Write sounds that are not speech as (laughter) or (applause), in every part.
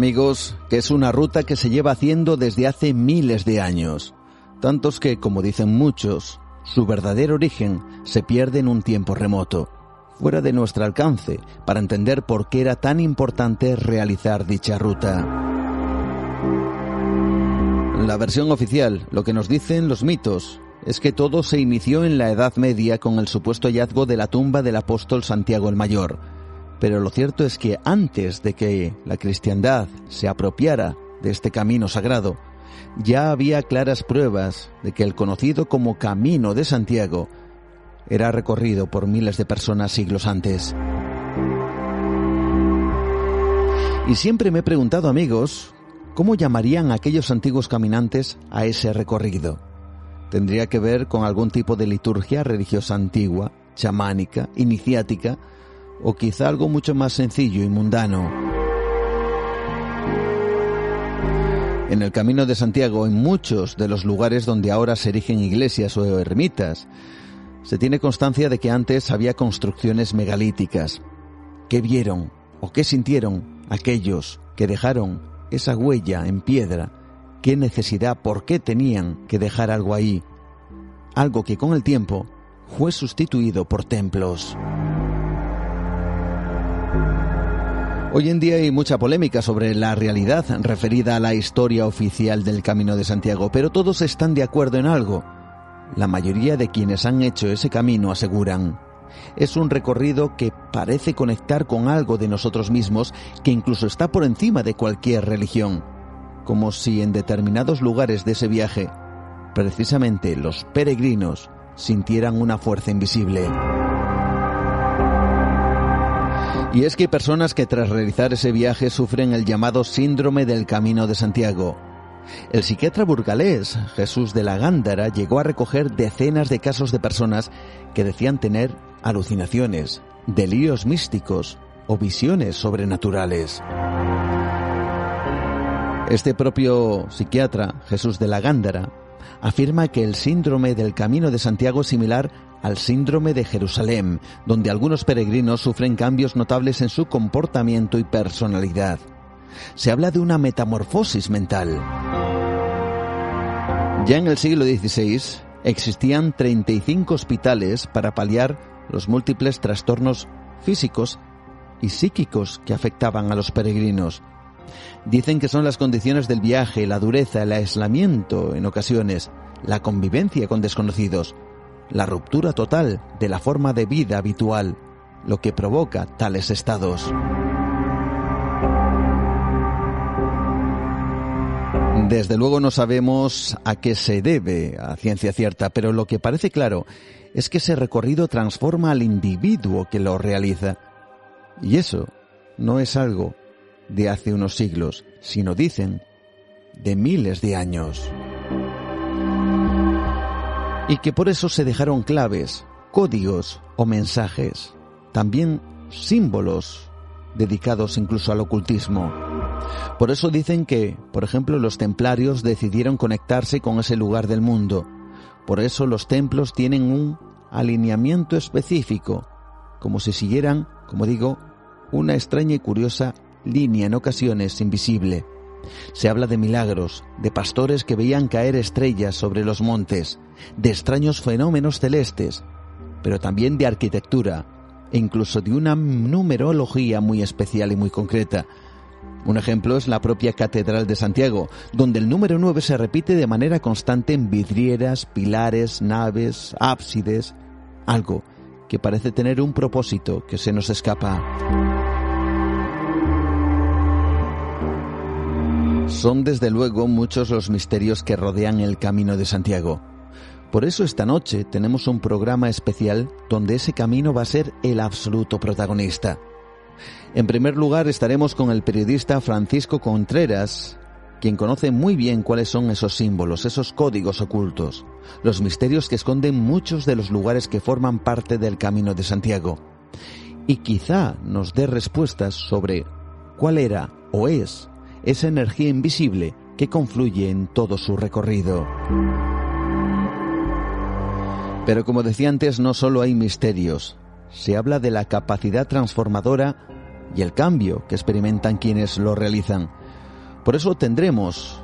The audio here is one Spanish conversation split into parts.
Amigos que es una ruta que se lleva haciendo desde hace miles de años, tantos que, como dicen muchos, su verdadero origen se pierde en un tiempo remoto, fuera de nuestro alcance, para entender por qué era tan importante realizar dicha ruta. La versión oficial, lo que nos dicen los mitos, es que todo se inició en la Edad Media con el supuesto hallazgo de la tumba del apóstol Santiago el Mayor, pero lo cierto es que antes de que la cristiandad se apropiara de este camino sagrado, ya había claras pruebas de que el conocido como Camino de Santiago era recorrido por miles de personas siglos antes. Y siempre me he preguntado, amigos, ¿cómo llamarían aquellos antiguos caminantes a ese recorrido? ¿Tendría que ver con algún tipo de liturgia religiosa antigua, chamánica, iniciática, o quizá algo mucho más sencillo y mundano. En el Camino de Santiago, en muchos de los lugares donde ahora se erigen iglesias o ermitas, se tiene constancia de que antes había construcciones megalíticas. ¿Qué vieron o qué sintieron aquellos que dejaron esa huella en piedra? ¿Qué necesidad, por qué tenían que dejar algo ahí? Algo que con el tiempo fue sustituido por templos. Hoy en día hay mucha polémica sobre la realidad referida a la historia oficial del Camino de Santiago, pero todos están de acuerdo en algo. La mayoría de quienes han hecho ese camino aseguran, es un recorrido que parece conectar con algo de nosotros mismos que incluso está por encima de cualquier religión, como si en determinados lugares de ese viaje, precisamente los peregrinos sintieran una fuerza invisible. Y es que hay personas que tras realizar ese viaje sufren el llamado síndrome del Camino de Santiago. El psiquiatra burgalés Jesús de la Gándara llegó a recoger decenas de casos de personas que decían tener alucinaciones, delirios místicos o visiones sobrenaturales. Este propio psiquiatra, Jesús de la Gándara, afirma que el síndrome del Camino de Santiago es similar al síndrome de Jerusalén, donde algunos peregrinos sufren cambios notables en su comportamiento y personalidad. Se habla de una metamorfosis mental. Ya en el siglo XVI existían 35 hospitales para paliar los múltiples trastornos físicos y psíquicos que afectaban a los peregrinos. Dicen que son las condiciones del viaje, la dureza, el aislamiento en ocasiones, la convivencia con desconocidos, la ruptura total de la forma de vida habitual, lo que provoca tales estados. Desde luego no sabemos a qué se debe a ciencia cierta, pero lo que parece claro es que ese recorrido transforma al individuo que lo realiza. Y eso no es algo de hace unos siglos, sino dicen de miles de años y que por eso se dejaron claves, códigos o mensajes, también símbolos dedicados incluso al ocultismo. Por eso dicen que, por ejemplo, los templarios decidieron conectarse con ese lugar del mundo. Por eso los templos tienen un alineamiento específico, como si siguieran, como digo, una extraña y curiosa línea en ocasiones invisible. Se habla de milagros, de pastores que veían caer estrellas sobre los montes, de extraños fenómenos celestes, pero también de arquitectura e incluso de una numerología muy especial y muy concreta. Un ejemplo es la propia Catedral de Santiago, donde el número 9 se repite de manera constante en vidrieras, pilares, naves, ábsides, algo que parece tener un propósito que se nos escapa. Son desde luego muchos los misterios que rodean el camino de Santiago. Por eso esta noche tenemos un programa especial donde ese camino va a ser el absoluto protagonista. En primer lugar estaremos con el periodista Francisco Contreras, quien conoce muy bien cuáles son esos símbolos, esos códigos ocultos, los misterios que esconden muchos de los lugares que forman parte del Camino de Santiago. Y quizá nos dé respuestas sobre cuál era o es esa energía invisible que confluye en todo su recorrido. Pero como decía antes, no solo hay misterios, se habla de la capacidad transformadora y el cambio que experimentan quienes lo realizan. Por eso tendremos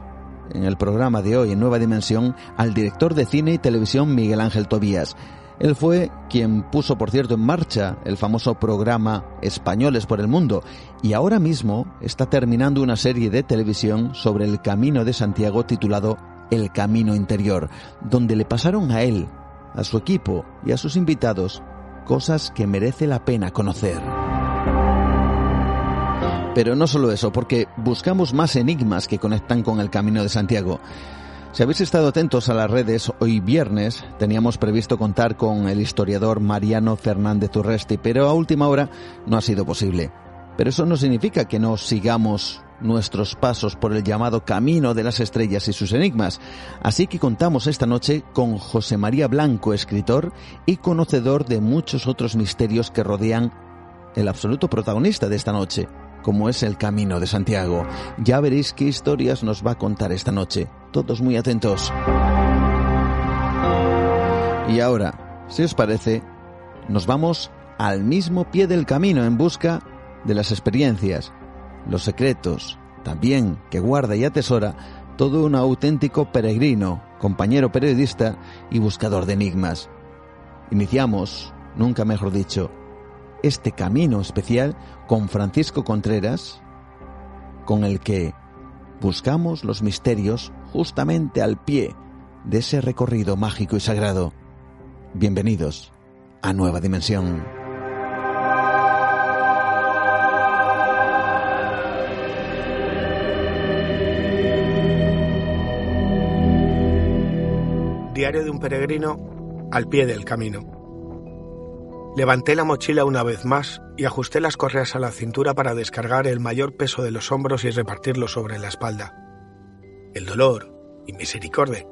en el programa de hoy en Nueva Dimensión al director de cine y televisión Miguel Ángel Tobías. Él fue quien puso, por cierto, en marcha el famoso programa Españoles por el Mundo y ahora mismo está terminando una serie de televisión sobre el Camino de Santiago titulado El Camino Interior, donde le pasaron a él, a su equipo y a sus invitados cosas que merece la pena conocer. Pero no solo eso, porque buscamos más enigmas que conectan con el Camino de Santiago. Si habéis estado atentos a las redes, hoy viernes teníamos previsto contar con el historiador Mariano Fernández Urresti, pero a última hora no ha sido posible. Pero eso no significa que no sigamos nuestros pasos por el llamado Camino de las Estrellas y sus enigmas. Así que contamos esta noche con José María Blanco, escritor y conocedor de muchos otros misterios que rodean el absoluto protagonista de esta noche, como es el Camino de Santiago. Ya veréis qué historias nos va a contar esta noche. Todos muy atentos. Y ahora, si os parece, nos vamos al mismo pie del camino en busca de las experiencias, los secretos, también que guarda y atesora todo un auténtico peregrino, compañero periodista y buscador de enigmas. Iniciamos, nunca mejor dicho, este camino especial con Francisco Contreras, con el que buscamos los misterios justamente al pie de ese recorrido mágico y sagrado. Bienvenidos a Nueva Dimensión. Diario de un peregrino al pie del camino. Levanté la mochila una vez más y ajusté las correas a la cintura para descargar el mayor peso de los hombros y repartirlo sobre la espalda. El dolor y misericordia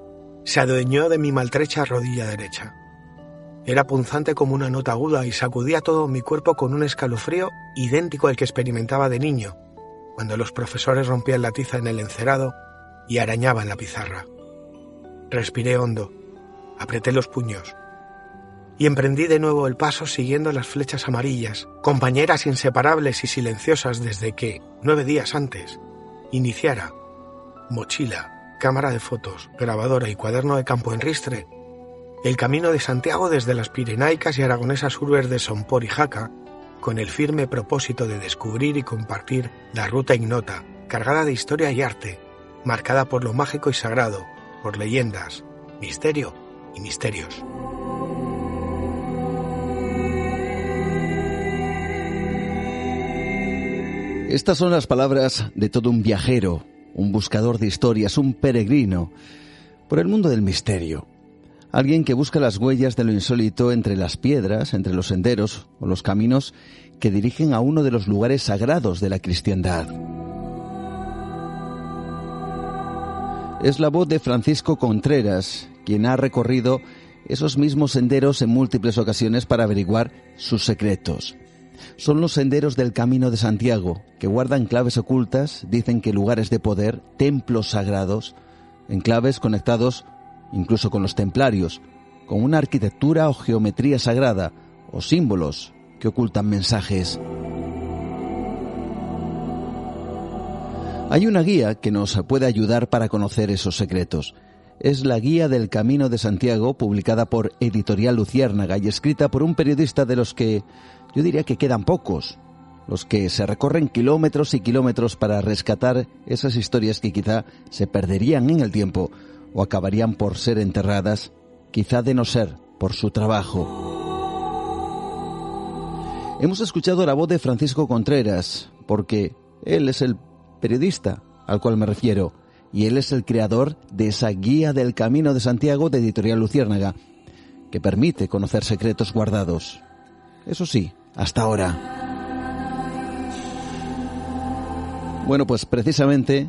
se adueñó de mi maltrecha rodilla derecha. Era punzante como una nota aguda y sacudía todo mi cuerpo con un escalofrío idéntico al que experimentaba de niño, cuando los profesores rompían la tiza en el encerado y arañaban la pizarra. Respiré hondo, apreté los puños y emprendí de nuevo el paso siguiendo las flechas amarillas, compañeras inseparables y silenciosas desde que, nueve días antes, iniciara mochila, cámara de fotos, grabadora y cuaderno de campo en ristre, el camino de Santiago desde las pirenaicas y aragonesas urbes de Sompor y Jaca, con el firme propósito de descubrir y compartir la ruta ignota, cargada de historia y arte, marcada por lo mágico y sagrado, por leyendas, misterio y misterios. Estas son las palabras de todo un viajero, un buscador de historias, un peregrino por el mundo del misterio. Alguien que busca las huellas de lo insólito entre las piedras, entre los senderos o los caminos que dirigen a uno de los lugares sagrados de la cristiandad. Es la voz de Francisco Contreras, quien ha recorrido esos mismos senderos en múltiples ocasiones para averiguar sus secretos son los senderos del Camino de Santiago, que guardan claves ocultas, dicen que lugares de poder, templos sagrados, enclaves conectados incluso con los templarios, con una arquitectura o geometría sagrada, o símbolos que ocultan mensajes. Hay una guía que nos puede ayudar para conocer esos secretos. Es la Guía del Camino de Santiago, publicada por Editorial Luciérnaga y escrita por un periodista de los que yo diría que quedan pocos, los que se recorren kilómetros y kilómetros para rescatar esas historias que quizá se perderían en el tiempo o acabarían por ser enterradas, quizá de no ser por su trabajo. Hemos escuchado la voz de Francisco Contreras, porque él es el periodista al cual me refiero, y él es el creador de esa guía del Camino de Santiago de Editorial Luciérnaga, que permite conocer secretos guardados. Eso sí, hasta ahora. Bueno, pues precisamente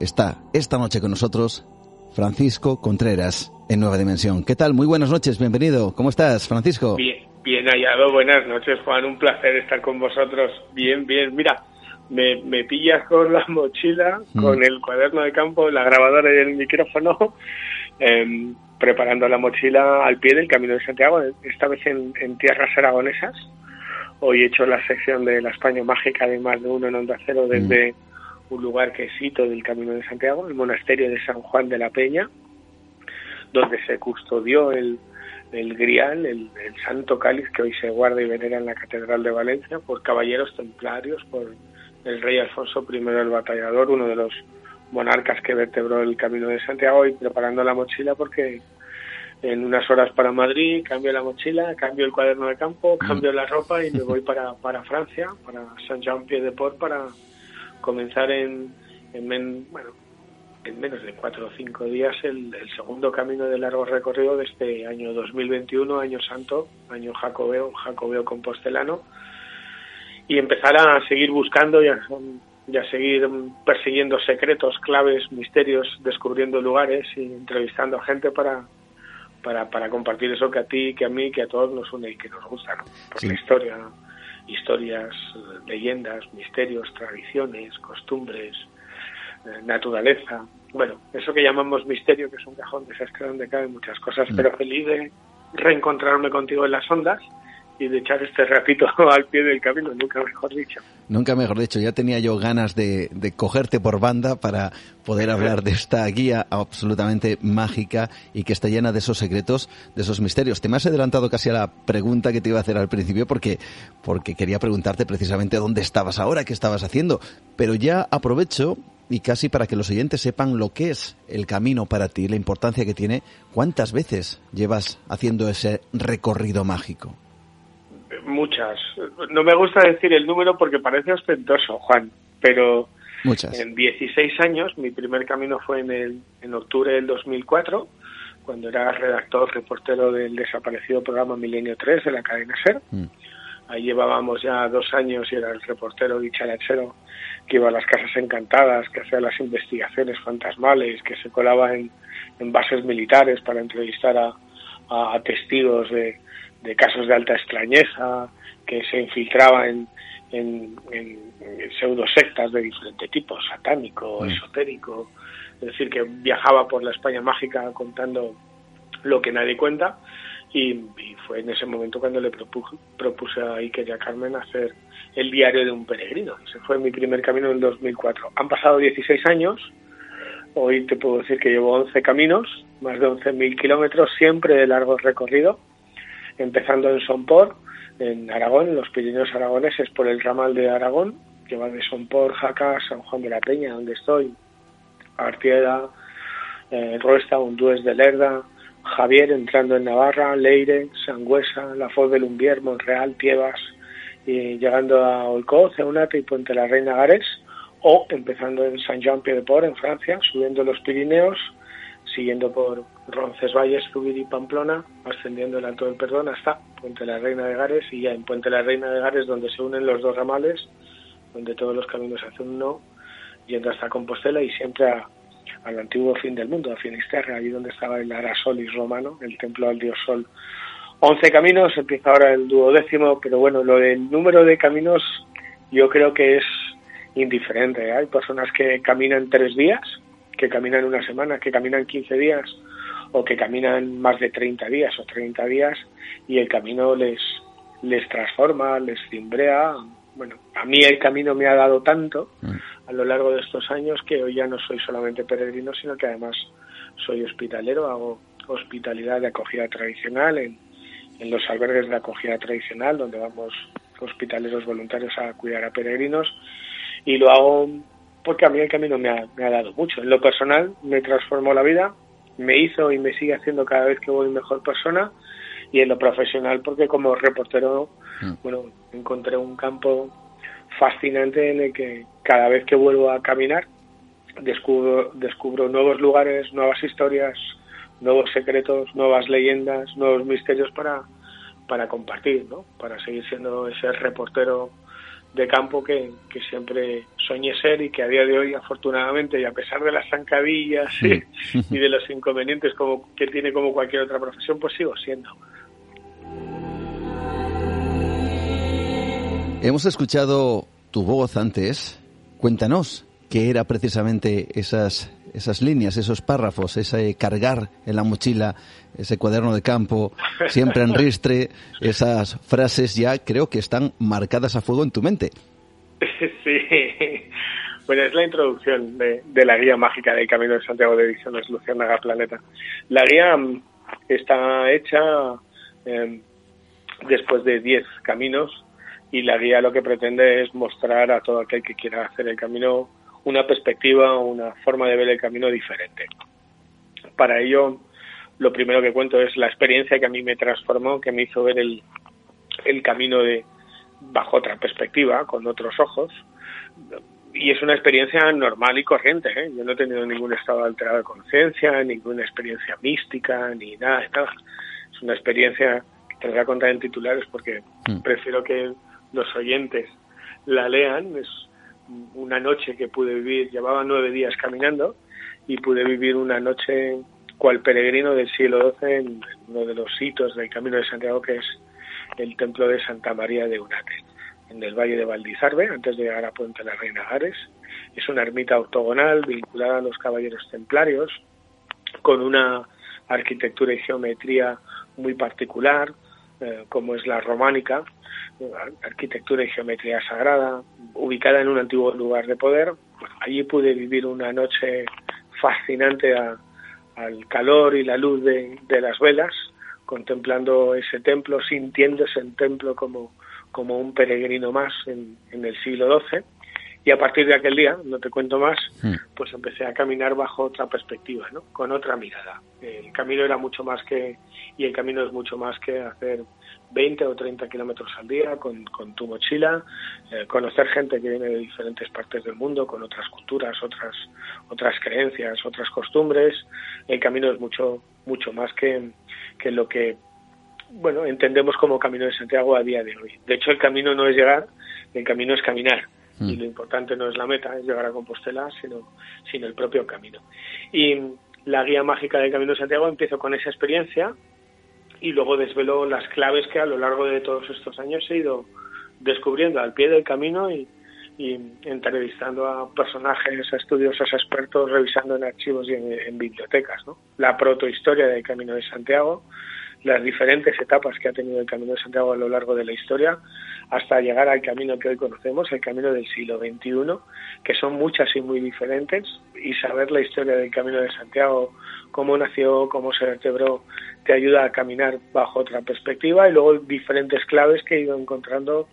está esta noche con nosotros Francisco Contreras en Nueva Dimensión. ¿Qué tal? Muy buenas noches, bienvenido. ¿Cómo estás, Francisco? Bien, bien hallado. Buenas noches, Juan. Un placer estar con vosotros. Bien, bien. Mira, me, me pillas con la mochila, mm. con el cuaderno de campo, la grabadora y el micrófono, (laughs) em, preparando la mochila al pie del Camino de Santiago, esta vez en, tierras aragonesas. Hoy he hecho la sección de la España Mágica de más de uno en Onda Cero desde mm. un lugar que es hito del Camino de Santiago, el monasterio de San Juan de la Peña, donde se custodió el, el grial, el, santo cáliz que hoy se guarda y venera en la Catedral de Valencia por caballeros templarios, por el rey Alfonso I el Batallador, uno de los monarcas que vertebró el Camino de Santiago y preparando la mochila porque en unas horas para Madrid, cambio la mochila, cambio el cuaderno de campo, cambio la ropa y me voy para, para Francia, para Saint-Jean-Pied-de-Port para comenzar en, en, bueno, en menos de cuatro o cinco días el, segundo camino de largo recorrido de este año 2021, año santo, año jacobeo, jacobeo compostelano, y empezar a seguir buscando y a, seguir persiguiendo secretos, claves, misterios, descubriendo lugares y entrevistando a gente para, para, para compartir eso que a ti, que a mí, que a todos nos une y que nos gusta, ¿no? la historia, historias, leyendas, misterios, tradiciones, costumbres, eh, naturaleza. Bueno, eso que llamamos misterio, que es un cajón desastre donde caben muchas cosas, mm. pero feliz de reencontrarme contigo en las ondas y de echar este ratito (laughs) al pie del camino, nunca mejor dicho. Nunca mejor dicho, ya tenía yo ganas de, de cogerte por banda para poder hablar de esta guía absolutamente mágica y que está llena de esos secretos, de esos misterios. Te me has adelantado casi a la pregunta que te iba a hacer al principio porque, porque quería preguntarte precisamente dónde estabas ahora, qué estabas haciendo, pero ya aprovecho y casi para que los oyentes sepan lo que es el camino para ti, la importancia que tiene, ¿cuántas veces llevas haciendo ese recorrido mágico? Muchas. No me gusta decir el número porque parece ostentoso, Juan, pero Muchas. en 16 años, mi primer camino fue en, el, en octubre del 2004, cuando era redactor, reportero del desaparecido programa Milenio 3 de la cadena SER. Mm. Ahí llevábamos ya dos años y era el reportero dicharachero que iba a las casas encantadas, que hacía las investigaciones fantasmales, que se colaba en, bases militares para entrevistar a, a testigos de, de casos de alta extrañeza, que se infiltraba en, en, en, pseudo sectas de diferente tipo, satánico, mm. esotérico, es decir, que viajaba por la España mágica contando lo que nadie cuenta y, fue en ese momento cuando le propuse, propuse a Iker y a Carmen hacer el diario de un peregrino. Ese fue mi primer camino en 2004. Han pasado 16 años, hoy te puedo decir que llevo 11 caminos, más de 11.000 kilómetros, siempre de largo recorrido, empezando en Somport, en Aragón, en los Pirineos aragoneses, por el ramal de Aragón, que va de Somport, Jaca, San Juan de la Peña, donde estoy, Artieda, eh, Ruesta, Undúes de Lerda, Javier entrando en Navarra, Leire, Sangüesa, La Foz del Lumbier, Monreal, Tiebas, y llegando a Olcoz, Eunate y Puente la Reina Gares, o empezando en Saint-Jean-Pied-de-Port, en Francia, subiendo los Pirineos, siguiendo por Roncesvalles, Zubir y Pamplona, ascendiendo el Alto del Perdón hasta Puente la Reina de Gares y ya en Puente la Reina de Gares donde se unen los dos ramales, donde todos los caminos hacen uno, yendo hasta Compostela y siempre al antiguo fin del mundo, a Finisterre, allí donde estaba el Arasolis romano, el templo al dios Sol. Once caminos, empieza ahora el duodécimo, pero bueno, lo del número de caminos yo creo que es indiferente. Hay personas que caminan tres días, que caminan una semana, que caminan 15 días o que caminan más de 30 días o 30 días y el camino les, les transforma, les cimbrea. Bueno, a mí el camino me ha dado tanto mm. a lo largo de estos años que hoy ya no soy solamente peregrino, sino que además soy hospitalero, hago hospitalidad de acogida tradicional en, en los albergues de acogida tradicional, donde vamos hospitaleros voluntarios a cuidar a peregrinos, y lo hago porque a mí el camino me ha, dado mucho. En lo personal me transformó la vida, me hizo y me sigue haciendo cada vez que voy mejor persona y en lo profesional porque como reportero mm. bueno encontré un campo fascinante en el que cada vez que vuelvo a caminar descubro, descubro nuevos lugares, nuevas historias, nuevos secretos, nuevas leyendas, nuevos misterios para, para compartir, ¿no? Para seguir siendo ese reportero de campo que, que, siempre soñé ser y que a día de hoy, afortunadamente, y a pesar de las zancadillas y, de los inconvenientes como que tiene como cualquier otra profesión, pues sigo siendo. Hemos escuchado tu voz antes. Cuéntanos qué era precisamente esas esas líneas, esos párrafos, ese cargar en la mochila, ese cuaderno de campo, siempre en ristre, (laughs) esas frases ya creo que están marcadas a fuego en tu mente. (laughs) Sí, bueno, es la introducción de, la guía mágica del Camino de Santiago de Ediciones Luciérnaga Planeta. La guía mm, está hecha em, después de 10 caminos y la guía lo que pretende es mostrar a todo aquel que quiera hacer el camino una perspectiva, una forma de ver el camino diferente. Para ello, lo primero que cuento es la experiencia que a mí me transformó, que me hizo ver el, el camino de bajo otra perspectiva, con otros ojos. Y es una experiencia normal y corriente. ¿eh? Yo no he tenido ningún estado alterado de conciencia, ninguna experiencia mística, ni nada de nada. Es una experiencia que te voy a contar en titulares porque mm. prefiero que los oyentes la lean. Es una noche que pude vivir, llevaba nueve días caminando y pude vivir una noche cual peregrino del siglo XII en uno de los hitos del Camino de Santiago que es el templo de Santa María de Unate, en el valle de Valdizarbe, antes de llegar a Puente de la Reina Gares. Es una ermita octogonal vinculada a los caballeros templarios, con una arquitectura y geometría muy particular, eh, como es la románica, arquitectura y geometría sagrada, ubicada en un antiguo lugar de poder. allí pude vivir una noche fascinante al calor y la luz de, las velas, contemplando ese templo, sintiéndose el templo como, como un peregrino más en, en el siglo XII y a partir de aquel día, no te cuento más, hmm. pues empecé a caminar bajo otra perspectiva, ¿no? Con otra mirada. El camino era mucho más que, y el camino es mucho más que hacer 20 o 30 kilómetros al día con, tu mochila, eh, conocer gente que viene de diferentes partes del mundo, con otras culturas, otras, otras creencias, otras costumbres. El camino es mucho, mucho más que, que lo que bueno, entendemos como Camino de Santiago a día de hoy. De hecho, el camino no es llegar, el camino es caminar y mm. lo importante no es la meta, es llegar a Compostela, sino, sino el propio camino. Y la guía mágica del Camino de Santiago empiezo con esa experiencia y luego desvelo las claves que a lo largo de todos estos años he ido descubriendo al pie del camino y, y entrevistando a personajes, a estudiosos, a expertos, revisando en archivos y en, en bibliotecas. ¿no? La protohistoria del Camino de Santiago, las diferentes etapas que ha tenido el Camino de Santiago a lo largo de la historia, hasta llegar al camino que hoy conocemos, el camino del siglo XXI, que son muchas y muy diferentes, y saber la historia del Camino de Santiago, cómo nació, cómo se vertebró, te ayuda a caminar bajo otra perspectiva y luego diferentes claves que he ido encontrando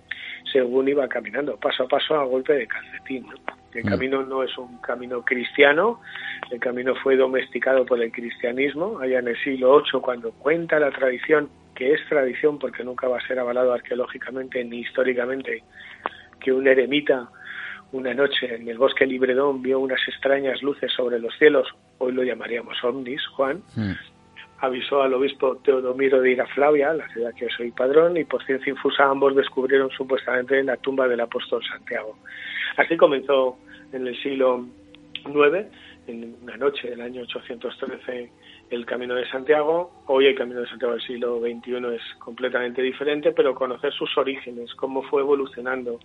según iba caminando, paso a paso a golpe de calcetín. El mm. camino no es un camino cristiano, el camino fue domesticado por el cristianismo allá en el siglo VIII cuando cuenta la tradición, que es tradición porque nunca va a ser avalado arqueológicamente ni históricamente, que un eremita una noche en el bosque Libredón vio unas extrañas luces sobre los cielos, hoy lo llamaríamos ovnis, Juan, mm. avisó al obispo Teodomiro de Iraflavia, la ciudad que soy padrón, y por ciencia infusa ambos descubrieron supuestamente la tumba del apóstol Santiago. Así comenzó en el siglo IX, en una noche del año 813, el Camino de Santiago. Hoy el Camino de Santiago del siglo XXI es completamente diferente, pero conocer sus orígenes, cómo fue evolucionando,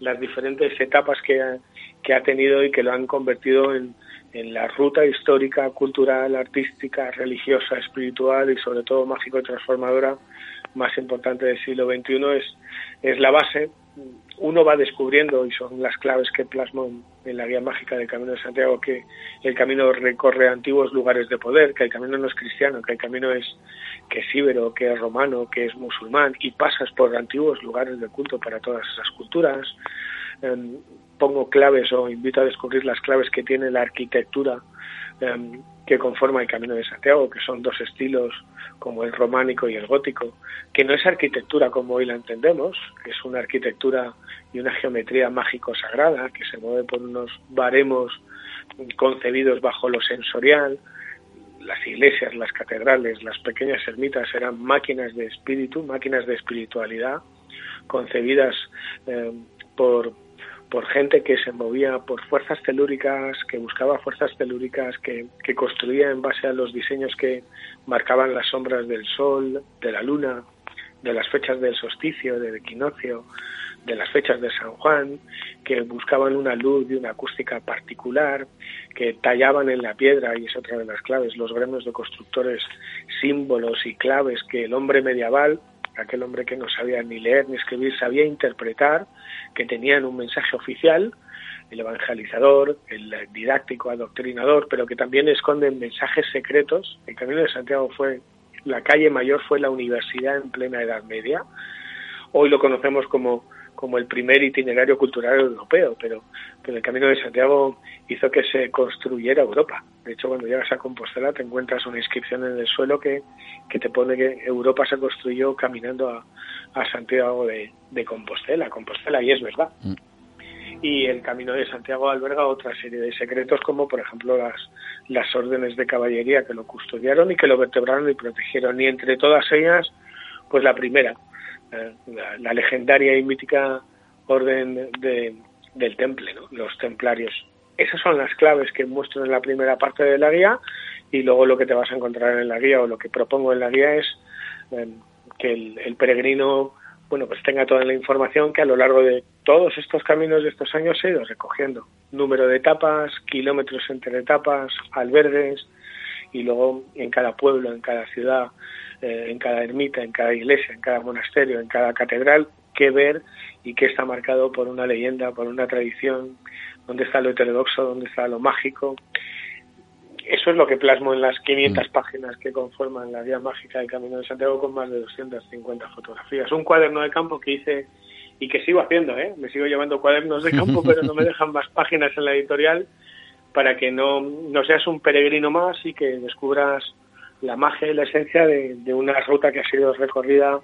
las diferentes etapas que ha, que ha tenido y que lo han convertido en, en la ruta histórica, cultural, artística, religiosa, espiritual y sobre todo mágico y transformadora más importante del siglo XXI es, es la base uno va descubriendo, y son las claves que plasmo en la guía mágica del Camino de Santiago, que el camino recorre antiguos lugares de poder, que el camino no es cristiano, que el camino es que es íbero, que es romano, que es musulmán, y pasas por antiguos lugares de culto para todas esas culturas. em, pongo claves o invito a descubrir las claves que tiene la arquitectura em, que conforma el Camino de Santiago, que son dos estilos como el románico y el gótico, que no es arquitectura como hoy la entendemos, es una arquitectura y una geometría mágico-sagrada que se mueve por unos baremos concebidos bajo lo sensorial. Las iglesias, las catedrales, las pequeñas ermitas eran máquinas de espíritu, máquinas de espiritualidad, concebidas eh, por, por gente que se movía por fuerzas telúricas, que buscaba fuerzas telúricas, que, construía en base a los diseños que marcaban las sombras del sol, de la luna, de las fechas del solsticio, del equinoccio, de las fechas de San Juan, que buscaban una luz y una acústica particular, que tallaban en la piedra, y es otra de las claves, los gremios de constructores, símbolos y claves que el hombre medieval aquel hombre que no sabía ni leer ni escribir, sabía interpretar, que tenían un mensaje oficial, el evangelizador, el didáctico, adoctrinador, pero que también esconden mensajes secretos. El Camino de Santiago fue, la calle mayor fue la universidad en plena Edad Media. Hoy lo conocemos como como el primer itinerario cultural europeo, pero, pero el Camino de Santiago hizo que se construyera Europa. De hecho, cuando llegas a Compostela te encuentras una inscripción en el suelo que, que te pone que Europa se construyó caminando a, a Santiago de, de, Compostela, Compostela, y es verdad. Mm. Y el Camino de Santiago alberga otra serie de secretos, como por ejemplo las, las órdenes de caballería que lo custodiaron y que lo vertebraron y protegieron. Y entre todas ellas, pues la primera, la, legendaria y mítica orden de, del temple, los templarios. Esas son las claves que muestro en la primera parte de la guía y luego lo que te vas a encontrar en la guía o lo que propongo en la guía es em, que el, peregrino bueno pues tenga toda la información que a lo largo de todos estos caminos de estos años he ido recogiendo número de etapas kilómetros entre etapas albergues y luego en cada pueblo en cada ciudad eh, en cada ermita, en cada iglesia, en cada monasterio, en cada catedral, qué ver y qué está marcado por una leyenda, por una tradición, dónde está lo heterodoxo, dónde está lo mágico. Eso es lo que plasmo en las 500 mm. páginas que conforman la Guía Mágica del Camino de Santiago con más de 250 fotografías. Un cuaderno de campo que hice y que sigo haciendo, ¿eh? Me sigo llevando cuadernos de campo, (laughs) pero no me dejan más páginas en la editorial para que no, no seas un peregrino más y que descubras la magia y la esencia de, una ruta que ha sido recorrida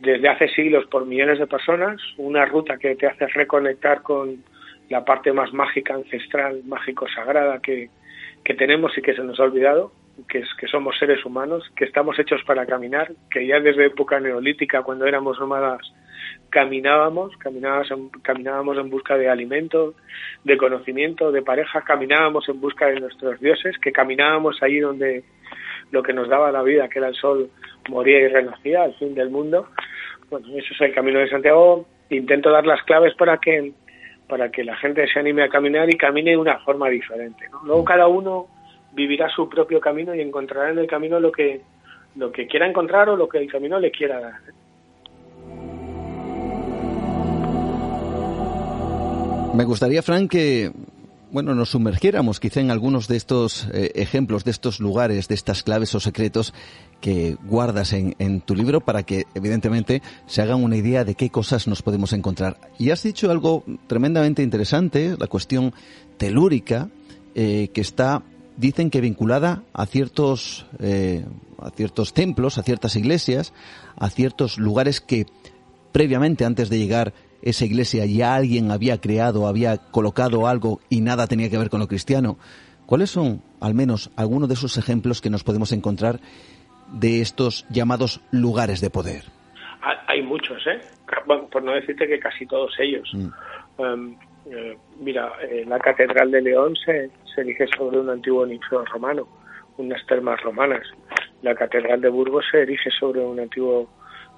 desde hace siglos por millones de personas, una ruta que te hace reconectar con la parte más mágica, ancestral, mágico-sagrada que, que tenemos y que se nos ha olvidado, que es que somos seres humanos, que estamos hechos para caminar, que ya desde época neolítica, cuando éramos nómadas, caminábamos, caminábamos en, caminábamos en busca de alimento, de conocimiento, de pareja, caminábamos en busca de nuestros dioses, que caminábamos ahí donde lo que nos daba la vida, que era el sol, moría y renacía, al fin del mundo. Bueno, eso es el camino de Santiago. Intento dar las claves para que para que la gente se anime a caminar y camine de una forma diferente. Luego cada uno vivirá su propio camino y encontrará en el camino lo que lo que quiera encontrar o lo que el camino le quiera dar. Me gustaría, Frank, que bueno, nos sumergiéramos quizá en algunos de estos eh, ejemplos, de estos lugares, de estas claves o secretos que guardas en, tu libro para que evidentemente se hagan una idea de qué cosas nos podemos encontrar. Y has dicho algo tremendamente interesante, la cuestión telúrica, eh, que está, dicen que vinculada a ciertos, eh, a ciertos templos, a ciertas iglesias, a ciertos lugares que previamente, antes de llegar esa iglesia ya alguien había creado, había colocado algo y nada tenía que ver con lo cristiano. ¿Cuáles son, al menos, algunos de esos ejemplos que nos podemos encontrar de estos llamados lugares de poder? Hay muchos, ¿eh? Bueno, por no decirte que casi todos ellos. Mm. Em, eh, mira, la Catedral de León se, se erige sobre un antiguo ninfeo romano, unas termas romanas. La Catedral de Burgos se erige sobre un antiguo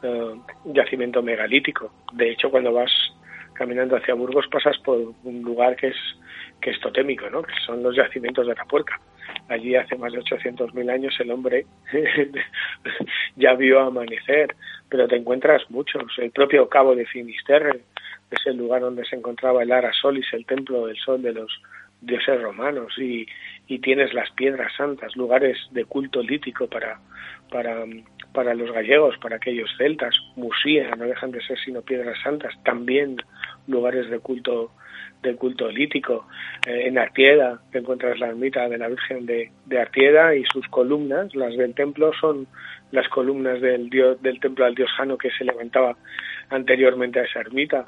uh, yacimiento megalítico. De hecho, cuando vas caminando hacia Burgos pasas por un lugar que es que es totémico, ¿no? que son los yacimientos de la puerca. Allí hace más de 800.000 años el hombre (laughs) ya vio amanecer, pero te encuentras muchos. El propio Cabo de Finisterre es el lugar donde se encontraba el Ara Solis, el templo del sol de los dioses romanos, y, y tienes las piedras santas, lugares de culto lítico para, para para los gallegos, para aquellos celtas, Musía, no dejan de ser sino piedras santas, también lugares de culto de culto lítico. Eh, en Artieda te encuentras la ermita de la Virgen de, de, Artieda y sus columnas, las del templo, son las columnas del, dios, del templo al dios Jano que se levantaba anteriormente a esa ermita.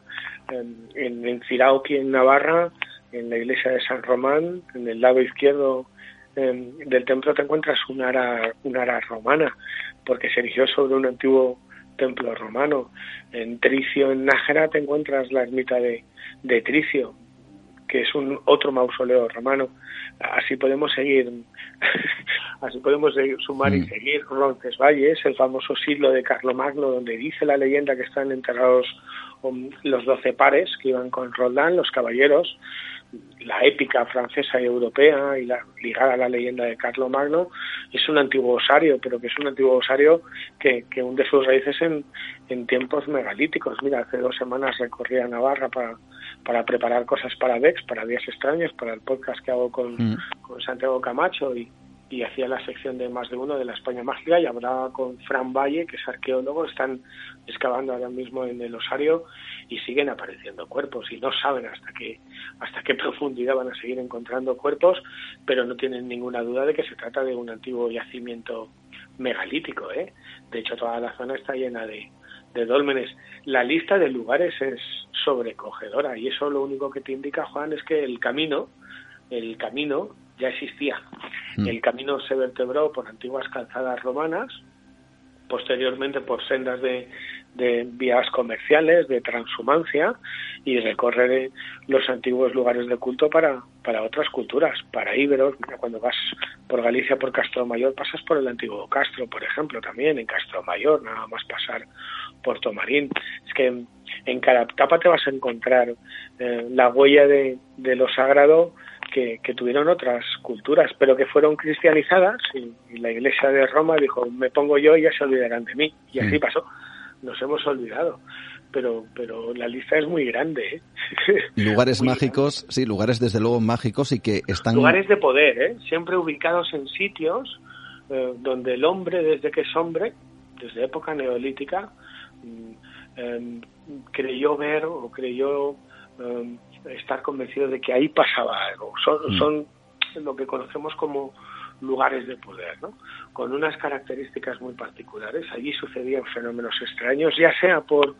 en, en Cirauqui, en Navarra, en la iglesia de San Román, en el lado izquierdo del templo te encuentras una ara, una ara romana, porque se erigió sobre un antiguo templo romano. En Tricio, en Nájera, te encuentras la ermita de, de Tricio, que es un otro mausoleo romano. Así podemos seguir, (laughs) así podemos sumar y mm. seguir Roncesvalles, el famoso siglo de Carlomagno, donde dice la leyenda que están enterrados um, los doce pares que iban con Roldán, los caballeros, la épica francesa y europea y la, ligada a la leyenda de Carlo Magno es un antiguo osario, pero que es un antiguo osario que, que hunde sus raíces en, en tiempos megalíticos. Mira, hace dos semanas recorrí a Navarra para, para preparar cosas para DEX, para Días Extraños, para el podcast que hago con, mm. con Santiago Camacho y, y hacía la sección de más de uno de la España Mágica y hablaba con Fran Valle, que es arqueólogo, están excavando ahora mismo en el osario y siguen apareciendo cuerpos y no saben hasta qué hasta qué (laughs) profundidad van a seguir encontrando cuerpos, pero no tienen ninguna duda de que se trata de un antiguo yacimiento megalítico, ¿eh? De hecho, toda la zona está llena de, de dólmenes. La lista de lugares es sobrecogedora y eso lo único que te indica, Juan, es que el camino, el camino ya existía. Mm. El camino se vertebró por antiguas calzadas romanas, posteriormente por sendas de, de vías comerciales, de transhumancia y recorrer los antiguos lugares de culto para, para otras culturas, para íberos. cuando vas por Galicia, por Castro Mayor, pasas por el antiguo Castro, por ejemplo, también en Castro Mayor, nada más pasar Puerto Marín. Es que en cada etapa te vas a encontrar eh, la huella de, de lo sagrado que, tuvieron otras culturas, pero que fueron cristianizadas y, la Iglesia de Roma dijo, me pongo yo y ya se olvidarán de mí. Y así mm. pasó. Nos hemos olvidado. Pero, pero la lista es muy grande. ¿eh? (laughs) Lugares mágicos, sí, lugares desde luego mágicos y que están... Lugares de poder, ¿eh? siempre ubicados en sitios eh, donde el hombre, desde que es hombre, desde época neolítica, mm, em, creyó ver o creyó em, estar convencido de que ahí pasaba algo. Son, mm. son lo que conocemos como lugares de poder, ¿no? con unas características muy particulares. Allí sucedían fenómenos extraños, ya sea por,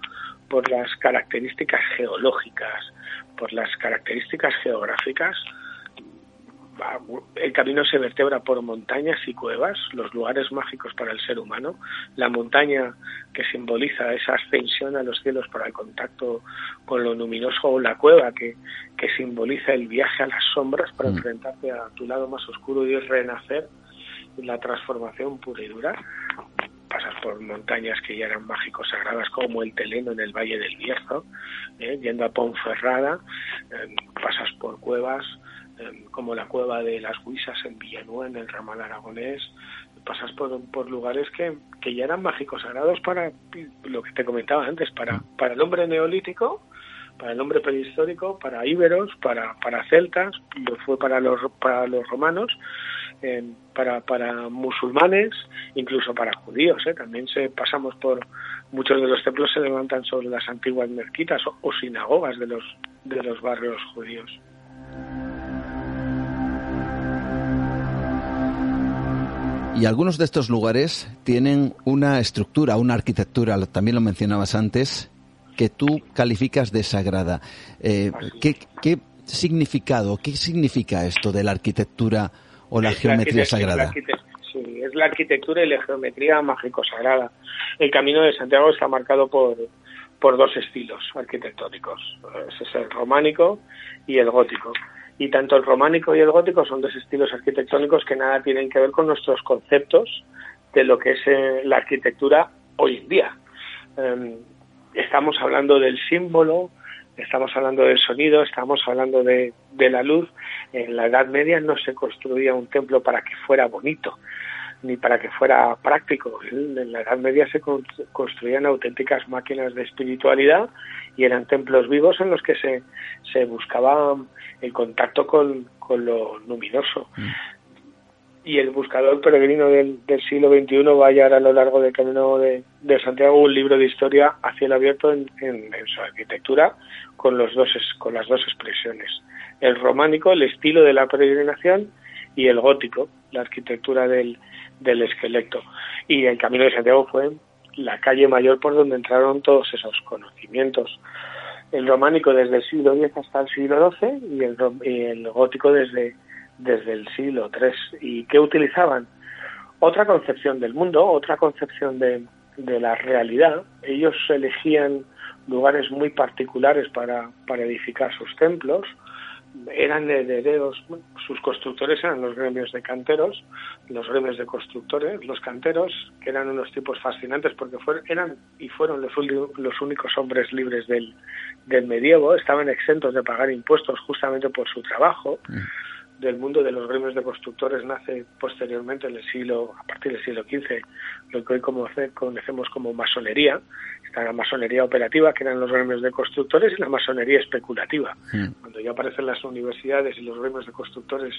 por las características geológicas, por las características geográficas, el camino se vertebra por montañas y cuevas, los lugares mágicos para el ser humano, la montaña que simboliza esa ascensión a los cielos para el contacto con lo luminoso o la cueva que, que simboliza el viaje a las sombras para mm. enfrentarte a tu lado más oscuro y renacer la transformación pura y dura pasas por montañas que ya eran mágicos sagradas como el Teleno en el Valle del Bierzo, ¿eh? yendo a Ponferrada, eh, pasas por cuevas Em, como la cueva de las Huisas en Villanueva, en el ramal aragonés, pasas por, por lugares que, que ya eran mágicos sagrados para lo que te comentaba antes, para, para el hombre neolítico, para el hombre prehistórico, para íberos, para, para celtas, fue para los, para los romanos, em, para, para musulmanes, incluso para judíos. ¿eh? También se pasamos por muchos de los templos se levantan sobre las antiguas mezquitas o, o sinagogas de los, de los barrios judíos. Y algunos de estos lugares tienen una estructura, una arquitectura, también lo mencionabas antes, que tú calificas de sagrada. Eh, ¿qué, significado, qué significa esto de la arquitectura o la geometría sagrada? sí, es la arquitectura y la geometría mágico-sagrada. El camino de Santiago está marcado por, por dos estilos arquitectónicos. Es el románico y el gótico y tanto el románico y el gótico son dos estilos arquitectónicos que nada tienen que ver con nuestros conceptos de lo que es eh, la arquitectura hoy en día. Em, estamos hablando del símbolo, estamos hablando del sonido, estamos hablando de, de, la luz. En la Edad Media no se construía un templo para que fuera bonito, ni para que fuera práctico. En la Edad Media se construían auténticas máquinas de espiritualidad y eran templos vivos en los que se, se buscaba el contacto con, con lo luminoso. Mm. y el buscador peregrino del, siglo XXI va a hallar a lo largo del camino de, Santiago un libro de historia a cielo abierto en, su arquitectura con, los dos, con las dos expresiones. El románico, el estilo de la peregrinación, y el gótico, la arquitectura del, del esqueleto. Y el Camino de Santiago fue la calle mayor por donde entraron todos esos conocimientos. El románico desde el siglo X hasta el siglo XII y el, y el gótico desde, desde el siglo III. ¿Y qué utilizaban? Otra concepción del mundo, otra concepción de, de la realidad. Ellos elegían lugares muy particulares para, para edificar sus templos, eran herederos, sus constructores eran los gremios de canteros, los gremios de constructores, los canteros, que eran unos tipos fascinantes porque fueron, eran y fueron los, los únicos hombres libres del, del medievo, estaban exentos de pagar impuestos justamente por su trabajo. Mm del mundo de los gremios de constructores nace posteriormente en el siglo, a partir del siglo XV, lo que hoy conocemos como masonería. Está la masonería operativa, que eran los gremios de constructores, y la masonería especulativa. Hmm. Cuando ya aparecen las universidades y los gremios de constructores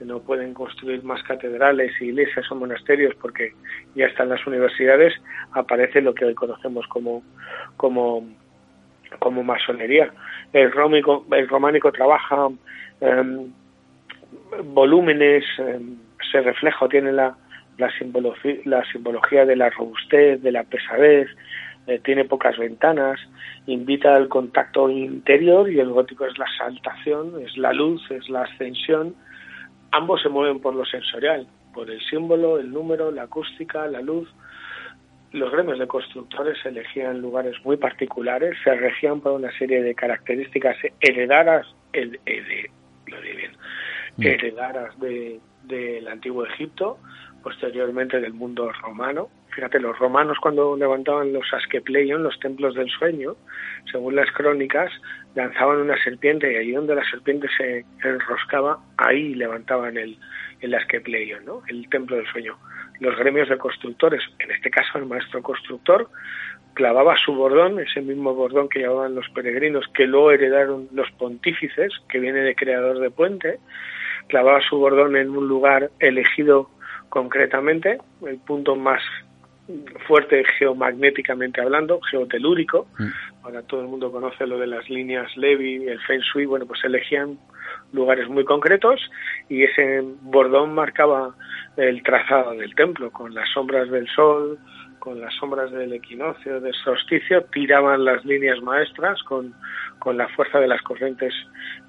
no pueden construir más catedrales, iglesias o monasterios porque ya están las universidades, aparece lo que hoy conocemos como, como, como masonería. El, rómico, el románico trabaja em, volúmenes, eh, se tiene la, simbología, la simbología de la robustez, de la pesadez, eh, tiene pocas ventanas, invita al contacto interior y el gótico es la saltación, es la luz, es la ascensión. Ambos se mueven por lo sensorial, por el símbolo, el número, la acústica, la luz. Los gremios de constructores elegían lugares muy particulares, se regían por una serie de características heredadas, el, Mm. heredaras de, del antiguo Egipto, posteriormente del mundo romano. Fíjate, los romanos cuando levantaban los asquepleion, los templos del sueño, según las crónicas, lanzaban una serpiente y allí donde la serpiente se enroscaba, ahí levantaban el, el asquepleion, ¿no? el templo del sueño. Los gremios de constructores, en este caso el maestro constructor, clavaba su bordón, ese mismo bordón que llevaban los peregrinos, que luego heredaron los pontífices, que viene de creador de puente, clavaba su bordón en un lugar elegido concretamente, el punto más fuerte geomagnéticamente hablando, geotelúrico. Mm. Ahora todo el mundo conoce lo de las líneas Levy, el Feng Shui, bueno, pues elegían lugares muy concretos y ese bordón marcaba el trazado del templo con las sombras del sol, con las sombras del equinoccio, del solsticio, tiraban las líneas maestras con, con la fuerza de las corrientes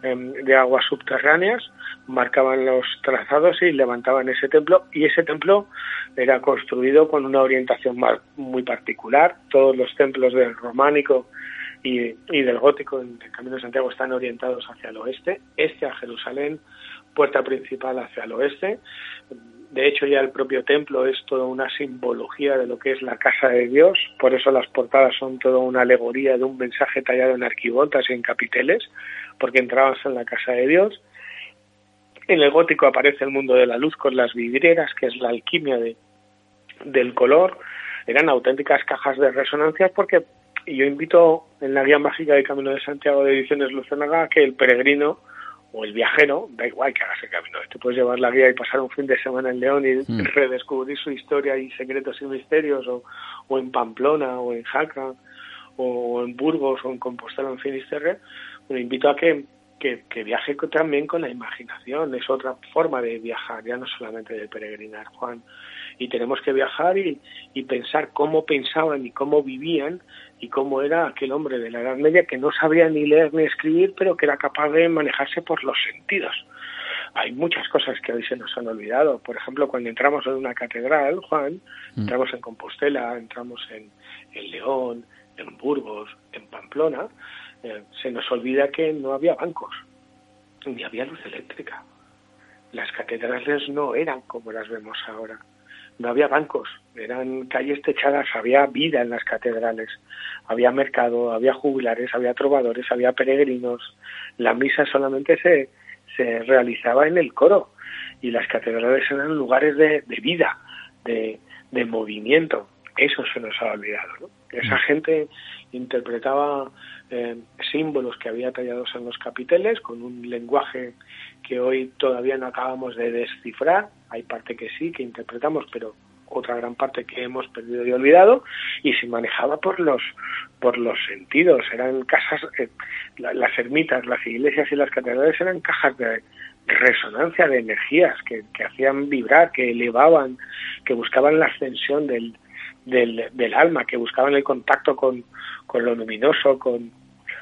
em, de aguas subterráneas marcaban los trazados y levantaban ese templo y ese templo era construido con una orientación muy particular. Todos los templos del románico y, del gótico en el Camino de Santiago están orientados hacia el oeste, este a Jerusalén, puerta principal hacia el oeste. De hecho, ya el propio templo es toda una simbología de lo que es la casa de Dios, por eso las portadas son toda una alegoría de un mensaje tallado en arquivoltas y en capiteles, porque entrabas en la casa de Dios en el gótico aparece el mundo de la luz con las vidrieras, que es la alquimia de, del color. Eran auténticas cajas de resonancias porque yo invito en la guía mágica del Camino de Santiago de Ediciones Lucenaga que el peregrino o el viajero, da igual que hagas el camino, te puedes llevar la guía y pasar un fin de semana en León y mm. (laughs) redescubrir su historia y secretos y misterios, o, o en Pamplona, o en Jaca, o en Burgos, o en Compostela, o en Finisterre, bueno, invito a que que, viaje también con la imaginación, es otra forma de viajar, ya no solamente de peregrinar, Juan. Y tenemos que viajar y, pensar cómo pensaban y cómo vivían y cómo era aquel hombre de la Edad Media que no sabía ni leer ni escribir, pero que era capaz de manejarse por los sentidos. Hay muchas cosas que hoy se nos han olvidado. Por ejemplo, cuando entramos en una catedral, Juan, mm. entramos en Compostela, entramos en, en León, en Burgos, en Pamplona, eh, se nos olvida que no había bancos, ni había luz eléctrica. Las catedrales no eran como las vemos ahora. No había bancos, eran calles techadas, había vida en las catedrales. Había mercado, había jubilares, había trovadores, había peregrinos. La misa solamente se, se realizaba en el coro y las catedrales eran lugares de, vida, de, de movimiento. Eso se nos ha olvidado. ¿no? Esa gente interpretaba eh, símbolos que había tallados en los capiteles con un lenguaje que hoy todavía no acabamos de descifrar. Hay parte que sí, que interpretamos, pero otra gran parte que hemos perdido y olvidado y se manejaba por los por los sentidos eran casas eh, las ermitas las iglesias y las catedrales eran cajas de resonancia de energías que, que hacían vibrar que elevaban que buscaban la ascensión del, del, del alma que buscaban el contacto con, con lo luminoso con,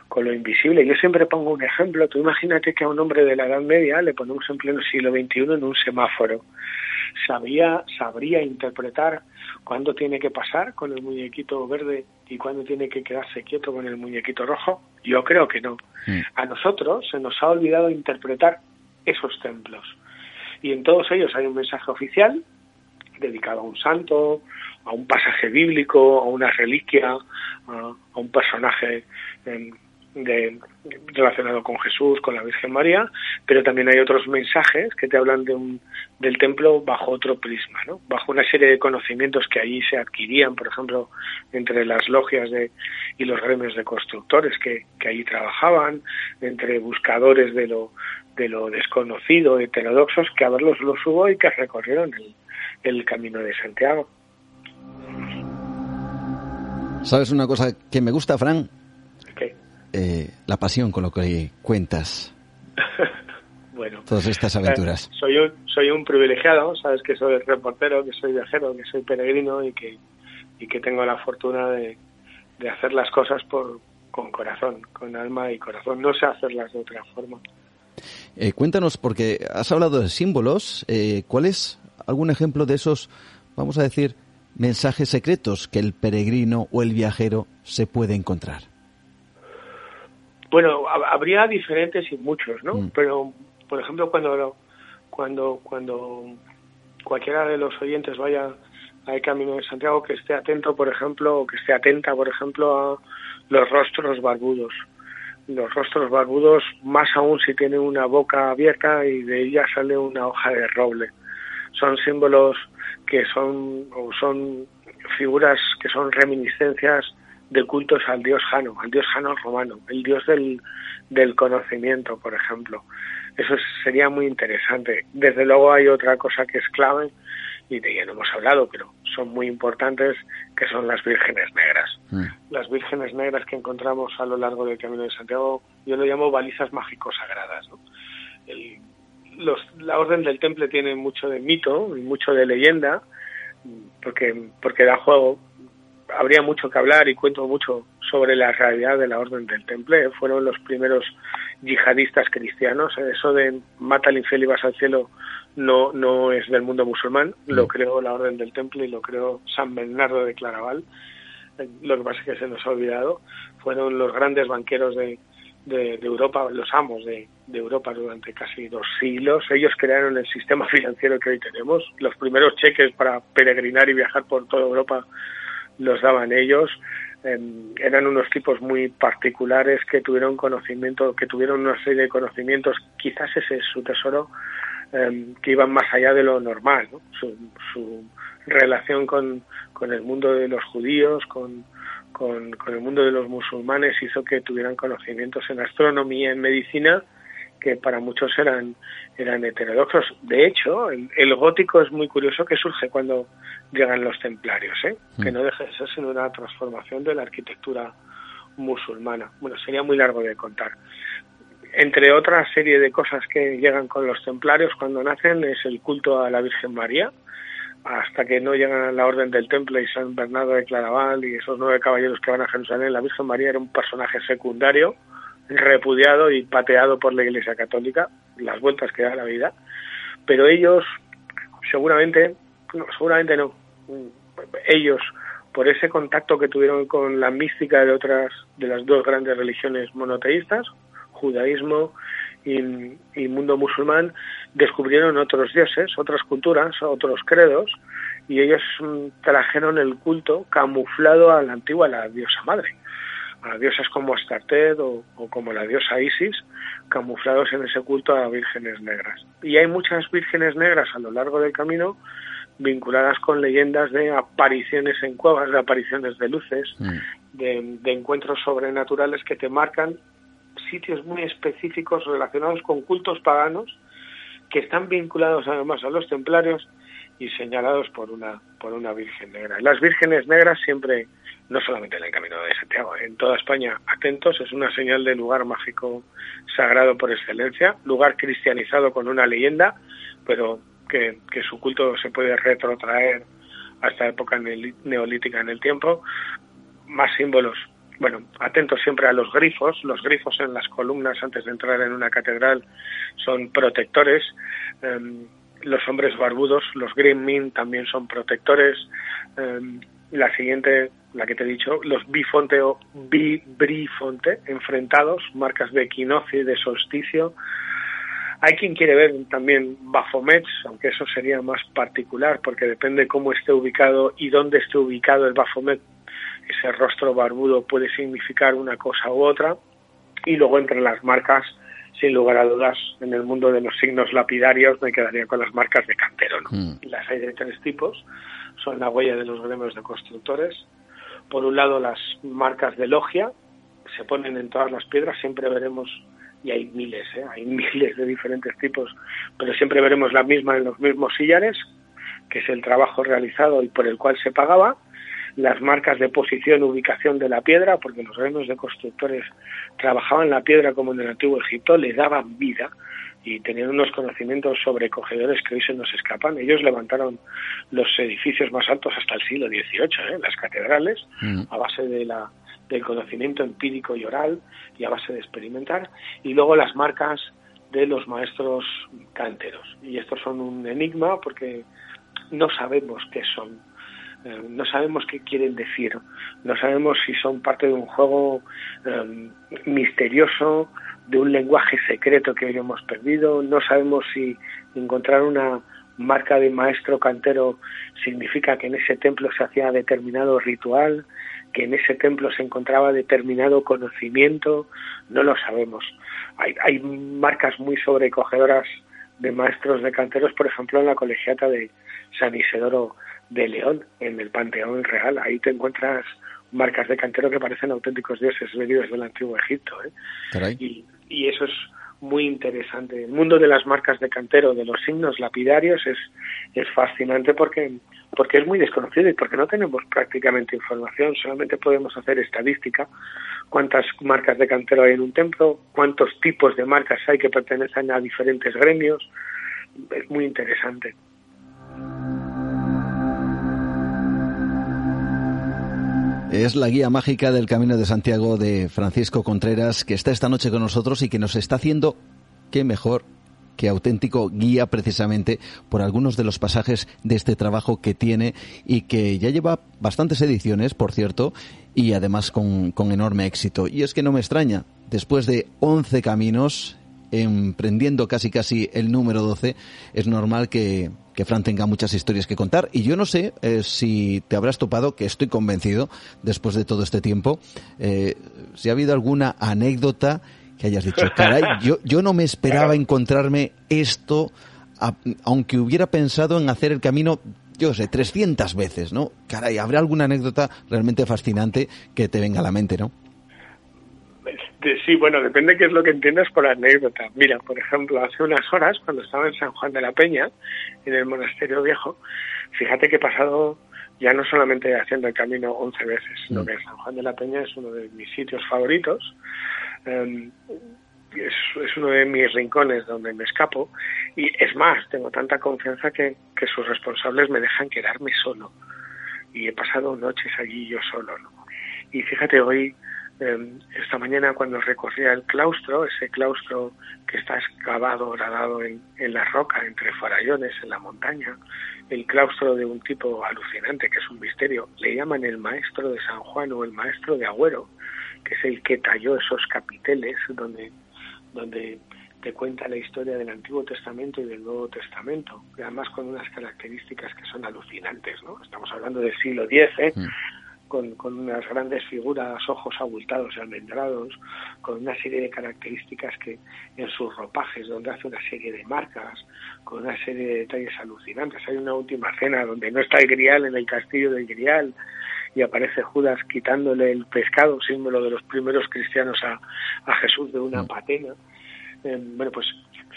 con lo invisible. Yo siempre pongo un ejemplo. Tú imagínate que a un hombre de la Edad Media le ponemos en pleno siglo XXI en un semáforo. Sabía, sabría interpretar cuándo tiene que pasar con el muñequito verde y cuándo tiene que quedarse quieto con el muñequito rojo. Yo creo que no. Mm. A nosotros se nos ha olvidado interpretar esos templos. Y en todos ellos hay un mensaje oficial dedicado a un santo, a un pasaje bíblico, a una reliquia, a, un personaje de, relacionado con Jesús, con la Virgen María, pero también hay otros mensajes que te hablan de un, del templo bajo otro prisma, ¿no? bajo una serie de conocimientos que allí se adquirían, por ejemplo, entre las logias de, y los gremios de constructores que, que allí trabajaban, entre buscadores de lo, de lo desconocido, heterodoxos, que a verlos los hubo y que recorrieron el, el camino de Santiago. ¿Sabes una cosa que me gusta, Fran? Eh, la pasión con lo que cuentas. (laughs) bueno. Todas estas aventuras. Eh, soy, un, soy un privilegiado, sabes que soy reportero, que soy viajero, que soy peregrino y que, y que tengo la fortuna de, de hacer las cosas por, con corazón, con alma y corazón. No sé hacerlas de otra forma. Eh, cuéntanos, porque has hablado de símbolos. ¿Cuál es algún ejemplo de esos, vamos a decir, mensajes secretos que el peregrino o el viajero se puede encontrar? Bueno, habría diferentes y muchos, ¿no? Mm. Pero, por ejemplo, cuando, cuando, cuando cualquiera de los oyentes vaya al Camino de Santiago, que esté atento, por ejemplo, o que esté atenta, por ejemplo, a los rostros barbudos. Los rostros barbudos, más aún si tienen una boca abierta y de ella sale una hoja de roble. Son símbolos que son, o son figuras que son reminiscencias de cultos al dios Jano, al dios Jano romano, el dios del, del conocimiento, por ejemplo. Eso sería muy interesante. Desde luego hay otra cosa que es clave y de ella no hemos hablado, pero son muy importantes, que son las vírgenes negras. Mm. Las vírgenes negras que encontramos a lo largo del Camino de Santiago, yo lo llamo balizas mágicos sagradas. Los, la Orden del Temple tiene mucho de mito y mucho de leyenda, porque, porque da juego habría mucho que hablar y cuento mucho sobre la realidad de la Orden del Temple. Fueron los primeros yihadistas cristianos. Eso de mata al infiel y vas al cielo no, no es del mundo musulmán. Lo creó la Orden del Temple y lo creó San Bernardo de Claraval. Eh, lo que pasa es que se nos ha olvidado. Fueron los grandes banqueros de, de, Europa, los amos de, de, Europa durante casi dos siglos. Ellos crearon el sistema (laughs) financiero que hoy tenemos. Los primeros cheques para peregrinar y viajar por toda Europa los daban ellos. Em, eran unos tipos muy particulares que tuvieron conocimiento, que tuvieron una serie de conocimientos, quizás ese es su tesoro, em, que iban más allá de lo normal. Su, su, relación con, con, el mundo de los judíos, con, con, con el mundo de los musulmanes, hizo que tuvieran conocimientos en astronomía, en medicina, que para muchos eran, eran heterodoxos. De hecho, el, gótico es muy curioso que surge cuando llegan los templarios, ¿eh? que mm. no deja de ser sino una transformación de la arquitectura musulmana. Bueno, sería muy largo de contar. Entre otra serie de cosas que llegan con los templarios cuando nacen es el culto a la Virgen María, hasta que no llegan a la Orden del Temple y San Bernardo de Claraval y esos nueve caballeros que van a Jerusalén, la Virgen María era un personaje secundario repudiado y pateado por la Iglesia Católica, las vueltas que da la vida, pero ellos seguramente, no, seguramente no, ellos por ese contacto que tuvieron con la mística de otras de las dos grandes religiones monoteístas, judaísmo y, y, mundo musulmán, descubrieron otros dioses, otras culturas, otros credos, y ellos trajeron el culto camuflado a la antigua, la diosa madre a diosas como Astartet o, como la diosa Isis, camuflados en ese culto a vírgenes negras. Y hay muchas vírgenes negras a lo largo del camino vinculadas con leyendas de apariciones en cuevas, de apariciones de luces, mm. de, de encuentros sobrenaturales que te marcan sitios muy específicos relacionados con cultos paganos que están vinculados además a los templarios y señalados por una por una virgen negra. Las vírgenes negras siempre, no solamente en el Camino de Santiago, en toda España, atentos, es una señal de lugar mágico sagrado por excelencia, lugar cristianizado con una leyenda, pero que, que su culto se puede retrotraer hasta época neolítica en el tiempo. Más símbolos bueno, atentos siempre a los grifos. Los grifos en las columnas antes de entrar en una catedral son protectores. Em, los hombres barbudos, los Green Min también son protectores. Em, la siguiente, la que te he dicho, los bifonte o bibrifonte, enfrentados, marcas de equinoccio y de solsticio. Hay quien quiere ver también Baphomets, aunque eso sería más particular, porque depende cómo esté ubicado y dónde esté ubicado el Baphomet, ese rostro barbudo puede significar una cosa u otra. Y luego entre las marcas, sin lugar a dudas, en el mundo de los signos lapidarios me quedaría con las marcas de cantero. ¿no? Mm. Las hay de tres tipos. Son la huella de los gremios de constructores. Por un lado, las marcas de logia, se ponen en todas las piedras, siempre veremos y hay miles, ¿eh? hay (laughs) miles de diferentes tipos, pero siempre veremos la misma en los mismos sillares, que es el trabajo realizado y por el cual se pagaba, las marcas de posición, ubicación de la piedra, porque los gremios de constructores trabajaban la piedra como en el antiguo Egipto, le daban vida y tenían unos conocimientos sobrecogedores que hoy se nos escapan. Ellos levantaron los edificios más altos hasta el siglo XVIII, ¿eh? las catedrales, mm. a base de la, del conocimiento empírico y oral y a base de experimentar, y luego las marcas de los maestros canteros. Y estos son un enigma porque no sabemos qué son eh, no sabemos qué quieren decir, no sabemos si son parte de un juego em, misterioso, de un lenguaje secreto que hoy hemos perdido, no sabemos si encontrar una marca de maestro cantero significa que en ese templo se hacía determinado ritual, que en ese templo se encontraba determinado conocimiento, no lo sabemos. Hay, hay marcas muy sobrecogedoras de maestros de canteros, por ejemplo, en la colegiata de San Isidoro de León, en el Panteón Real. Ahí te encuentras marcas de cantero que parecen auténticos dioses venidos del antiguo Egipto. ¿eh? Y, y, eso es muy interesante. El mundo de las marcas de cantero, de los signos lapidarios, es, es fascinante porque, porque es muy desconocido y porque no tenemos prácticamente información, solamente podemos hacer estadística, cuántas marcas de cantero hay en un templo, cuántos tipos de marcas hay que pertenecen a diferentes gremios. Es muy interesante. Es la guía mágica del Camino de Santiago de Francisco Contreras, que está esta noche con nosotros y que nos está haciendo, qué mejor, que auténtico guía precisamente por algunos de los pasajes de este trabajo que tiene y que ya lleva bastantes ediciones, por cierto, y además con, con enorme éxito. Y es que no me extraña, después de 11 caminos, emprendiendo casi casi el número 12, es normal que, que Fran tenga muchas historias que contar. Y yo no sé eh, si te habrás topado, que estoy convencido, después de todo este tiempo, eh, si ha habido alguna anécdota que hayas dicho, caray, (laughs) yo, yo no me esperaba encontrarme esto, aunque hubiera pensado en hacer el camino yo sé, 300 veces, ¿no? Caray, ¿habrá alguna anécdota realmente fascinante que te venga a la mente, no? Sí, bueno, depende qué es lo que entiendas por anécdota. Mira, por ejemplo, hace unas horas, cuando estaba en San Juan de la Peña, en el monasterio viejo, fíjate que he pasado ya no solamente haciendo el camino 11 veces, sino mm. que San Juan de la Peña es uno de mis sitios favoritos. Em, es, es, uno de mis rincones donde me escapo y es más, tengo tanta confianza que, que sus responsables me dejan quedarme solo y he pasado noches allí yo solo. ¿no? Y fíjate, hoy Em, esta mañana cuando recorría el claustro, ese claustro que está excavado, horadado en, en la roca, entre farallones, en la montaña, el claustro de un tipo alucinante, que es un misterio, le llaman el maestro de San Juan o el maestro de Agüero, que es el que talló esos capiteles donde, donde te cuenta la historia del Antiguo Testamento y del Nuevo Testamento, además con unas características que son alucinantes, ¿no? Estamos hablando del siglo X, ¿eh? Mm con, unas grandes figuras, ojos abultados y almendrados, con una serie de características que en sus ropajes, donde hace una serie de marcas, con una serie de detalles alucinantes. Hay una última cena donde no está el grial en el castillo del grial y aparece Judas quitándole el pescado, símbolo de los primeros cristianos a, a Jesús de una mm. patena. Eh, bueno, pues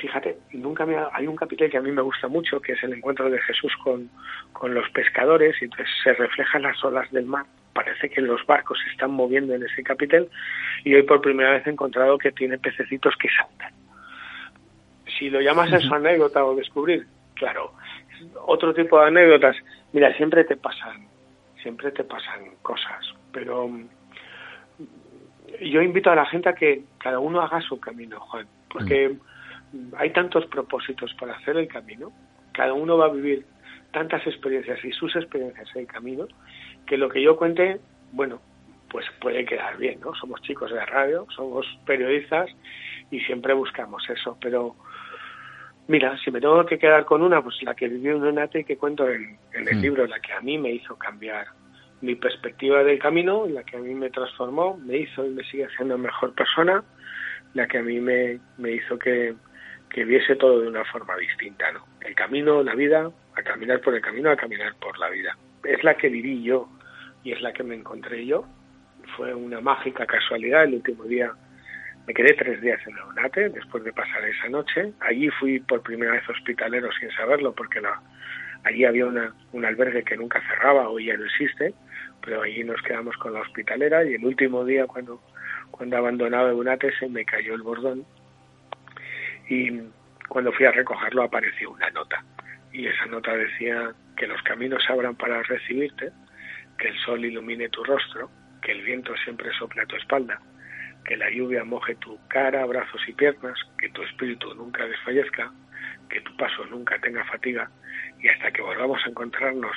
fíjate, nunca me hay un capítulo que a mí me gusta mucho, que es el encuentro de Jesús con, con los pescadores, y entonces se reflejan las olas del mar. Parece que los barcos se están moviendo en ese capítulo, y hoy por primera vez he encontrado que tiene pececitos que saltan. Si lo llamas eso anécdota o descubrir, claro, otro tipo de anécdotas, mira, siempre te pasan, siempre te pasan cosas, pero mm, yo invito a la gente a que cada uno haga su camino, Juan, porque mm. hay tantos propósitos para hacer el camino, cada uno va a vivir tantas experiencias y sus experiencias en el camino, que lo que yo cuente, bueno, pues puede quedar bien, ¿no? Somos chicos de radio, somos periodistas y siempre buscamos eso, pero mira, si me tengo que quedar con una, pues la que viví en Unate y que cuento en, el mm. libro, la que a mí me hizo cambiar mi perspectiva del camino, la que a mí me transformó, me hizo y me sigue haciendo mejor persona, la que a mí me, me hizo que, que viese todo de una forma distinta, ¿no? El camino, la vida, a caminar por el camino, a caminar por la vida. Es la que viví yo y es la que me encontré yo. Fue una mágica casualidad. El último día me quedé tres días en la UNATE después de pasar esa noche. Allí fui por primera vez hospitalero sin saberlo porque la, allí había una, un albergue que nunca cerraba, hoy ya no existe, pero allí nos quedamos con la hospitalera y el último día cuando, cuando abandonaba UNATE se me cayó el bordón y cuando fui a recogerlo apareció una nota y esa nota decía que los caminos abran para recibirte, que el sol ilumine tu rostro, que el viento siempre sopla a tu espalda, que la lluvia moje tu cara, brazos y piernas, que tu espíritu nunca desfallezca, que tu paso nunca tenga fatiga y hasta que volvamos a encontrarnos,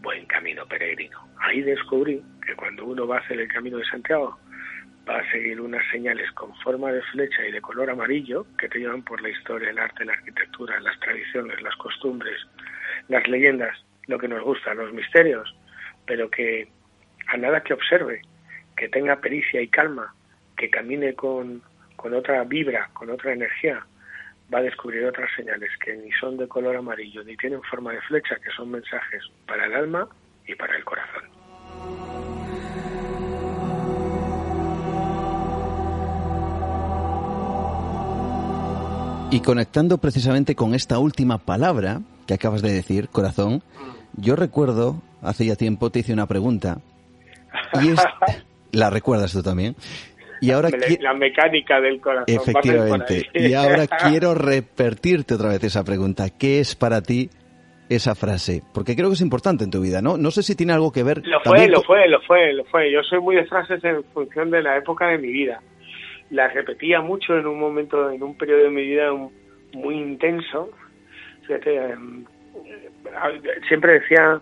buen camino peregrino. Ahí descubrí que cuando uno va a hacer el camino de Santiago, va a seguir unas señales con forma de flecha y de color amarillo que te llevan por la historia, el arte, la arquitectura, las tradiciones, las costumbres, las leyendas, lo que nos gusta, los misterios, pero que a nada que observe, que tenga pericia y calma, que camine con, con otra vibra, con otra energía, va a descubrir otras señales que ni son de color amarillo ni tienen forma de flecha, que son mensajes para el alma y para el corazón. Y conectando precisamente con esta última palabra que acabas de decir, corazón, yo recuerdo, hace ya tiempo te hice una pregunta. Y (laughs) la recuerdas tú también. Y ahora la mecánica del corazón. Efectivamente. Y ahora (laughs) quiero repetirte otra vez esa pregunta. ¿Qué es para ti esa frase? Porque creo que es importante en tu vida, ¿no? No sé si tiene algo que ver. Lo fue, lo fue, lo fue, lo fue. Yo soy muy de frases en función de la época de mi vida la repetía mucho en un momento, en un periodo de mi vida muy intenso. Em, siempre decía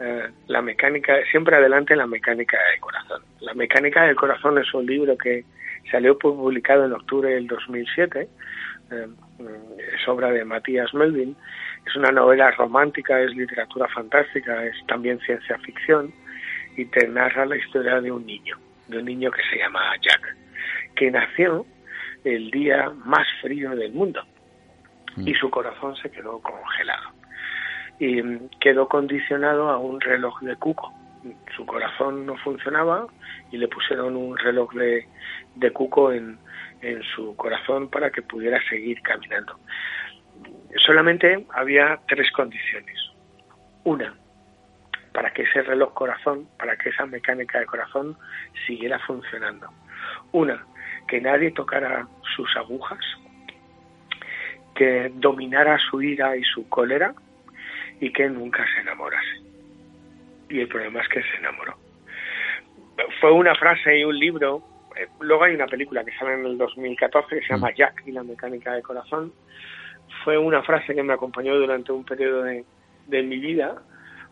eh, la mecánica, siempre adelante la mecánica del corazón. La mecánica del corazón es un libro que salió publicado en octubre del 2007. Em, es obra de Matías Melvin. Es una novela romántica, es literatura fantástica, es también ciencia ficción y te narra la historia de un niño, de un niño que se llama Jack que nació el día más frío del mundo mm. y su corazón se quedó congelado y quedó condicionado a un reloj de cuco. Su corazón no funcionaba y le pusieron un reloj de, de cuco en, en su corazón para que pudiera seguir caminando. Solamente había tres condiciones. Una, para que ese reloj corazón, para que esa mecánica de corazón siguiera funcionando. Una, que nadie tocara sus agujas, que dominara su ira y su cólera y que nunca se enamorase. Y el problema es que se enamoró. Fue una frase y un libro, eh, luego hay una película que sale en el 2014 que se llama mm. Jack y la mecánica del corazón. Fue una frase que me acompañó durante un periodo de, de mi vida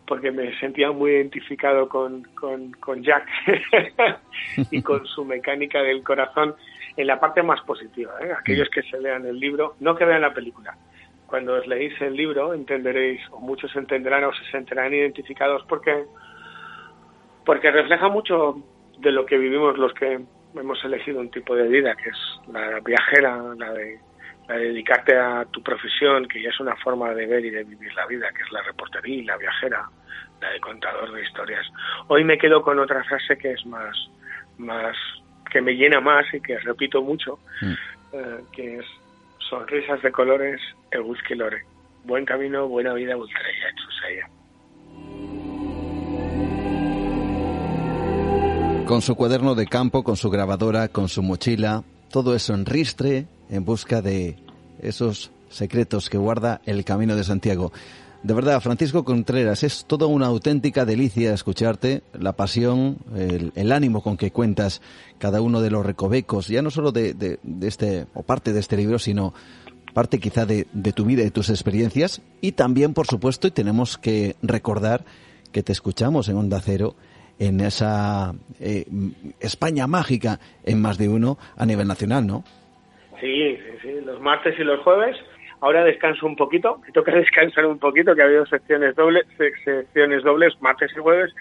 porque me sentía muy identificado con, con, Jack (laughs) y con su mecánica del corazón en la parte más positiva. ¿eh? Aquellos que se lean el libro, no que vean la película. Cuando os leéis el libro entenderéis, o muchos entenderán o se sentirán identificados porque Porque refleja mucho de lo que vivimos los que hemos elegido un tipo de vida, que es la viajera, la de, la de dedicarte a tu profesión, que ya es una forma de ver y de vivir la vida, que es la reportería, la viajera, la de contador de historias. Hoy me quedo con otra frase que es más, más que me llena más y que repito mucho, mm. eh, que es sonrisas de colores, el lore. Buen camino, buena vida, ultraia, chusaya. Con su cuaderno de campo, con su grabadora, con su mochila, todo eso en ristre en busca de esos secretos que guarda el Camino de Santiago. De verdad, Francisco Contreras, es toda una auténtica delicia escucharte, la pasión, el, ánimo con que cuentas cada uno de los recovecos, ya no solo de, de, este, o parte de este libro, sino parte quizá de, de tu vida y tus experiencias. Y también, por supuesto, y tenemos que recordar que te escuchamos en Onda Cero en esa eh, España mágica en más de uno a nivel nacional, ¿no? Sí, sí, sí, los martes y los jueves. Ahora descanso un poquito, me toca (laughs) descansar un poquito, que ha habido secciones dobles, secciones dobles, martes y jueves,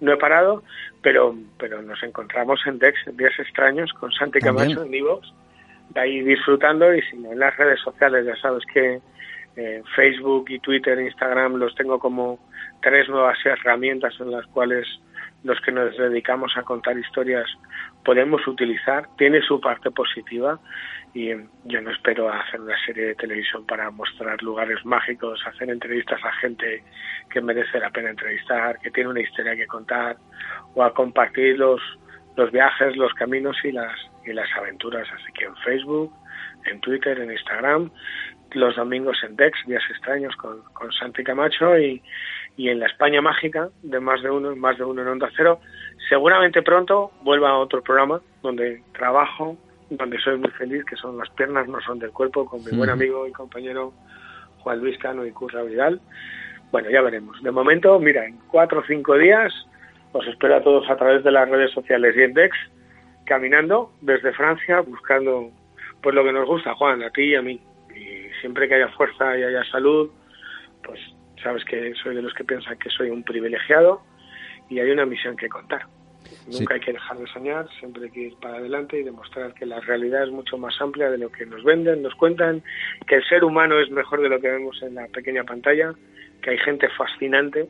no he parado, pero pero nos encontramos en Dex, Días Extraños, con Santi Camacho en Ivox, de ahí disfrutando y si no, en las redes sociales, ya sabes que eh, Facebook y Twitter, Instagram los tengo como tres nuevas herramientas en las cuales los que nos dedicamos a contar historias podemos utilizar, tiene su parte positiva y yo no espero hacer una serie de televisión para mostrar lugares mágicos, hacer entrevistas a gente que merece la pena entrevistar, que tiene una historia que contar o a compartir los, los viajes, los caminos y las, y las aventuras. Así que en Facebook, en Twitter, en Instagram, los domingos en Dex, Días Extraños con, con Santi Camacho y, y en la España mágica de más de uno, más de uno en Onda Cero. Seguramente pronto vuelva a otro programa donde trabajo, donde soy muy feliz, que son las piernas no son del cuerpo, con mi buen amigo y compañero Juan Luis Cano y Curra Vidal. Bueno, ya veremos. De momento, mira, en cuatro o cinco días os espero a todos a través de las redes sociales y en Dex, caminando desde Francia, buscando pues lo que nos gusta, Juan, a ti y a mí. Y siempre que haya fuerza y haya salud, pues Sabes que soy de los que piensan que soy un privilegiado y hay una misión que contar. Nunca hay que dejar de soñar, siempre hay que ir para adelante y demostrar que la realidad es mucho más amplia de lo que nos venden, nos cuentan, que el ser humano es mejor de lo que vemos en la pequeña pantalla, que hay gente fascinante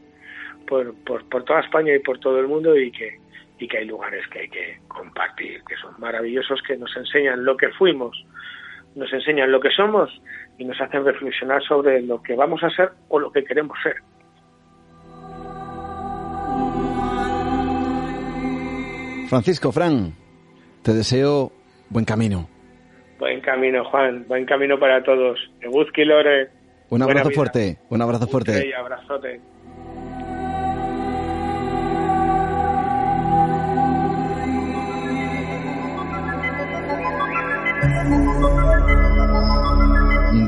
por, por, por toda España y por todo el mundo y que, y que hay lugares que hay que compartir, que son maravillosos, que nos enseñan lo que fuimos, nos enseñan lo que somos y nos hacen reflexionar sobre lo que vamos a ser o lo que queremos ser. Francisco, Fran, te deseo buen camino. Buen camino, Juan. Buen camino para todos. Lore. Un abrazo fuerte. Un abrazo fuerte. Un abrazote.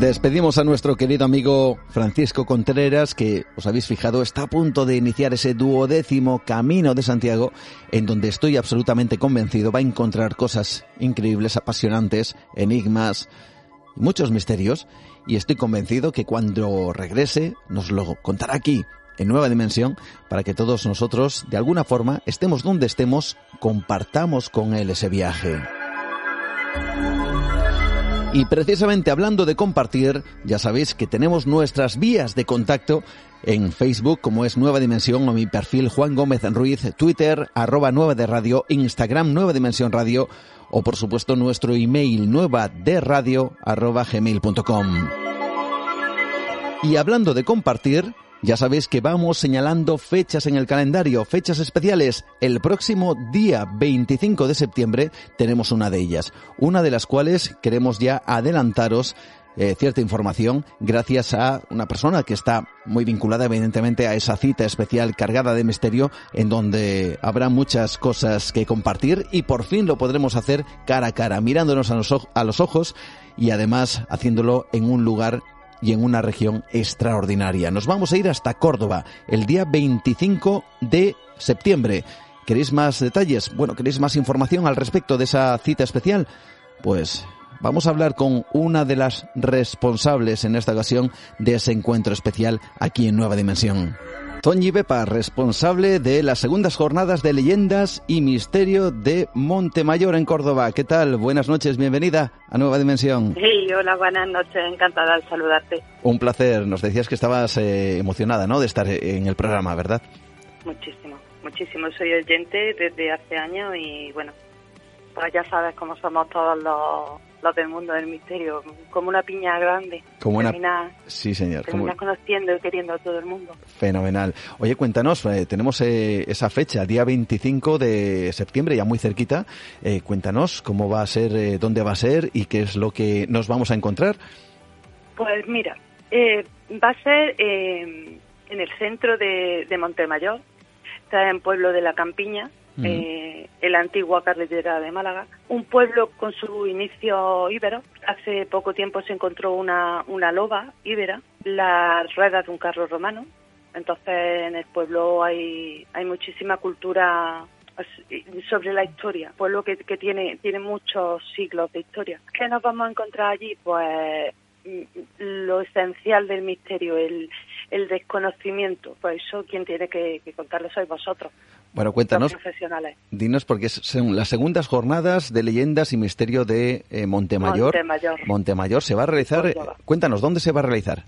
Despedimos a nuestro querido amigo Francisco Contreras, que os habéis fijado está a punto de iniciar ese duodécimo camino de Santiago, en donde estoy absolutamente convencido va a encontrar cosas increíbles, apasionantes, enigmas, muchos misterios, y estoy convencido que cuando regrese nos lo contará aquí, en Nueva Dimensión, para que todos nosotros, de alguna forma, estemos donde estemos, compartamos con él ese viaje. Y precisamente hablando de compartir, ya sabéis que tenemos nuestras vías de contacto en Facebook, como es Nueva Dimensión, o mi perfil Juan Gómez Ruiz, Twitter, arroba Nueva de Radio, Instagram Nueva Dimensión Radio, o por supuesto nuestro email nueva de radio arroba gmail.com. Y hablando de compartir, ya sabéis que vamos señalando fechas en el calendario, fechas especiales. El próximo día 25 de septiembre tenemos una de ellas, una de las cuales queremos ya adelantaros eh, cierta información gracias a una persona que está muy vinculada evidentemente a esa cita especial cargada de misterio en donde habrá muchas cosas que compartir y por fin lo podremos hacer cara a cara, mirándonos a los, a los ojos y además haciéndolo en un lugar y en una región extraordinaria. Nos vamos a ir hasta Córdoba el día 25 de septiembre. ¿Queréis más detalles? Bueno, ¿queréis más información al respecto de esa cita especial? Pues vamos a hablar con una de las responsables en esta ocasión de ese encuentro especial aquí en Nueva Dimensión. Toñi Bepa, responsable de las segundas jornadas de leyendas y misterio de Montemayor en Córdoba. ¿Qué tal? Buenas noches, bienvenida a Nueva Dimensión. Sí, hola, buenas noches, encantada de saludarte. Un placer, nos decías que estabas eh, emocionada, ¿no?, de estar en el programa, ¿verdad? Muchísimo, muchísimo. Soy oyente desde hace años y bueno, pues ya sabes cómo somos todos los del mundo del misterio, como una piña grande. Como una... sí, señor. Terminas conociendo y queriendo a todo el mundo. Fenomenal. Oye, cuéntanos, eh, tenemos eh, esa fecha, día 25 de septiembre, ya muy cerquita. Eh, cuéntanos cómo va a ser, dónde va a ser y qué es lo que nos vamos a encontrar. Pues mira, va a ser en el centro de, de Montemayor, está en Pueblo de la Campiña, eh, en la antigua carretera de Málaga. Un pueblo con su inicio íbero. Hace poco tiempo se encontró una, una loba íbera, las ruedas de un carro romano. Entonces en el pueblo hay, hay muchísima cultura sobre la historia, pueblo que, que tiene, tiene muchos siglos de historia. ¿Qué nos vamos a encontrar allí? Pues lo esencial del misterio, el, el desconocimiento. Pues eso quien tiene que, que contarlo sois vosotros. Bueno, cuéntanos. Dinos, porque son las segundas jornadas de leyendas y misterio de eh, Montemayor. Montemayor. Montemayor se va a realizar. cuéntanos, ¿dónde se va a realizar?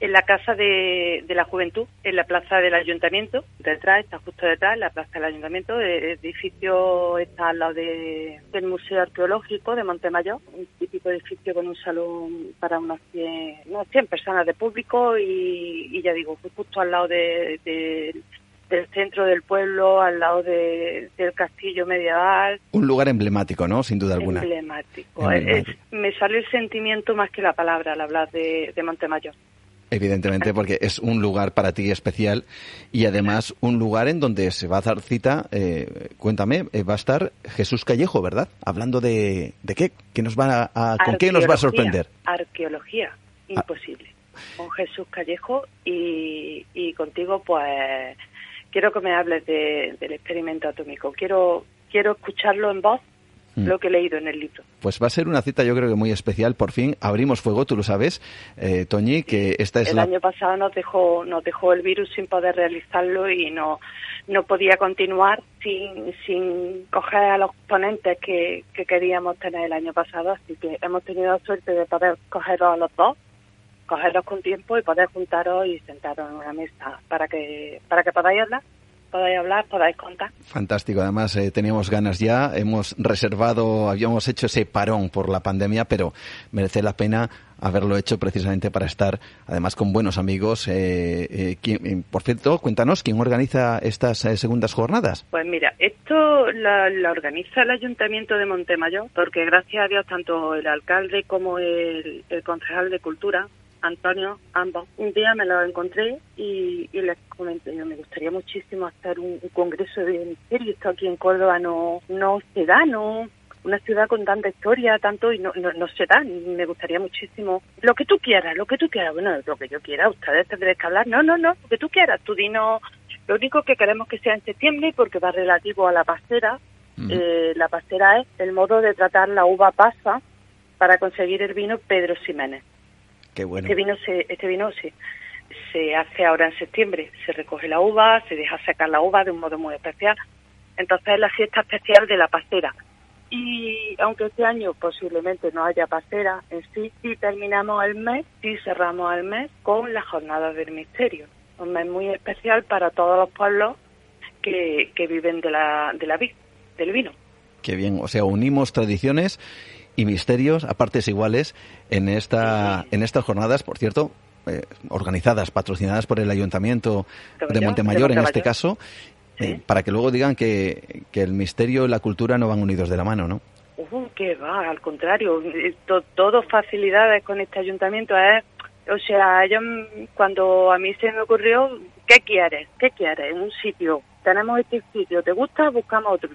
En la Casa de, la Juventud, en la Plaza del Ayuntamiento, detrás, está justo detrás, la Plaza del Ayuntamiento. El edificio está al lado del Museo Arqueológico de Montemayor, un típico edificio con un salón para unas 100, 100 personas de público y, ya digo, justo al lado de, del centro del pueblo, al lado del castillo medieval. Un lugar emblemático, ¿no? Sin duda alguna. Emblemático. me sale el sentimiento más que la palabra al hablar de, Montemayor. Evidentemente, porque es un lugar para ti especial y además un lugar en donde se va a dar cita, eh, cuéntame, eh, va a estar Jesús Callejo, ¿verdad? Hablando de, de qué, ¿Qué nos va a, ¿con qué nos va a sorprender? Arqueología, imposible. Con Jesús Callejo y, y contigo, pues quiero que me hables del experimento atómico. Quiero, quiero escucharlo en voz mm. lo que he leído en el libro. Pues va a ser una cita yo creo que muy especial. Por fin abrimos fuego, tú lo sabes, eh, Toñi, que esta es el la... año pasado nos dejó, nos dejó el virus sin poder realizarlo y no, no podía continuar sin, sin coger a los ponentes que, que queríamos tener el año pasado. Así que hemos tenido la suerte de poder cogerlos a los dos cogerlos con tiempo y poder juntaros y sentaros en una mesa para que para que podáis hablar podáis hablar, podáis contar. Fantástico, además eh, teníamos ganas ya, hemos reservado, habíamos hecho ese parón por la pandemia, pero merece la pena haberlo hecho precisamente para estar, además, con buenos amigos. Eh, eh, por cierto, cuéntanos, ¿quién organiza estas segundas jornadas? Pues mira, esto la, organiza el Ayuntamiento de Montemayor, porque gracias a Dios tanto el alcalde como el concejal de Cultura Antonio, ambos. Un día me lo encontré y, les comenté, me gustaría muchísimo hacer un, congreso de misterio. Esto aquí en Córdoba no, no se da, no una ciudad con tanta historia, tanto, y no, no, se da. Me gustaría muchísimo. Lo que tú quieras, lo que tú quieras. Bueno, lo que yo quiera, ustedes tendréis que hablar. No, no, no, lo que tú quieras. Tú dinos, lo único que queremos que sea en septiembre, porque va relativo a la pastera. Eh, la pastera es el modo de tratar la uva pasa para conseguir el vino Pedro Ximénez. Este vino, se, este vino se, se hace ahora en septiembre. Se recoge la uva, se deja secar la uva de un modo muy especial. Entonces es la fiesta especial de la pastera. Y aunque este año posiblemente no haya pastera en sí, sí terminamos el mes, sí cerramos el mes con la jornada del misterio. Un mes muy especial para todos los pueblos que, que viven de la, de la vid, del vino. Qué bien, o sea, unimos tradiciones y misterios a partes iguales en, esta, en estas jornadas, por cierto, eh, organizadas, patrocinadas por el Ayuntamiento de Montemayor, en este caso, eh, para que luego digan que, que, el misterio y la cultura no van unidos de la mano, ¿no? Uh, que va, al contrario, eh, todo facilidades con este ayuntamiento es, o sea, ellos cuando a mí se me ocurrió, ¿qué quieres? ¿Qué quieres? Un sitio tenemos este sitio, ¿te gusta? Buscamos otro.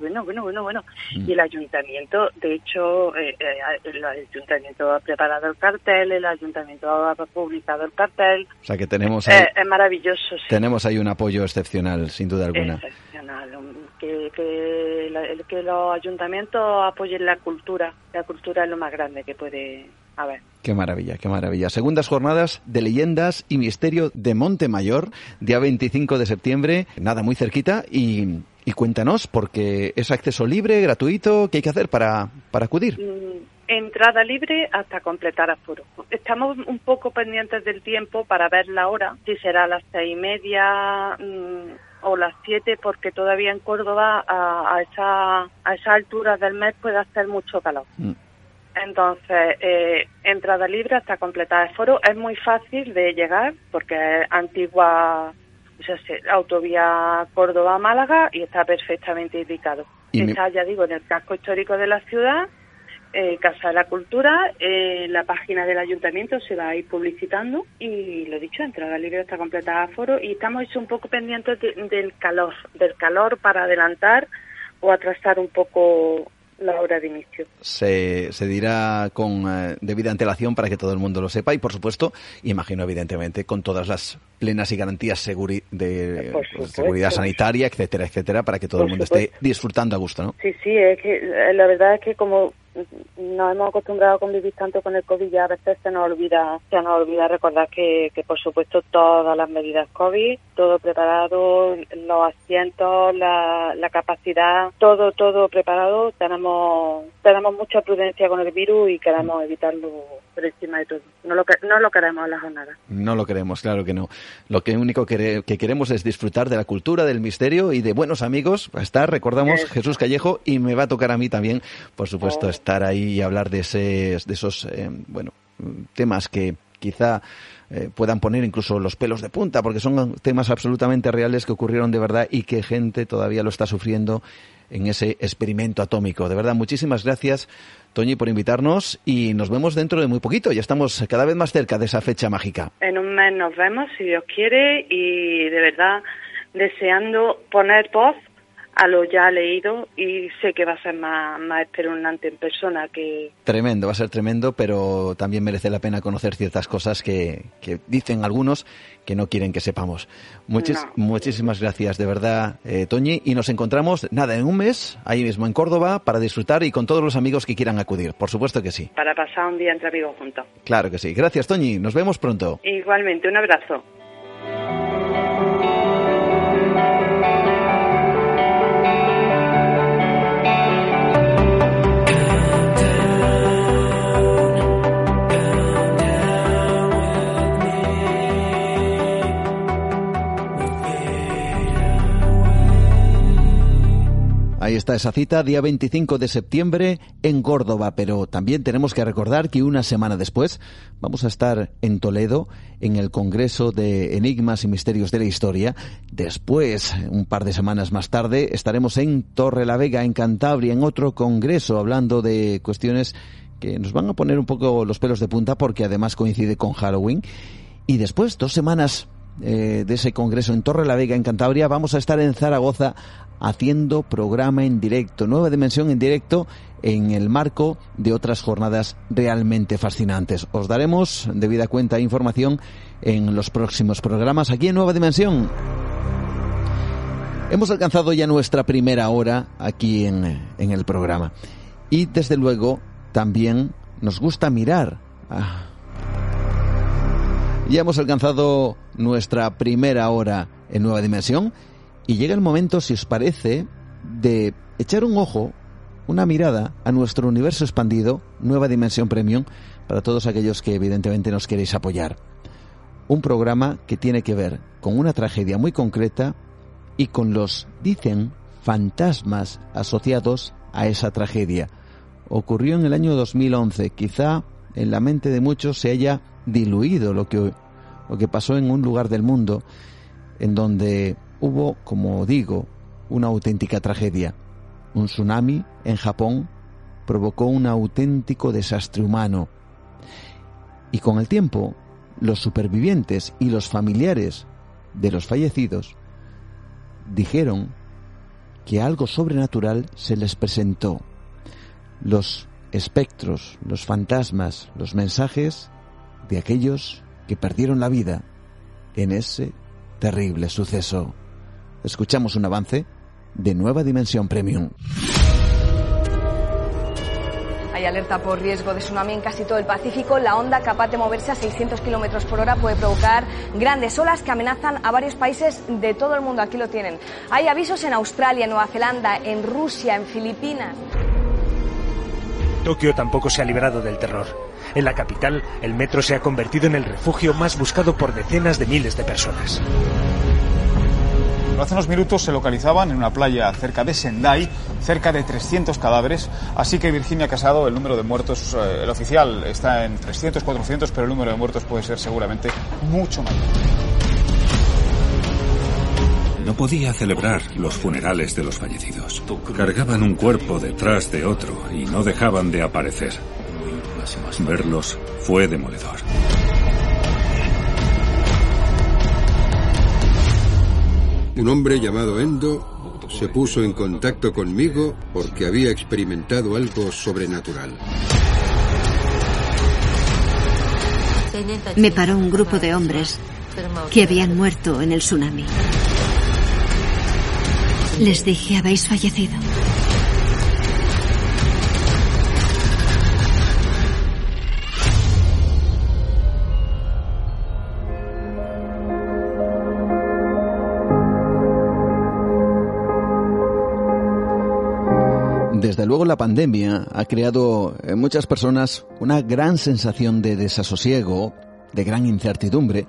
bueno, bueno, bueno, bueno. Mm. Y el ayuntamiento, de hecho, eh, eh, el ayuntamiento ha preparado el cartel, el ayuntamiento ha publicado el cartel. O sea que tenemos ahí, es maravilloso. Tenemos ahí un apoyo excepcional, sin duda alguna. Excepcional. Que, que, que los ayuntamientos apoyen la cultura. La cultura es lo más grande que puede A ver. Qué maravilla, qué maravilla. Segundas jornadas de leyendas y misterio de Montemayor, día 25 de septiembre, nada muy cerquita y, cuéntanos, porque es acceso libre, gratuito, ¿qué hay que hacer para, para acudir? Mm, entrada libre hasta completar aforo. Estamos un poco pendientes del tiempo para ver la hora, si será a las seis y media mm, o las siete, porque todavía en Córdoba a, a, esa, a esa altura del mes puede hacer mucho calor. Mm. Entonces, eh, entrada libre hasta completar el foro. Es muy fácil de llegar porque es antigua autovía Córdoba-Málaga y está perfectamente indicado. está, ya digo, en el casco histórico de la ciudad, eh, Casa de la Cultura, eh, la página del ayuntamiento se va a ir publicitando y lo dicho, entrada libre hasta completar foro y estamos un poco pendientes del calor, del calor para adelantar o atrasar un poco la hora de inicio. Se, se dirá con eh, debida antelación para que todo el mundo lo sepa y, por supuesto, imagino evidentemente con todas las plenas y garantías de seguridad sanitaria, etcétera, etcétera, para que todo el mundo esté disfrutando a gusto, ¿no? Sí, sí, es que eh, la verdad es que como nos hemos acostumbrado a convivir tanto con el COVID ya a veces se nos olvida, se nos olvida recordar que, que por supuesto todas las medidas COVID, todo preparado, los asientos, la, la capacidad, todo, todo preparado, tenemos, tenemos mucha prudencia con el virus y queremos evitarlo por encima de todo. No lo, no lo queremos la jornada. No lo queremos, claro que no. Lo que único que, queremos es disfrutar de la cultura, del misterio y de buenos amigos. Estar, recordamos, Jesús Callejo y me va a tocar a mí también, por supuesto, oh. estar ahí y hablar de, ese, de esos, eh, bueno, temas que quizá eh, puedan poner incluso los pelos de punta, porque son temas absolutamente reales que ocurrieron de verdad y que gente todavía lo está sufriendo en ese experimento atómico. De verdad, muchísimas gracias, Toñi, por invitarnos y nos vemos dentro de muy poquito. Ya estamos cada vez más cerca de esa fecha mágica. En un mes nos vemos, si Dios quiere, y de verdad deseando poner voz a lo ya leído y sé que va a ser más, más espeluznante en persona que... Tremendo, va a ser tremendo, pero también merece la pena conocer ciertas cosas que, que dicen algunos que no quieren que sepamos. Muchísimas gracias, de verdad, eh, Toñi, y nos encontramos, nada, en un mes, ahí mismo en Córdoba, para disfrutar y con todos los amigos que quieran acudir, por supuesto que sí. Para pasar un día entre amigos juntos. Claro que sí. Gracias, Toñi, nos vemos pronto. Igualmente, un abrazo. Ahí está esa cita, día 25 de septiembre en Córdoba, pero también tenemos que recordar que una semana después vamos a estar en Toledo en el Congreso de Enigmas y Misterios de la Historia. Después, un par de semanas más tarde, estaremos en Torre la Vega, en Cantabria, en otro congreso, hablando de cuestiones que nos van a poner un poco los pelos de punta porque además coincide con Halloween. Y después, dos semanas eh, de ese congreso en Torre la Vega, en Cantabria, vamos a estar en Zaragoza haciendo programa en directo, nueva dimensión en directo en el marco de otras jornadas realmente fascinantes. Os daremos debida cuenta e información en los próximos programas aquí en Nueva Dimensión. Hemos alcanzado ya nuestra primera hora aquí en, en el programa y desde luego también nos gusta mirar. Ya hemos alcanzado nuestra primera hora en Nueva Dimensión y llega el momento, si os parece, de echar un ojo, una mirada a nuestro universo expandido, Nueva Dimensión Premium, para todos aquellos que evidentemente nos queréis apoyar. Un programa que tiene que ver con una tragedia muy concreta y con los, dicen, fantasmas asociados a esa tragedia. Ocurrió en el año 2011. Quizá en la mente de muchos se haya diluido lo que, lo que pasó en un lugar del mundo en donde hubo, como digo, una auténtica tragedia. Un tsunami en Japón provocó un auténtico desastre humano. Y con el tiempo, los supervivientes y los familiares de los fallecidos dijeron que algo sobrenatural se les presentó. Los espectros, los fantasmas, los mensajes de aquellos que perdieron la vida en ese terrible suceso escuchamos un avance de Nueva Dimensión Premium. Hay alerta por riesgo de tsunami en casi todo el Pacífico. La onda, capaz de moverse a 600 kilómetros por hora, puede provocar grandes olas que amenazan a varios países de todo el mundo. Aquí lo tienen. Hay avisos en Australia, en Nueva Zelanda, en Rusia, en Filipinas. Tokio tampoco se ha liberado del terror. En la capital, el metro se ha convertido en el refugio más buscado por decenas de miles de personas. Hace unos minutos se localizaban en una playa cerca de Sendai cerca de 300 cadáveres, así que Virginia Casado, el número de muertos, eh, el oficial está en 300, 400, pero el número de muertos puede ser seguramente mucho mayor. No podía celebrar los funerales de los fallecidos. Cargaban un cuerpo detrás de otro y no dejaban de aparecer. Verlos fue demoledor. Un hombre llamado Endo se puso en contacto conmigo porque había experimentado algo sobrenatural. Me paró un grupo de hombres que habían muerto en el tsunami. Les dije, habéis fallecido. Pandemia ha creado en muchas personas una gran sensación de desasosiego, de gran incertidumbre,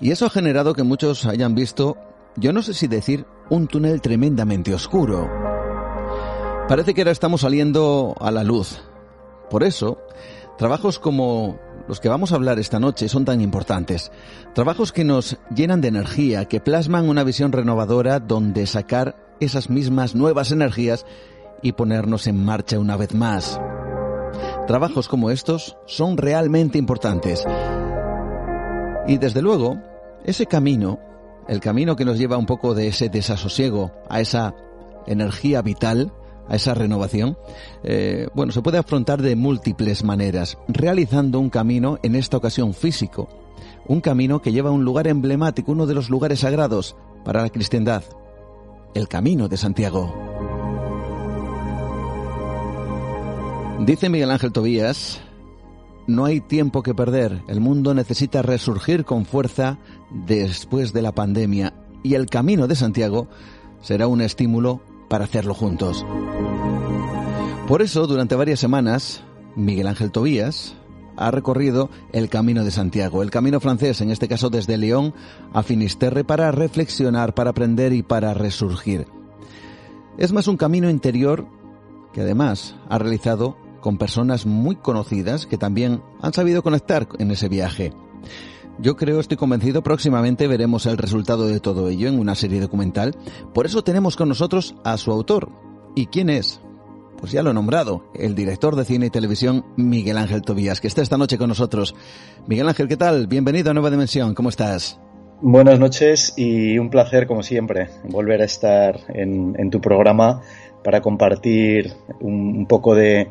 y eso ha generado que muchos hayan visto, yo no sé si decir, un túnel tremendamente oscuro. Parece que ahora estamos saliendo a la luz. Por eso, trabajos como los que vamos a hablar esta noche son tan importantes. Trabajos que nos llenan de energía, que plasman una visión renovadora donde sacar esas mismas nuevas energías y ponernos en marcha una vez más. Trabajos como estos son realmente importantes. Y desde luego, ese camino, el camino que nos lleva un poco de ese desasosiego a esa energía vital, a esa renovación, eh, bueno, se puede afrontar de múltiples maneras, realizando un camino, en esta ocasión físico, un camino que lleva a un lugar emblemático, uno de los lugares sagrados para la cristiandad, el Camino de Santiago. Dice Miguel Ángel Tobías, no hay tiempo que perder, el mundo necesita resurgir con fuerza después de la pandemia y el camino de Santiago será un estímulo para hacerlo juntos. Por eso, durante varias semanas, Miguel Ángel Tobías ha recorrido el Camino de Santiago, el camino francés, en este caso desde León a Finisterre, para reflexionar, para aprender y para resurgir. Es más un camino interior que además ha realizado con personas muy conocidas que también han sabido conectar en ese viaje. Yo creo, estoy convencido, próximamente veremos el resultado de todo ello en una serie documental. Por eso tenemos con nosotros a su autor. ¿Y quién es? Pues ya lo he nombrado, el director de cine y televisión Miguel Ángel Tobías, que está esta noche con nosotros. Miguel Ángel, ¿qué tal? Bienvenido a Nueva Dimensión, ¿cómo estás? Buenas noches y un placer, como siempre, volver a estar en, tu programa para compartir un poco de,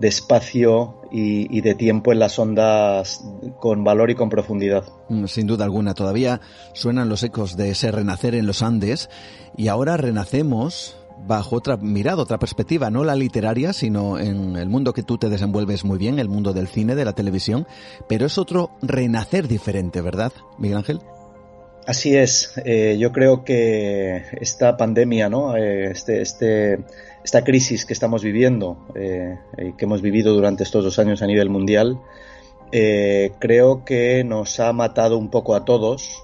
de espacio y, de tiempo en las ondas con valor y con profundidad. Mm, sin duda alguna, todavía suenan los ecos de ese renacer en los Andes y ahora renacemos bajo otra mirada, otra perspectiva, no la literaria, sino en el mundo que tú te desenvuelves muy bien, el mundo del cine, de la televisión, pero es otro renacer diferente, ¿verdad, Miguel Ángel? Así es, eh, yo creo que esta pandemia, ¿no? Eh, este, este esta crisis que estamos viviendo eh, que hemos vivido durante estos dos años a nivel mundial, eh, creo que nos ha matado un poco a todos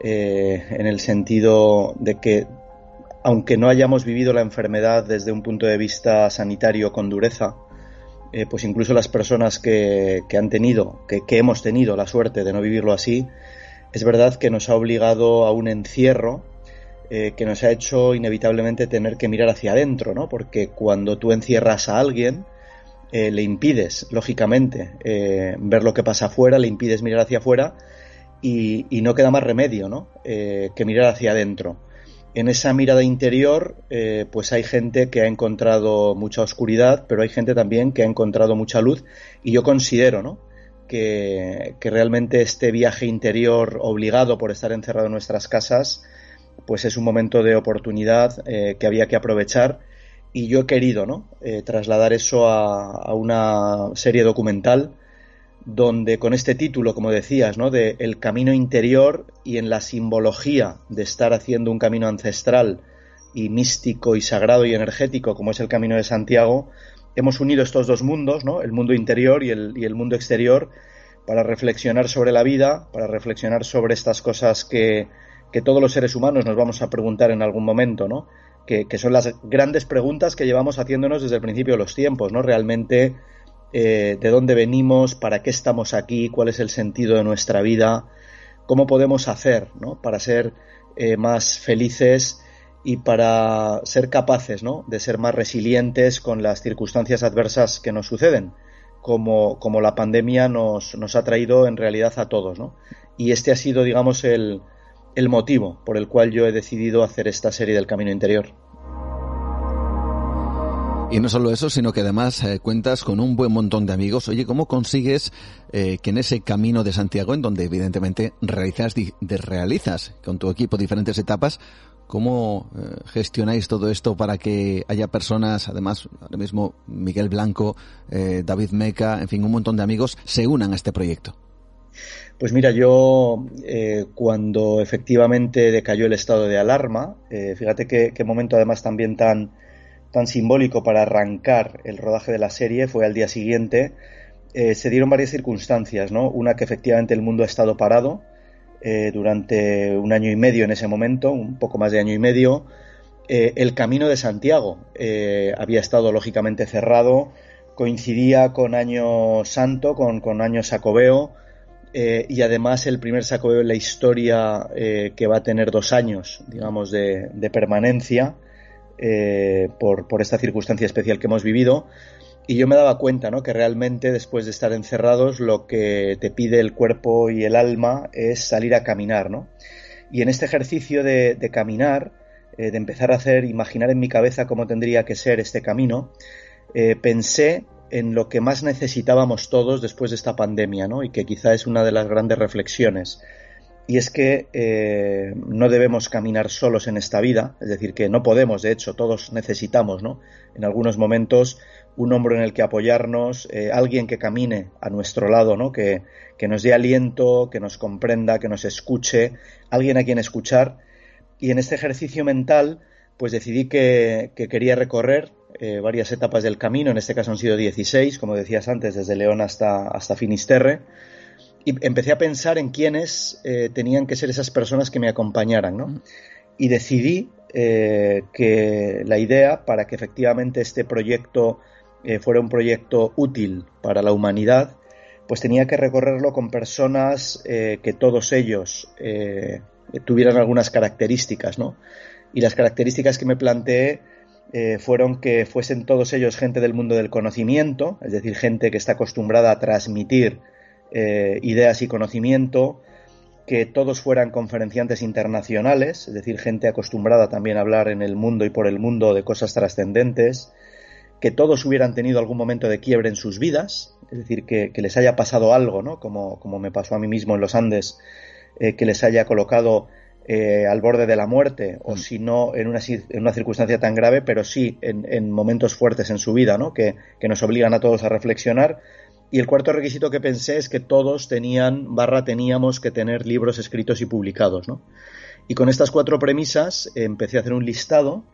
eh, en el sentido de que aunque no hayamos vivido la enfermedad desde un punto de vista sanitario con dureza, pues incluso las personas que, han tenido, que, que, hemos tenido la suerte de no vivirlo así, es verdad que nos ha obligado a un encierro eh, que nos ha hecho inevitablemente tener que mirar hacia adentro, ¿no? Porque cuando tú encierras a alguien, eh, le impides, lógicamente, eh, ver lo que pasa afuera, le impides mirar hacia afuera y, no queda más remedio, ¿no? que mirar hacia adentro. En esa mirada interior, pues hay gente que ha encontrado mucha oscuridad, pero hay gente también que ha encontrado mucha luz y yo considero, ¿no? Que, realmente este viaje interior obligado por estar encerrado en nuestras casas, pues es un momento de oportunidad eh, que había que aprovechar y yo he querido ¿no? Eh, trasladar eso a, una serie documental donde con este título, como decías, ¿no? de El camino interior y en la simbología de estar haciendo un camino ancestral y místico y sagrado y energético como es el camino de Santiago, hemos unido estos dos mundos, ¿no? el mundo interior y el, y el mundo exterior, para reflexionar sobre la vida, para reflexionar sobre estas cosas que, que todos los seres humanos nos vamos a preguntar en algún momento, ¿no? Que, son las grandes preguntas que llevamos haciéndonos desde el principio de los tiempos, ¿no? Realmente, eh, ¿de dónde venimos? ¿Para qué estamos aquí? ¿Cuál es el sentido de nuestra vida? ¿Cómo podemos hacer, ¿no? Para ser eh, más felices y para ser capaces, ¿no? De ser más resilientes con las circunstancias adversas que nos suceden, como, como la pandemia nos, nos ha traído en realidad a todos, ¿no? Y este ha sido, digamos, el, el motivo por el cual yo he decidido hacer esta serie del Camino Interior. Y no solo eso, sino que además eh, cuentas con un buen montón de amigos. Oye, ¿cómo consigues eh, que en ese camino de Santiago, en donde evidentemente realizas, realizas con tu equipo diferentes etapas, ¿cómo eh, gestionáis todo esto para que haya personas, además, ahora mismo Miguel Blanco, David Meca, en fin, un montón de amigos, se unan a este proyecto? Pues mira, yo eh, cuando efectivamente decayó el estado de alarma, eh, fíjate qué, momento además también tan, tan simbólico para arrancar el rodaje de la serie, fue al día siguiente, eh, se dieron varias circunstancias, ¿no? Una que efectivamente el mundo ha estado parado durante un año y medio en ese momento, un poco más de año y medio, el camino de Santiago había estado lógicamente cerrado, coincidía con año santo, con, con año sacobeo, eh, y además el primer saco en la historia eh, que va a tener dos años, digamos, de, permanencia eh, por, esta circunstancia especial que hemos vivido. Y yo me daba cuenta, ¿no? Que realmente después de estar encerrados, lo que te pide el cuerpo y el alma es salir a caminar, ¿no? Y en este ejercicio de, caminar, de empezar a hacer, imaginar en mi cabeza cómo tendría que ser este camino, pensé en lo que más necesitábamos todos después de esta pandemia, ¿no? Y que quizá es una de las grandes reflexiones. Y es que eh, no debemos caminar solos en esta vida, es decir, que no podemos, de hecho, todos necesitamos, ¿no? En algunos momentos, un hombro en el que apoyarnos, eh, alguien que camine a nuestro lado, ¿no? Que, que nos dé aliento, que nos comprenda, que nos escuche, alguien a quien escuchar. Y en este ejercicio mental, pues decidí que, que quería recorrer eh, varias etapas del camino, en este caso han sido 16, como decías antes, desde León hasta, hasta Finisterre, y empecé a pensar en quiénes eh, tenían que ser esas personas que me acompañaran, ¿no? Y decidí que la idea para que efectivamente este proyecto fuera un proyecto útil para la humanidad, pues tenía que recorrerlo con personas que todos ellos tuvieran algunas características, ¿no? Y las características que me planteé eh, fueron que fuesen todos ellos gente del mundo del conocimiento, es decir, gente que está acostumbrada a transmitir eh, ideas y conocimiento, que todos fueran conferenciantes internacionales, es decir, gente acostumbrada también a hablar en el mundo y por el mundo de cosas trascendentes, que todos hubieran tenido algún momento de quiebre en sus vidas, es decir, que, les haya pasado algo, ¿no? Como, como, me pasó a mí mismo en los Andes, eh, que les haya colocado eh, al borde de la muerte o mm. si no en una, en una, circunstancia tan grave, pero sí en, momentos fuertes en su vida, ¿no? Que, nos obligan a todos a reflexionar. Y el cuarto requisito que pensé es que todos tenían, barra teníamos que tener libros escritos y publicados, ¿no? Y con estas cuatro premisas empecé a hacer un listado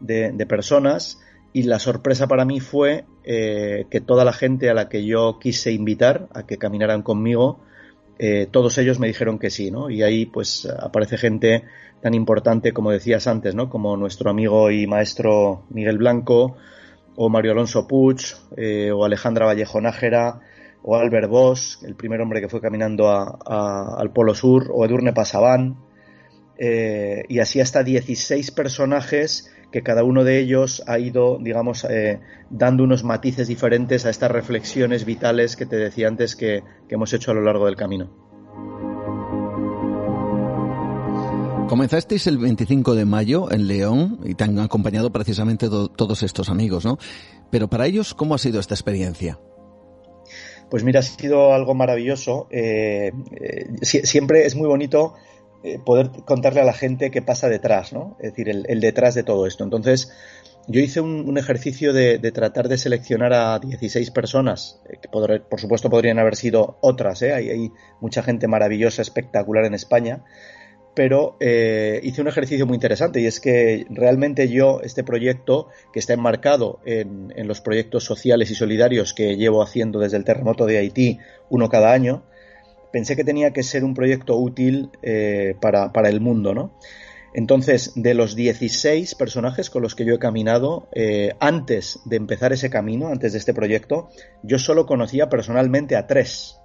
de, personas y la sorpresa para mí fue eh, que toda la gente a la que yo quise invitar a que caminaran conmigo eh, todos ellos me dijeron que sí, ¿no? Y ahí pues aparece gente tan importante como decías antes, ¿no? Como nuestro amigo y maestro Miguel Blanco, o Mario Alonso Puig, eh, o Alejandra Vallejo Nájera, o Albert Bosch, el primer hombre que fue caminando al Polo Sur, o Edurne Pasaban, eh, y así hasta 16 personajes que cada uno de ellos ha ido, digamos, eh, dando unos matices diferentes a estas reflexiones vitales que te decía antes que, hemos hecho a lo largo del camino. Comenzasteis el 25 de mayo en León y te han acompañado precisamente todos estos amigos, ¿no? Pero para ellos, ¿cómo ha sido esta experiencia? Pues mira, ha sido algo maravilloso. Eh, eh, siempre es muy bonito eh, poder contarle a la gente qué pasa detrás, ¿no? Es decir, el, detrás de todo esto. Entonces, yo hice un, ejercicio de, tratar de seleccionar a 16 personas, eh, que por supuesto podrían haber sido otras, ¿eh? hay, mucha gente maravillosa, espectacular en España, pero eh, hice un ejercicio muy interesante y es que realmente yo, este proyecto, que está enmarcado en, los proyectos sociales y solidarios que llevo haciendo desde el terremoto de Haití, uno cada año, pensé que tenía que ser un proyecto útil eh, para, para, el mundo, ¿no? Entonces, de los 16 personajes con los que yo he caminado, eh, antes de empezar ese camino, antes de este proyecto, yo solo conocía personalmente a tres.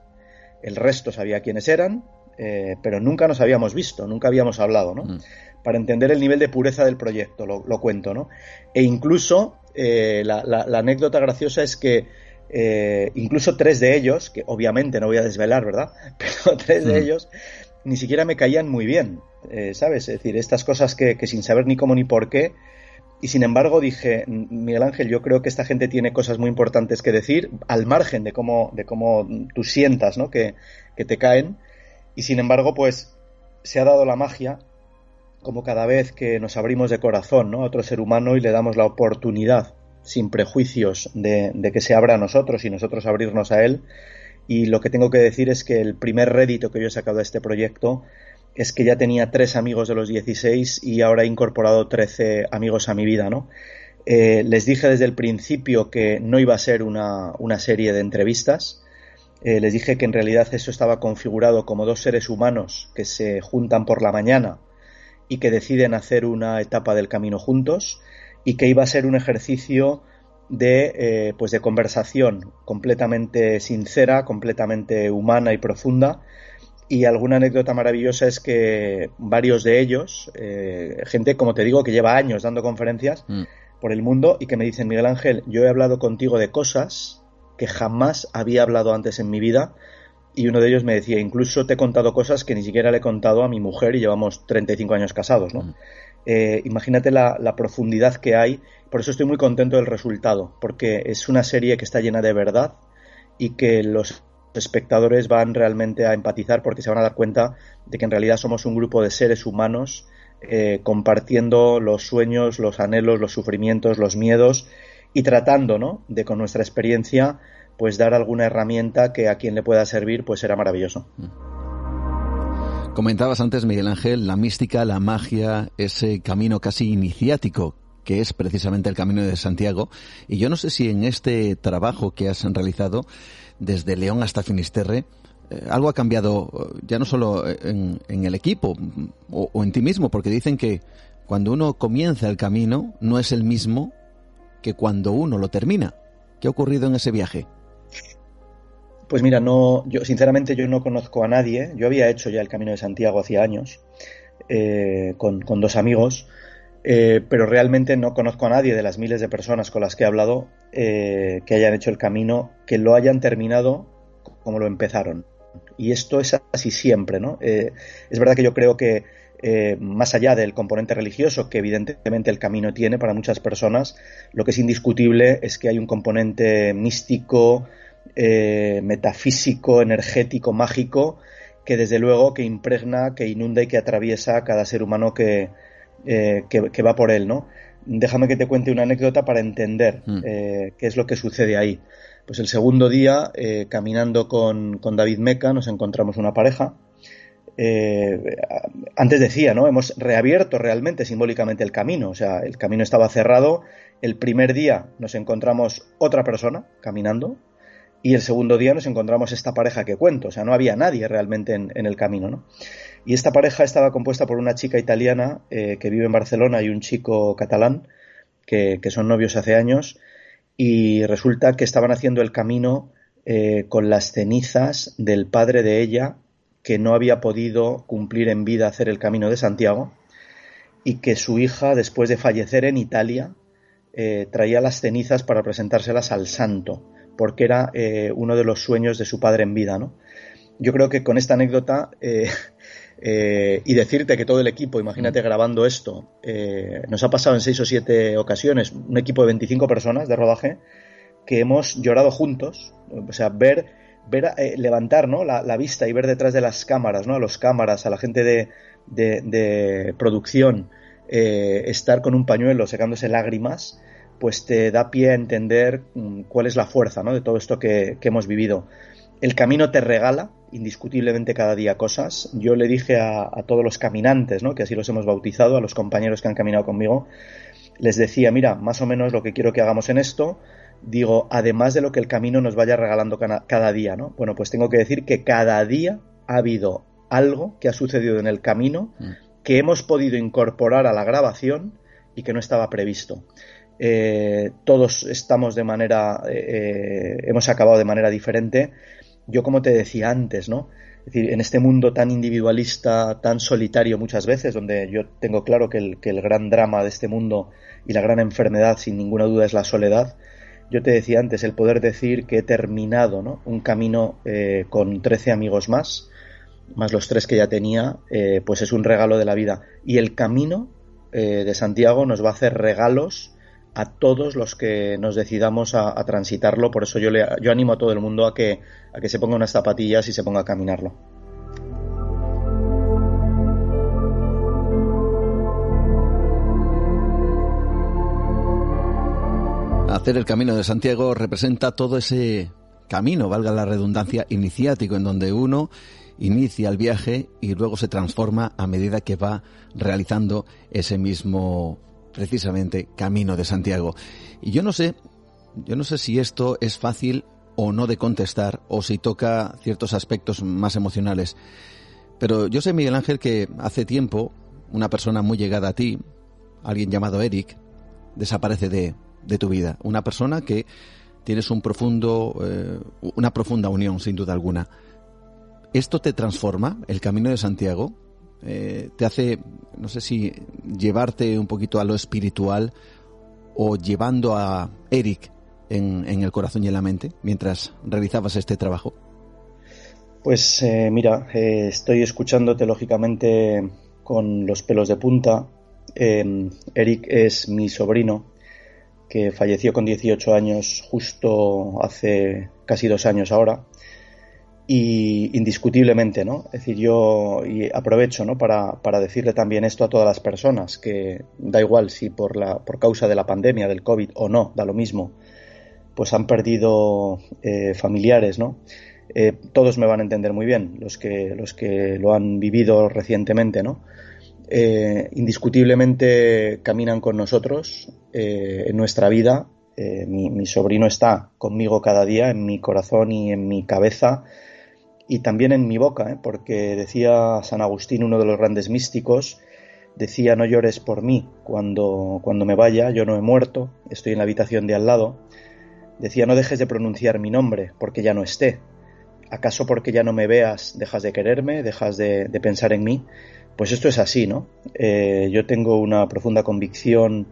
El resto sabía quiénes eran, eh, pero nunca nos habíamos visto, nunca habíamos hablado, ¿no? Mm. Para entender el nivel de pureza del proyecto, lo, cuento, ¿no? E incluso eh, la, anécdota graciosa es que incluso tres de ellos, que obviamente no voy a desvelar, ¿verdad? (laughs) Pero tres de mm. ellos ni siquiera me caían muy bien. Eh, ¿sabes? Es decir, estas cosas que, sin saber ni cómo ni por qué. Y sin embargo dije, Miguel Ángel, yo creo que esta gente tiene cosas muy importantes que decir, al margen de cómo, de cómo tú sientas, ¿no? Que, que te caen. Y sin embargo, pues se ha dado la magia, como cada vez que nos abrimos de corazón, ¿no? A otro ser humano y le damos la oportunidad, sin prejuicios, de, que se abra a nosotros y nosotros abrirnos a él. Y lo que tengo que decir es que el primer rédito que yo he sacado de este proyecto es que ya tenía tres amigos de los 16 y ahora he incorporado 13 amigos a mi vida, ¿no? Eh, les dije desde el principio que no iba a ser una, serie de entrevistas. Eh, les dije que en realidad eso estaba configurado como dos seres humanos que se juntan por la mañana y que deciden hacer una etapa del camino juntos y que iba a ser un ejercicio de, eh, pues de conversación completamente sincera, completamente humana y profunda y alguna anécdota maravillosa es que varios de ellos, eh, gente, como te digo, que lleva años dando conferencias mm. por el mundo y que me dicen, Miguel Ángel, yo he hablado contigo de cosas que jamás había hablado antes en mi vida. Y uno de ellos me decía, incluso te he contado cosas que ni siquiera le he contado a mi mujer y llevamos 35 años casados, ¿no? Mm. Eh, imagínate la, profundidad que hay. Por eso estoy muy contento del resultado, porque es una serie que está llena de verdad y que los espectadores van realmente a empatizar porque se van a dar cuenta de que en realidad somos un grupo de seres humanos eh, compartiendo los sueños, los anhelos, los sufrimientos, los miedos y tratando, ¿no? De con nuestra experiencia, pues dar alguna herramienta que a quien le pueda servir, pues será maravilloso. Comentabas antes, Miguel Ángel, la mística, la magia, ese camino casi iniciático que es precisamente el Camino de Santiago. Y yo no sé si en este trabajo que has realizado desde León hasta Finisterre, eh, algo ha cambiado eh, ya no solo en, el equipo o, en ti mismo, porque dicen que cuando uno comienza el camino no es el mismo que cuando uno lo termina. ¿Qué ha ocurrido en ese viaje? Pues mira, no, yo sinceramente yo no conozco a nadie. Yo había hecho ya el Camino de Santiago hacía años eh, con, con, dos amigos eh, pero realmente no conozco a nadie de las miles de personas con las que he hablado eh, que hayan hecho el camino, que lo hayan terminado como lo empezaron. Y esto es así siempre, ¿no? Es verdad que yo creo que más allá del componente religioso que evidentemente el camino tiene para muchas personas, lo que es indiscutible es que hay un componente místico, metafísico, energético, mágico, que desde luego que impregna, que inunda y que atraviesa a cada ser humano que, eh, que, va por él, ¿no? Déjame que te cuente una anécdota para entender mm. eh, qué es lo que sucede ahí. Pues el segundo día, eh, caminando con, David Meca, nos encontramos una pareja. antes decía, ¿no? Hemos reabierto realmente, simbólicamente, el camino. O sea, el camino estaba cerrado. El primer día nos encontramos otra persona caminando. Y el segundo día nos encontramos esta pareja que cuento. O sea, no había nadie realmente en, el camino, ¿no? Y esta pareja estaba compuesta por una chica italiana eh, que vive en Barcelona y un chico catalán que, son novios hace años y resulta que estaban haciendo el camino eh, con las cenizas del padre de ella que no había podido cumplir en vida hacer el camino de Santiago y que su hija, después de fallecer en Italia, eh, traía las cenizas para presentárselas al santo, porque era uno de los sueños de su padre en vida, ¿no? Yo creo que con esta anécdota (laughs) eh, y decirte que todo el equipo, imagínate mm. grabando esto, eh, nos ha pasado en seis o siete ocasiones, un equipo de 25 personas de rodaje, que hemos llorado juntos, o sea, ver, ver eh, levantar ¿no? la, vista y ver detrás de las cámaras, ¿no? a los cámaras, a la gente de, de, producción, estar con un pañuelo secándose lágrimas, pues te da pie a entender mm, cuál es la fuerza ¿no? de todo esto que, hemos vivido. El camino te regala indiscutiblemente cada día cosas. Yo le dije a, todos los caminantes, ¿no? que así los hemos bautizado, a los compañeros que han caminado conmigo, les decía, mira, más o menos lo que quiero que hagamos en esto, digo, además de lo que el camino nos vaya regalando cada día, ¿no? Bueno, pues tengo que decir que cada día ha habido algo que ha sucedido en el camino mm. que hemos podido incorporar a la grabación y que no estaba previsto. Eh, todos estamos de manera, eh, eh, hemos acabado de manera diferente. Yo, como te decía antes, ¿no? Es decir, en este mundo tan individualista, tan solitario muchas veces, donde yo tengo claro que el, que el gran drama de este mundo y la gran enfermedad, sin ninguna duda, es la soledad. Yo te decía antes, el poder decir que he terminado ¿no? un camino con 13 amigos más, más los tres que ya tenía, pues es un regalo de la vida. Y el camino de Santiago nos va a hacer regalos a todos los que nos decidamos a, transitarlo. Por eso yo, le, yo animo a todo el mundo a que, a que se ponga unas zapatillas y se ponga a caminarlo. Hacer el camino de Santiago representa todo ese camino, valga la redundancia, iniciático, en donde uno inicia el viaje y luego se transforma a medida que va realizando ese mismo precisamente Camino de Santiago. Y yo no sé, yo no sé si esto es fácil o no de contestar o si toca ciertos aspectos más emocionales. Pero yo sé, Miguel Ángel, que hace tiempo una persona muy llegada a ti, alguien llamado Eric, desaparece de, de tu vida. Una persona que tienes un profundo, eh, una profunda unión, sin duda alguna. ¿Esto te transforma, el camino de Santiago? Eh, te hace, no sé si llevarte un poquito a lo espiritual o llevando a Eric en, el corazón y en la mente mientras realizabas este trabajo? Pues eh, mira, eh, estoy escuchándote lógicamente con los pelos de punta. Eric es mi sobrino que falleció con 18 años justo hace casi dos años ahora y indiscutiblemente, ¿no? Es decir, yo aprovecho, ¿no? Para, decirle también esto a todas las personas, que da igual si por, la, por causa de la pandemia, del COVID o no, da lo mismo, pues han perdido eh, familiares, ¿no? Eh, todos me van a entender muy bien, los que, los que lo han vivido recientemente, ¿no? Eh, indiscutiblemente caminan con nosotros en nuestra vida. Mi sobrino está conmigo cada día, en mi corazón y en mi cabeza y también en mi boca, ¿eh? porque decía San Agustín, uno de los grandes místicos, decía no llores por mí cuando, cuando me vaya, yo no he muerto, estoy en la habitación de al lado. Decía no dejes de pronunciar mi nombre porque ya no esté. ¿Acaso porque ya no me veas dejas de quererme, dejas de, pensar en mí? Pues esto es así, ¿no? Eh, yo tengo una profunda convicción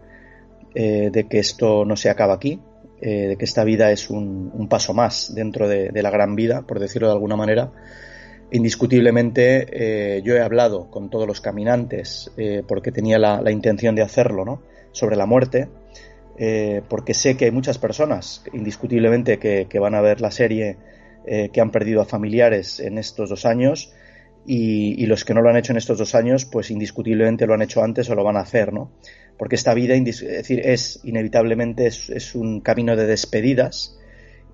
eh, de que esto no se acaba aquí, eh, de que esta vida es un, paso más dentro de, la gran vida, por decirlo de alguna manera. Indiscutiblemente eh, yo he hablado con todos los caminantes eh, porque tenía la, intención de hacerlo ¿no? sobre la muerte, porque sé que hay muchas personas, indiscutiblemente, que, van a ver la serie que han perdido a familiares en estos dos años y, y, los que no lo han hecho en estos dos años, pues indiscutiblemente lo han hecho antes o lo van a hacer, ¿no? Porque esta vida es, decir, es inevitablemente es, un camino de despedidas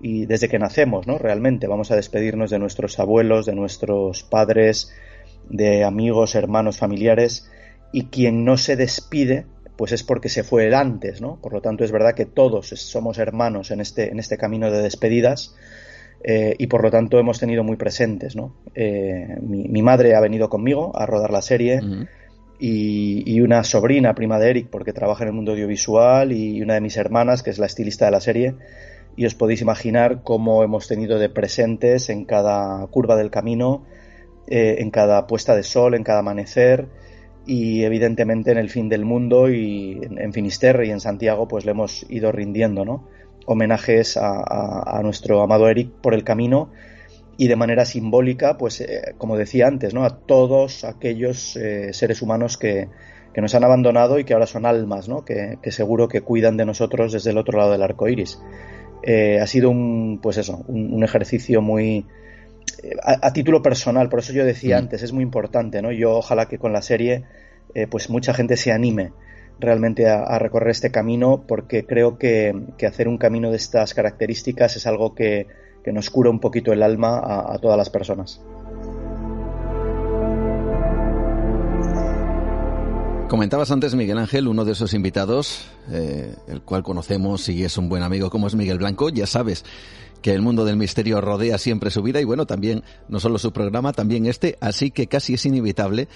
y desde que nacemos, ¿no? Realmente vamos a despedirnos de nuestros abuelos, de nuestros padres, de amigos, hermanos, familiares y quien no se despide pues es porque se fue el antes, ¿no? Por lo tanto es verdad que todos somos hermanos en este, en este camino de despedidas eh, y por lo tanto hemos tenido muy presentes, ¿no? Eh, mi, madre ha venido conmigo a rodar la serie y, una sobrina prima de Eric porque trabaja en el mundo audiovisual y una de mis hermanas que es la estilista de la serie y os podéis imaginar cómo hemos tenido de presentes en cada curva del camino, eh, en cada puesta de sol, en cada amanecer y evidentemente en el fin del mundo y en, Finisterre y en Santiago pues le hemos ido rindiendo ¿no? homenajes a nuestro amado Eric por el camino y de manera simbólica, pues eh, como decía antes, ¿no? a todos aquellos eh, seres humanos que, nos han abandonado y que ahora son almas, ¿no? que, seguro que cuidan de nosotros desde el otro lado del arco iris. Eh, ha sido un, pues eso, un, ejercicio muy. A, título personal, por eso yo decía mm. antes, es muy importante, ¿no? Yo ojalá que con la serie, pues mucha gente se anime realmente a, recorrer este camino porque creo que, hacer un camino de estas características es algo que, nos cura un poquito el alma a todas las personas. Comentabas antes, Miguel Ángel, uno de esos invitados, eh, el cual conocemos y es un buen amigo como es Miguel Blanco. Ya sabes que el mundo del misterio rodea siempre su vida y bueno, también no solo su programa, también este, así que casi es inevitable.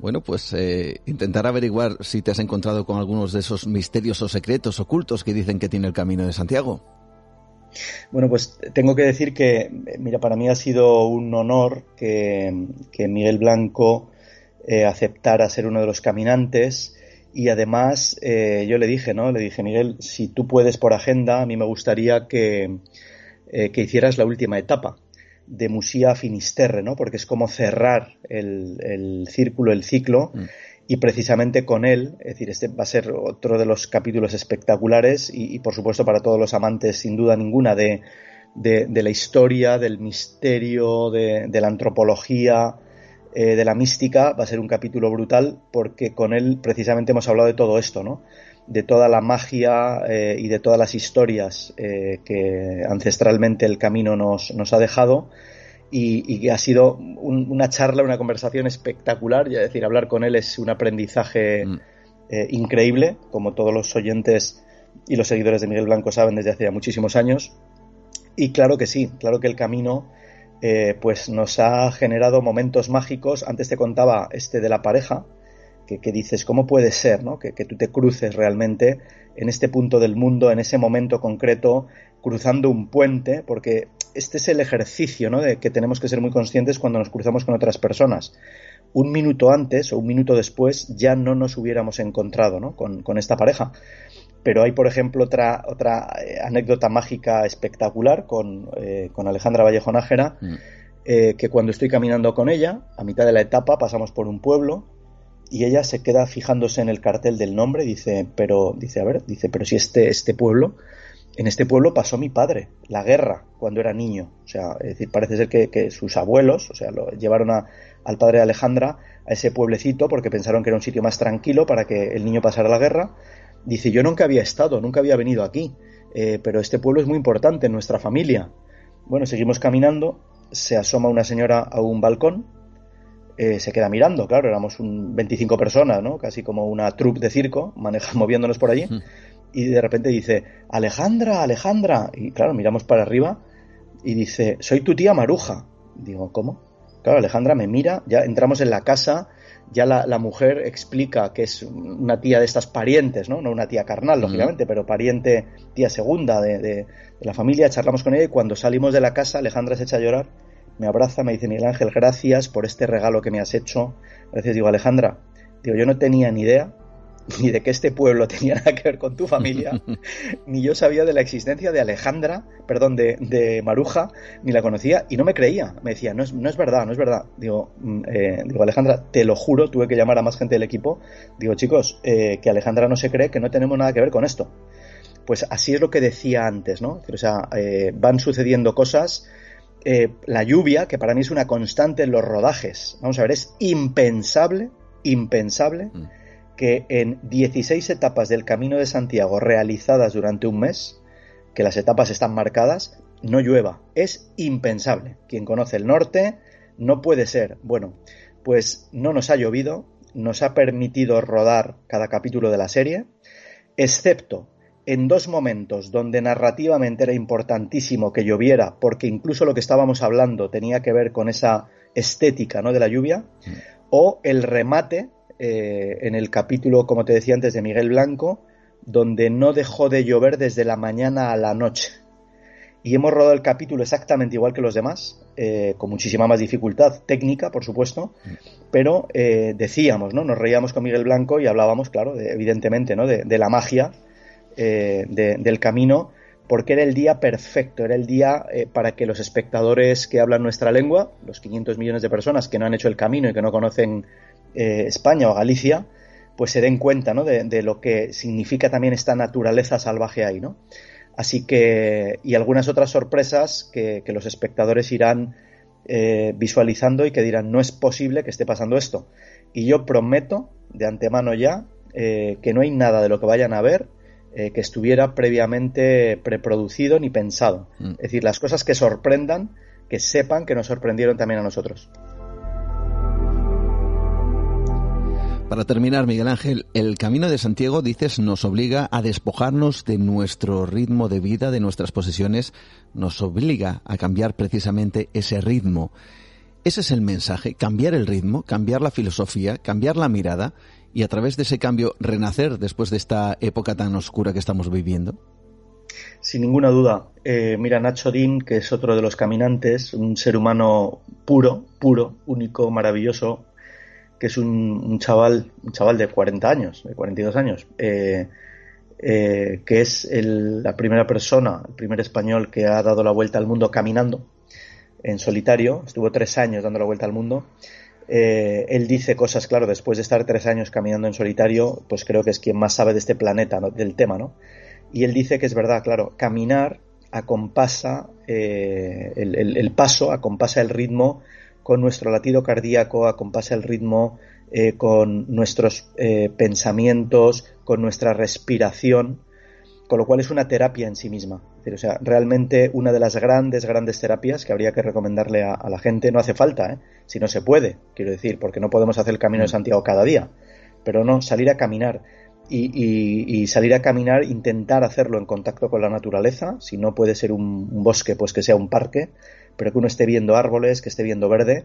Bueno, pues eh, intentar averiguar si te has encontrado con algunos de esos misterios o secretos ocultos que dicen que tiene el Camino de Santiago. Bueno, pues tengo que decir que, mira, para mí ha sido un honor que, Miguel Blanco eh, aceptar a ser uno de los caminantes. Y además, eh, yo le dije, ¿no? Le dije, Miguel, si tú puedes por agenda, a mí me gustaría que, eh, que hicieras la última etapa de Musía Finisterre, ¿no? Porque es como cerrar el, círculo, el ciclo. Mm. Y precisamente con él, es decir, este va a ser otro de los capítulos espectaculares y, por supuesto para todos los amantes, sin duda ninguna, de, de, la historia, del misterio, de, de la antropología, eh, de la mística va a ser un capítulo brutal porque con él precisamente hemos hablado de todo esto, ¿no? De toda la magia eh, y de todas las historias eh, que ancestralmente el camino nos, ha dejado y, que ha sido una charla, una conversación espectacular. Es decir, hablar con él es un aprendizaje mm. increíble, como todos los oyentes y los seguidores de Miguel Blanco saben desde hace ya muchísimos años. Y claro que sí, claro que el camino eh, pues nos ha generado momentos mágicos. Antes te contaba este de la pareja, que, dices, ¿cómo puede ser ¿no? que, tú te cruces realmente en este punto del mundo, en ese momento concreto, cruzando un puente? Porque este es el ejercicio ¿no? de que tenemos que ser muy conscientes cuando nos cruzamos con otras personas. Un minuto antes o un minuto después ya no nos hubiéramos encontrado ¿no? con, con esta pareja pero hay, por ejemplo, otra, otra eh, anécdota mágica espectacular con, eh, Alejandra Vallejo Nájera, mm. eh, que cuando estoy caminando con ella, a mitad de la etapa pasamos por un pueblo y ella se queda fijándose en el cartel del nombre, dice, pero, dice, a ver, dice, pero si este, este pueblo, en este pueblo pasó mi padre, la guerra, cuando era niño. O sea, decir, parece ser que, sus abuelos, o sea, lo llevaron al padre de Alejandra a ese pueblecito porque pensaron que era un sitio más tranquilo para que el niño pasara la guerra Dice, yo nunca había estado, nunca había venido aquí, eh, pero este pueblo es muy importante en nuestra familia. Bueno, seguimos caminando, se asoma una señora a un balcón, eh, se queda mirando, claro, éramos un 25 personas, ¿no? Casi como una troupe de circo, (laughs) maneja, moviéndonos por allí, y de repente dice, Alejandra, Alejandra, y claro, miramos para arriba y dice, soy tu tía Maruja. Digo, ¿cómo? Claro, Alejandra me mira, ya entramos en la casa, ya la, mujer explica que es una tía de estas parientes, ¿no? No una tía carnal, lógicamente, pero pariente, tía segunda de, la familia. Charlamos con ella y cuando salimos de la casa, Alejandra se echa a llorar, me abraza, me dice, Miguel Ángel, gracias por este regalo que me has hecho. Gracias, digo, Alejandra, digo, yo no tenía ni idea (laughs) ni de que este pueblo (laughs) tenía nada que ver con tu familia, (laughs) ni yo sabía de la existencia de Alejandra, perdón, de, Maruja, ni la conocía, y no me creía. Me decía, no es, no es verdad, no es verdad. Digo, mm, eh, digo, Alejandra, te lo juro, tuve que llamar a más gente del equipo. Digo, chicos, eh, que Alejandra no se cree, que no tenemos nada que ver con esto. Pues así es lo que decía antes, ¿no? O sea, eh, van sucediendo cosas. La lluvia, que para mí es una constante en los rodajes, vamos a ver, es impensable, impensable. Mm que en 16 etapas del Camino de Santiago realizadas durante un mes, que las etapas están marcadas, no llueva. Es impensable. Quien conoce el norte no puede ser. Bueno, pues no nos ha llovido, nos ha permitido rodar cada capítulo de la serie, excepto en dos momentos donde narrativamente era importantísimo que lloviera, porque incluso lo que estábamos hablando tenía que ver con esa estética ¿no? de la lluvia, o el remate eh, en el capítulo, como te decía antes, de Miguel Blanco, donde no dejó de llover desde la mañana a la noche. Y hemos rodado el capítulo exactamente igual que los demás, eh, con muchísima más dificultad técnica, por supuesto, pero eh, decíamos, ¿no? Nos reíamos con Miguel Blanco y hablábamos, claro, evidentemente, ¿no? De, la magia del camino, porque era el día perfecto, era el día para que los espectadores que hablan nuestra lengua, los 500 millones de personas que no han hecho el camino y que no conocen eh, España o Galicia, pues se den cuenta ¿no? de, lo que significa también esta naturaleza salvaje ahí, ¿no? Así que, y algunas otras sorpresas que, los espectadores irán eh, visualizando y que dirán, no es posible que esté pasando esto. Y yo prometo de antemano ya eh, que no hay nada de lo que vayan a ver eh, que estuviera previamente preproducido ni pensado. Mm. Es decir, las cosas que sorprendan, que sepan que nos sorprendieron también a nosotros. Para terminar, Miguel Ángel, el Camino de Santiago, dices, nos obliga a despojarnos de nuestro ritmo de vida, de nuestras posesiones, nos obliga a cambiar precisamente ese ritmo. Ese es el mensaje, cambiar el ritmo, cambiar la filosofía, cambiar la mirada y a través de ese cambio renacer después de esta época tan oscura que estamos viviendo. Sin ninguna duda. Eh, mira, Nacho Dean, que es otro de los caminantes, un ser humano puro, puro, único, maravilloso, que es un, chaval, un chaval de 40 años, de 42 años, eh, eh, que es la primera persona, el primer español que ha dado la vuelta al mundo caminando en solitario. Estuvo tres años dando la vuelta al mundo. Eh, él dice cosas, claro, después de estar tres años caminando en solitario, pues creo que es quien más sabe de este planeta, del tema, ¿no? Y él dice que es verdad, claro, caminar acompasa el, el, paso, acompasa el ritmo con nuestro latido cardíaco, acompasa el ritmo eh, con nuestros eh, pensamientos, con nuestra respiración, con lo cual es una terapia en sí misma. o sea, realmente una de las grandes, grandes terapias que habría que recomendarle a, la gente, no hace falta, ¿eh? si no se puede, quiero decir, porque no podemos hacer el camino de mm. Santiago cada día, pero no, salir a caminar. Y, salir a caminar, intentar hacerlo en contacto con la naturaleza, si no puede ser un bosque, pues que sea un parque, pero que uno esté viendo árboles, que esté viendo verde,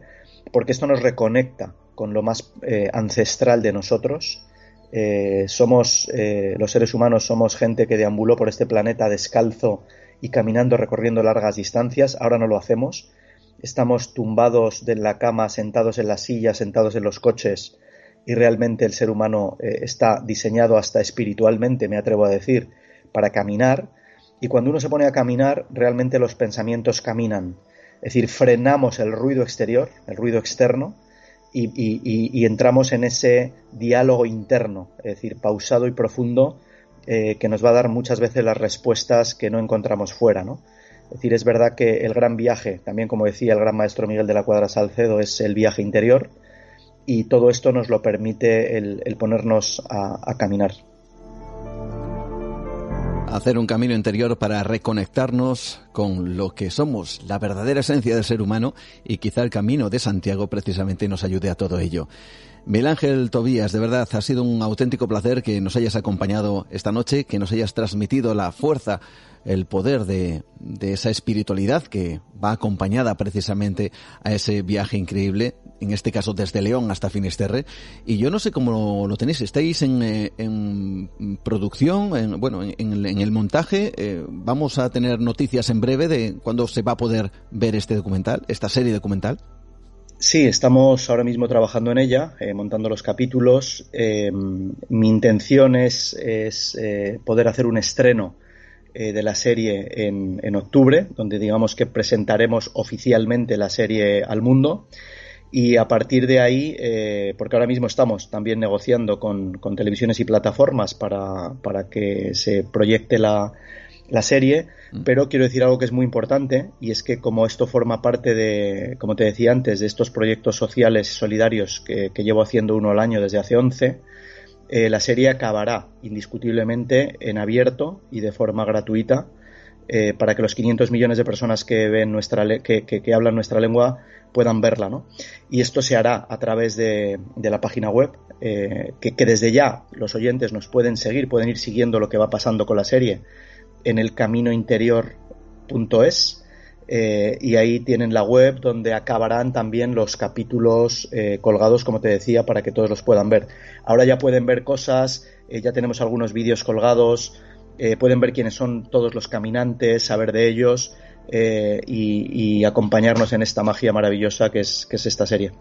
porque esto nos reconecta con lo más eh, ancestral de nosotros. Eh, somos, eh, los seres humanos somos gente que deambuló por este planeta descalzo y caminando, recorriendo largas distancias. Ahora no lo hacemos. Estamos tumbados de la cama, sentados en las sillas, sentados en los coches, y realmente el ser humano está diseñado hasta espiritualmente, me atrevo a decir, para caminar. Y cuando uno se pone a caminar, realmente los pensamientos caminan. Es decir, frenamos el ruido exterior, el ruido externo, y, entramos en ese diálogo interno, es decir, pausado y profundo, eh, que nos va a dar muchas veces las respuestas que no encontramos fuera, ¿no? Es decir, es verdad que el gran viaje, también como decía el gran maestro Miguel de la Cuadra Salcedo, es el viaje interior, y todo esto nos lo permite el, ponernos a caminar hacer un camino interior para reconectarnos con lo que somos, la verdadera esencia del ser humano y quizá el camino de Santiago precisamente nos ayude a todo ello. Ángel Tobías, de verdad ha sido un auténtico placer que nos hayas acompañado esta noche, que nos hayas transmitido la fuerza el poder de, de, esa espiritualidad que va acompañada precisamente a ese viaje increíble, en este caso desde León hasta Finisterre. Y yo no sé cómo lo tenéis, estáis en, eh, en producción, en, bueno, en, en, el montaje. Eh, vamos a tener noticias en breve de cuándo se va a poder ver este documental, esta serie documental. Sí, estamos ahora mismo trabajando en ella, eh, montando los capítulos. mi intención es, es poder hacer un estreno eh, de la serie en, octubre, donde digamos que presentaremos oficialmente la serie al mundo. Y a partir de ahí, eh, porque ahora mismo estamos también negociando con, con televisiones y plataformas para, para que se proyecte la, la serie. Pero quiero decir algo que es muy importante y es que como esto forma parte de, como te decía antes, de estos proyectos sociales solidarios que, llevo haciendo uno al año desde hace 11, eh, la serie acabará indiscutiblemente en abierto y de forma gratuita eh, para que los 500 millones de personas que ven nuestra que, que, hablan nuestra lengua puedan verla, ¿no? Y esto se hará a través de, la página web, eh, que, desde ya los oyentes nos pueden seguir, pueden ir siguiendo lo que va pasando con la serie en el caminointerior.es eh, y ahí tienen la web donde acabarán también los capítulos eh, colgados, como te decía, para que todos los puedan ver. Ahora ya pueden ver cosas, eh, ya tenemos algunos vídeos colgados, pueden ver quiénes son todos los caminantes, saber de ellos y, acompañarnos en esta magia maravillosa que es, que es esta serie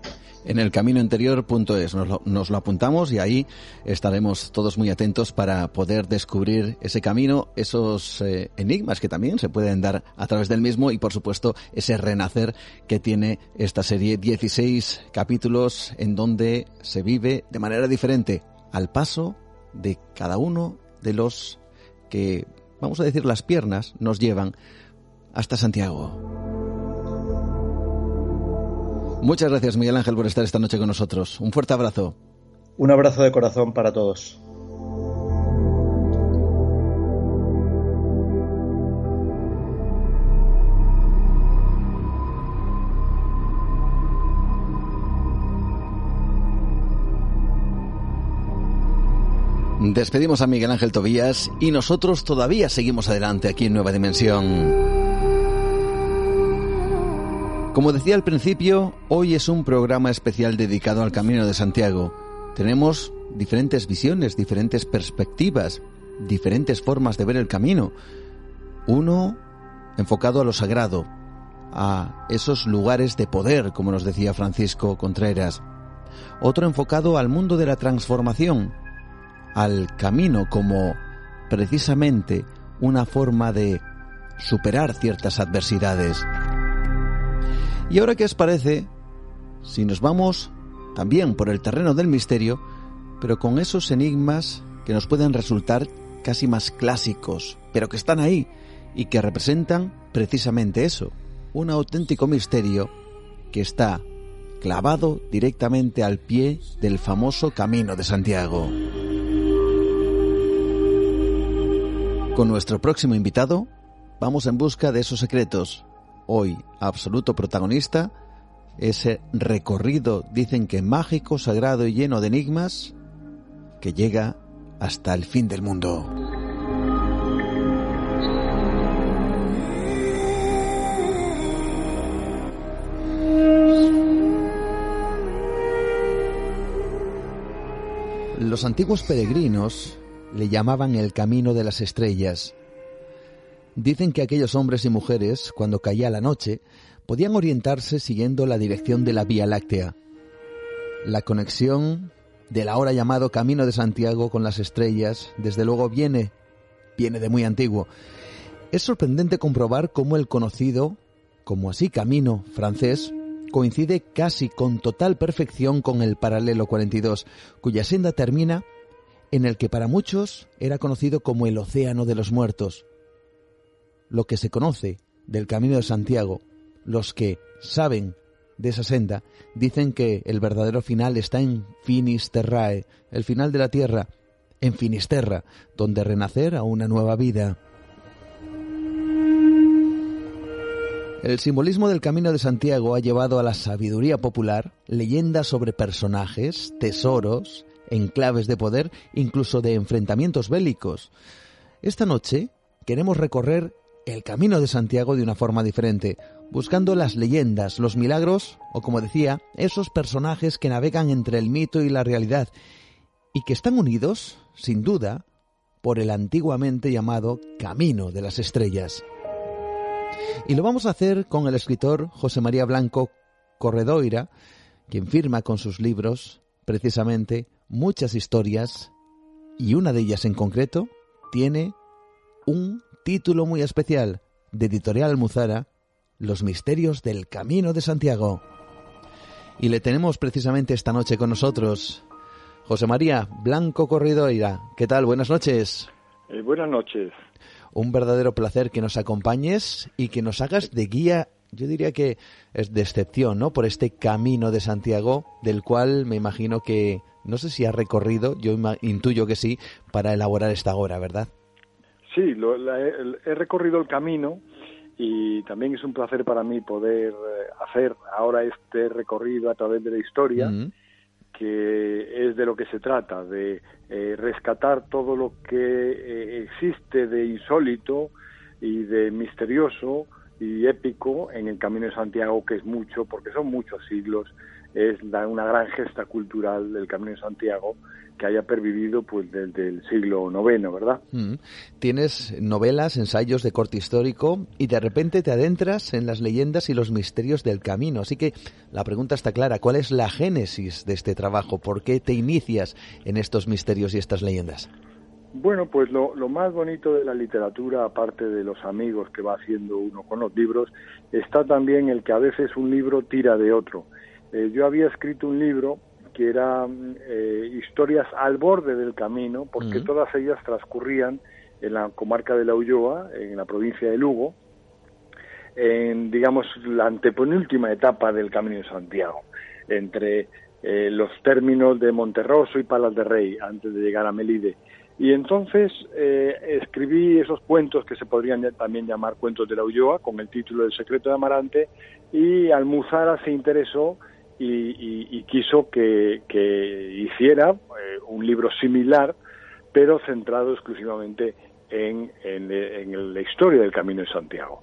en el caminointerior.es. Nos lo, nos lo apuntamos y ahí estaremos todos muy atentos para poder descubrir ese camino, esos eh, enigmas que también se pueden dar a través del mismo y por supuesto ese renacer que tiene esta serie. 16 capítulos en donde se vive de manera diferente al paso de cada uno de los que, vamos a decir, las piernas nos llevan hasta Santiago. Muchas gracias Miguel Ángel por estar esta noche con nosotros. Un fuerte abrazo. Un abrazo de corazón para todos. Despedimos a Miguel Ángel Tobías y nosotros todavía seguimos adelante aquí en Nueva Dimensión. Como decía al principio, hoy es un programa especial dedicado al Camino de Santiago. Tenemos diferentes visiones, diferentes perspectivas, diferentes formas de ver el camino. Uno enfocado a lo sagrado, a esos lugares de poder, como nos decía Francisco Contreras. Otro enfocado al mundo de la transformación, al camino como precisamente una forma de superar ciertas adversidades. Y ahora, ¿qué os parece si nos vamos también por el terreno del misterio, pero con esos enigmas que nos pueden resultar casi más clásicos, pero que están ahí y que representan precisamente eso, un auténtico misterio que está clavado directamente al pie del famoso Camino de Santiago. Con nuestro próximo invitado, vamos en busca de esos secretos. Hoy, absoluto protagonista, ese recorrido, dicen que mágico, sagrado y lleno de enigmas, que llega hasta el fin del mundo. Los antiguos peregrinos le llamaban el camino de las estrellas. Dicen que aquellos hombres y mujeres, cuando caía la noche, podían orientarse siguiendo la dirección de la Vía Láctea. La conexión del ahora llamado Camino de Santiago con las estrellas, desde luego viene, viene de muy antiguo. Es sorprendente comprobar cómo el conocido, como así camino francés, coincide casi con total perfección con el paralelo 42, cuya senda termina en el que para muchos era conocido como el Océano de los Muertos. Lo que se conoce del Camino de Santiago, los que saben de esa senda, dicen que el verdadero final está en Finisterrae, el final de la tierra, en Finisterra, donde renacer a una nueva vida. El simbolismo del Camino de Santiago ha llevado a la sabiduría popular leyendas sobre personajes, tesoros, enclaves de poder, incluso de enfrentamientos bélicos. Esta noche queremos recorrer el Camino de Santiago de una forma diferente, buscando las leyendas, los milagros o, como decía, esos personajes que navegan entre el mito y la realidad y que están unidos, sin duda, por el antiguamente llamado Camino de las Estrellas. Y lo vamos a hacer con el escritor José María Blanco Corredoira, quien firma con sus libros precisamente muchas historias y una de ellas en concreto tiene un título muy especial de Editorial Almuzara, Los misterios del Camino de Santiago. Y le tenemos precisamente esta noche con nosotros. José María Blanco Corredoira, ¿qué tal? Buenas noches. Eh, buenas noches un verdadero placer que nos acompañes y que nos hagas de guía, yo diría que es de excepción, ¿no? Por este camino de Santiago, del cual me imagino que, no sé si ha recorrido, yo intuyo que sí, para elaborar esta obra, ¿verdad? Sí, lo, he, recorrido el camino y también es un placer para mí poder eh, hacer ahora este recorrido a través de la historia que es de lo que se trata, de eh, rescatar todo lo que eh, existe de insólito y de misterioso y épico en el Camino de Santiago, que es mucho, porque son muchos siglos, es una gran gesta cultural del Camino de Santiago que haya pervivido pues desde el siglo IX, ¿verdad? Mm. Tienes novelas, ensayos de corte histórico y de repente te adentras en las leyendas y los misterios del camino. Así que la pregunta está clara, ¿cuál es la génesis de este trabajo? ¿Por qué te inicias en estos misterios y estas leyendas? Bueno, pues lo, lo, más bonito de la literatura, aparte de los amigos que va haciendo uno con los libros, está también el que a veces un libro tira de otro. Eh, yo había escrito un libro que era eh, historias al borde del camino, porque todas ellas transcurrían en la comarca de la Ulloa, en la provincia de Lugo, en, digamos, la antepenúltima etapa del Camino de Santiago, entre eh, los términos de Monterroso y Palas de Rey, antes de llegar a Melide. Y entonces escribí esos cuentos que se podrían también llamar cuentos de la Ulloa, con el título El secreto de Amarante, y Almuzara se interesó y, quiso que, hiciera eh, un libro similar, pero centrado exclusivamente en, en, la historia del Camino de Santiago.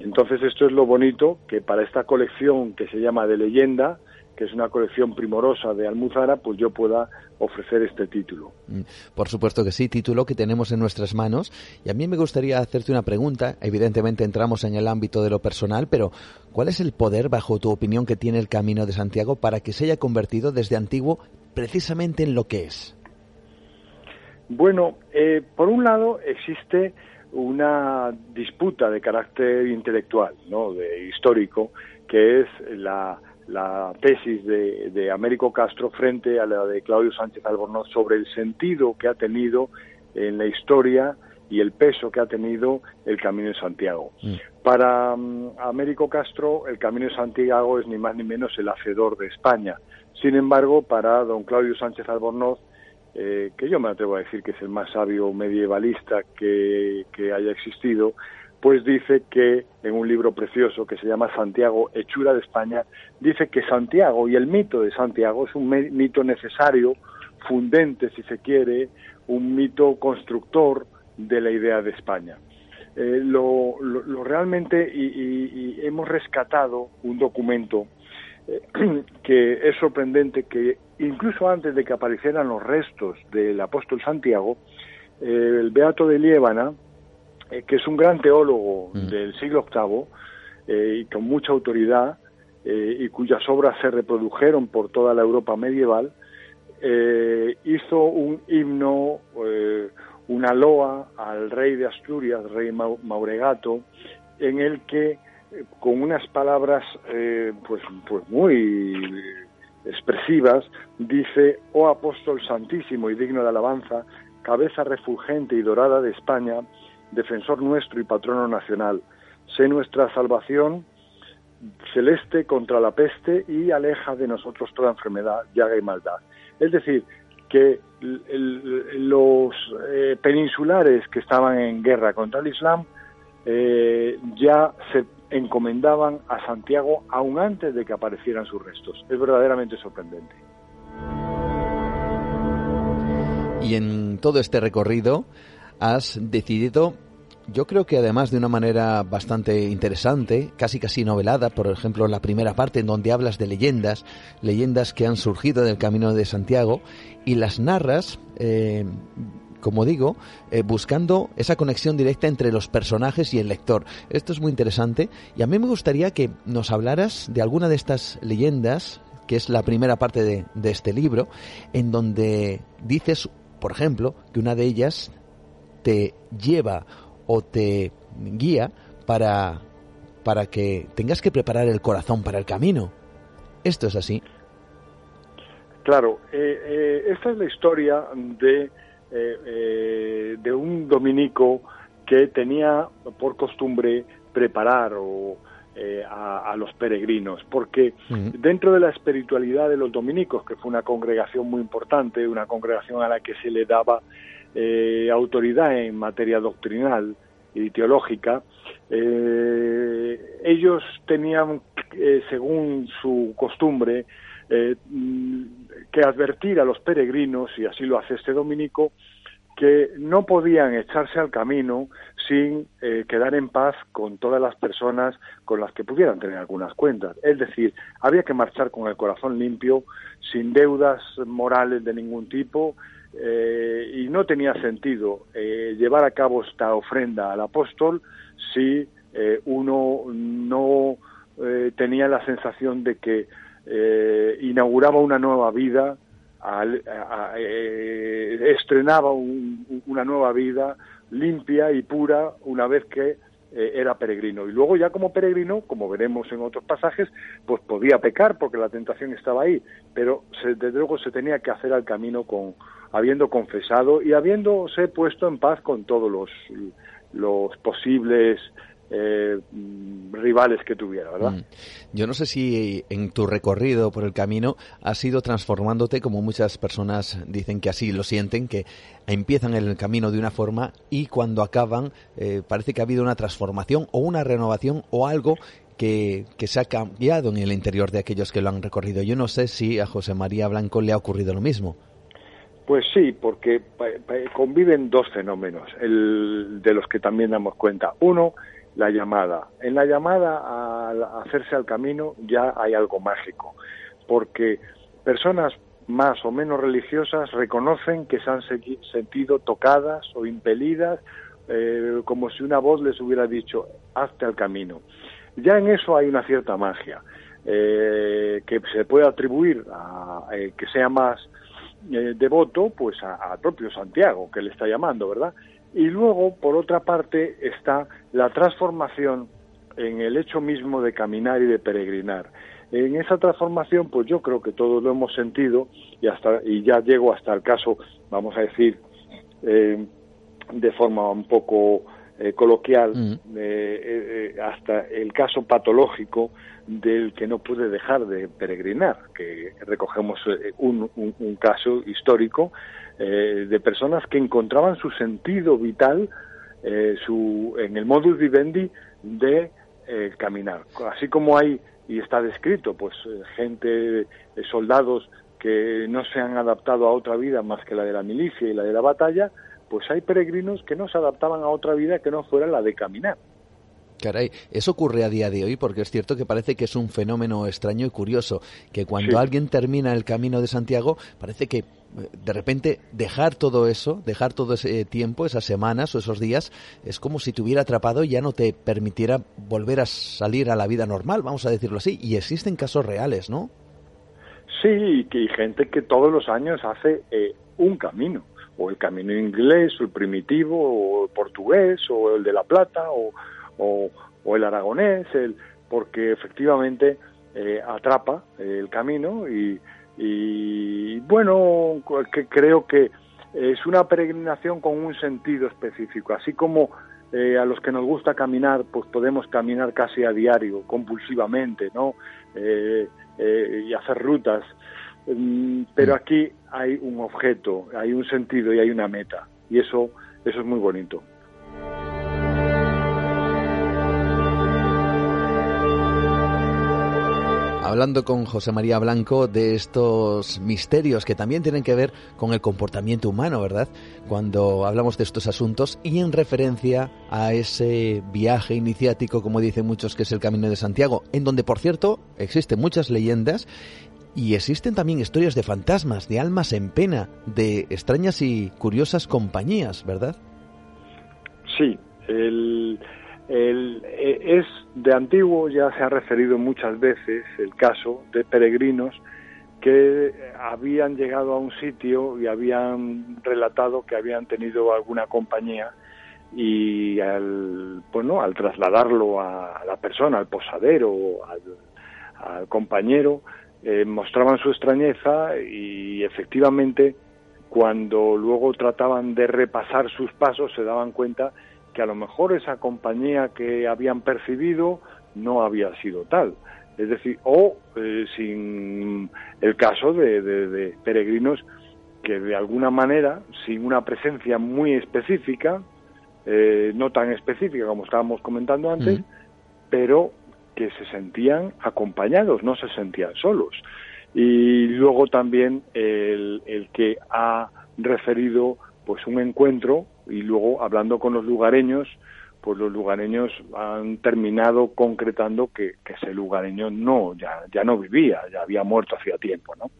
Entonces esto es lo bonito, que para esta colección que se llama de leyenda, que es una colección primorosa de Almuzara, pues yo pueda ofrecer este título. Mm, por supuesto que sí, título que tenemos en nuestras manos. Y a mí me gustaría hacerte una pregunta. Evidentemente entramos en el ámbito de lo personal, pero ¿cuál es el poder, bajo tu opinión, que tiene el Camino de Santiago para que se haya convertido desde antiguo precisamente en lo que es? Bueno, eh, por un lado existe una disputa de carácter intelectual, ¿no? de histórico, que es la, tesis de, Américo Castro frente a la de Claudio Sánchez Albornoz sobre el sentido que ha tenido en la historia y el peso que ha tenido el Camino de Santiago. Mm. Para mm, Américo Castro, el Camino de Santiago es ni más ni menos el hacedor de España. Sin embargo, para don Claudio Sánchez Albornoz, eh, que yo me atrevo a decir que es el más sabio medievalista que, haya existido, pues dice que en un libro precioso que se llama Santiago, Hechura de España, dice que Santiago y el mito de Santiago es un mito necesario, fundente, si se quiere, un mito constructor de la idea de España. Eh, lo, realmente, y, hemos rescatado un documento eh, (clears throat) que es sorprendente que incluso antes de que aparecieran los restos del apóstol Santiago, eh, el Beato de Liébana, eh, que es un gran teólogo mm. del siglo VIII y con mucha autoridad, y cuyas obras se reprodujeron por toda la Europa medieval, hizo un himno, una loa al rey de Asturias, rey Mauregato, en el que con unas palabras eh, pues, pues muy expresivas, dice, oh apóstol santísimo y digno de alabanza, cabeza refulgente y dorada de España, defensor nuestro y patrono nacional, sé nuestra salvación celeste contra la peste y aleja de nosotros toda enfermedad, llaga y maldad. Es decir, que los eh, peninsulares que estaban en guerra contra el Islam eh, ya se encomendaban a Santiago aún antes de que aparecieran sus restos. Es verdaderamente sorprendente. Y en todo este recorrido has decidido, yo creo que además de una manera bastante interesante, casi casi novelada, por ejemplo la primera parte en donde hablas de leyendas, leyendas que han surgido del Camino de Santiago, y las narras eh, como digo, eh, buscando esa conexión directa entre los personajes y el lector. Esto es muy interesante y a mí me gustaría que nos hablaras de alguna de estas leyendas, que es la primera parte de, este libro, en donde dices, por ejemplo, que una de ellas te lleva o te guía para, para que tengas que preparar el corazón para el camino. ¿Esto es así? Claro, eh, eh, esta es la historia de eh, eh, de un dominico que tenía por costumbre preparar eh, a, los peregrinos, porque dentro de la espiritualidad de los dominicos, que fue una congregación muy importante, una congregación a la que se le daba autoridad en materia doctrinal y teológica, ellos tenían, según su costumbre, que advertir a los peregrinos, y así lo hace este dominico, que no podían echarse al camino sin eh, quedar en paz con todas las personas con las que pudieran tener algunas cuentas. Es decir, había que marchar con el corazón limpio, sin deudas morales de ningún tipo, eh, y no tenía sentido eh, llevar a cabo esta ofrenda al apóstol si uno no tenía la sensación de que eh, inauguraba una nueva vida, eh, estrenaba una nueva vida limpia y pura una vez que eh, era peregrino. Y luego ya como peregrino, como veremos en otros pasajes, pues podía pecar porque la tentación estaba ahí, pero desde luego se tenía que hacer al camino con habiendo confesado y habiéndose puesto en paz con todos los, los posibles eh, rivales que tuviera, ¿verdad? Mm. Yo no sé si en tu recorrido por el camino has ido transformándote, como muchas personas dicen que así lo sienten, que empiezan el camino de una forma y cuando acaban eh, parece que ha habido una transformación o una renovación o algo que, que, se ha cambiado en el interior de aquellos que lo han recorrido. Yo no sé si a José María Blanco le ha ocurrido lo mismo. Pues sí, porque conviven dos fenómenos el, de los que también damos cuenta. Uno, la llamada. En la llamada al hacerse al camino ya hay algo mágico, porque personas más o menos religiosas reconocen que se han sentido tocadas o impelidas eh, como si una voz les hubiera dicho hazte al camino. Ya en eso hay una cierta magia eh, que se puede atribuir a eh, que sea más devoto pues al propio Santiago que le está llamando, ¿verdad? Y luego, por otra parte, está la transformación en el hecho mismo de caminar y de peregrinar. En esa transformación, pues yo creo que todos lo hemos sentido y hasta y ya llego hasta el caso, vamos a decir, eh, de forma un poco eh, coloquial, mm. eh, hasta el caso patológico del que no pude dejar de peregrinar, que recogemos un, un, caso histórico de personas que encontraban su sentido vital su, en el modus vivendi de caminar. Así como hay y está descrito, pues eh, gente, eh, soldados que no se han adaptado a otra vida más que la de la milicia y la de la batalla, pues hay peregrinos que no se adaptaban a otra vida que no fuera la de caminar. Caray, eso ocurre a día de hoy porque es cierto que parece que es un fenómeno extraño y curioso, que cuando alguien termina el camino de Santiago, parece que eh, de repente dejar todo eso, dejar todo ese tiempo, esas semanas o esos días, es como si te hubiera atrapado y ya no te permitiera volver a salir a la vida normal, vamos a decirlo así. Y existen casos reales, ¿no? Sí, y, que, hay gente que todos los años hace eh, un camino, o el camino inglés, o el primitivo, o el portugués, o el de La Plata, o o, el aragonés, el, porque efectivamente eh, atrapa el camino y, bueno, que creo que es una peregrinación con un sentido específico, así como eh, a los que nos gusta caminar, pues podemos caminar casi a diario, compulsivamente, ¿no? Eh, y hacer rutas. Mm, pero aquí hay un objeto, hay un sentido y hay una meta, y eso, eso es muy bonito. Hablando con José María Blanco de estos misterios que también tienen que ver con el comportamiento humano, ¿verdad? Cuando hablamos de estos asuntos y en referencia a ese viaje iniciático, como dicen muchos, que es el Camino de Santiago, en donde, por cierto, existen muchas leyendas y existen también historias de fantasmas, de almas en pena, de extrañas y curiosas compañías, ¿verdad? Sí, el e, es de antiguo, ya se ha referido muchas veces el caso de peregrinos que habían llegado a un sitio y habían relatado que habían tenido alguna compañía y al, bueno, al trasladarlo a, la persona, al posadero, al, compañero, eh, mostraban su extrañeza y efectivamente cuando luego trataban de repasar sus pasos se daban cuenta que a lo mejor esa compañía que habían percibido no había sido tal. Es decir, o eh, sin el caso de, peregrinos que de alguna manera, sin una presencia muy específica, eh, no tan específica como estábamos comentando antes, pero que se sentían acompañados, no se sentían solos. Y luego también el, el que ha referido pues un encuentro y luego hablando con los lugareños, pues los lugareños han terminado concretando que, ese lugareño no, ya, ya no vivía, ya había muerto hacía tiempo, ¿no?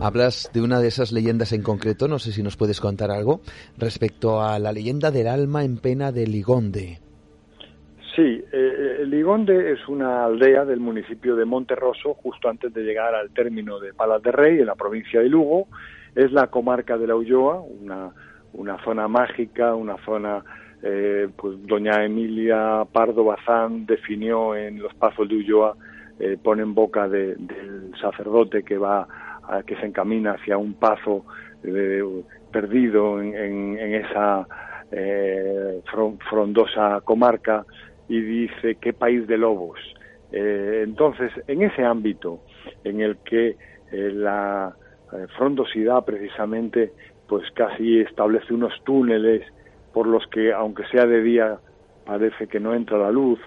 Hablas de una de esas leyendas en concreto, no sé si nos puedes contar algo, respecto a la leyenda del alma en pena de Ligonde. Sí, eh, Ligonde es una aldea del municipio de Monterroso, justo antes de llegar al término de Palas de Rey, en la provincia de Lugo, es la comarca de la Ulloa, una, una zona mágica, una zona, eh, pues doña Emilia Pardo Bazán definió en los Pazos de Ulloa, eh, pone en boca del sacerdote que va, a, que se encamina hacia un pazo eh, perdido en, esa frondosa comarca y dice qué país de lobos. entonces, en ese ámbito en el que la eh, frondosidad precisamente pues casi establece unos túneles por los que aunque sea de día parece que no entra la luz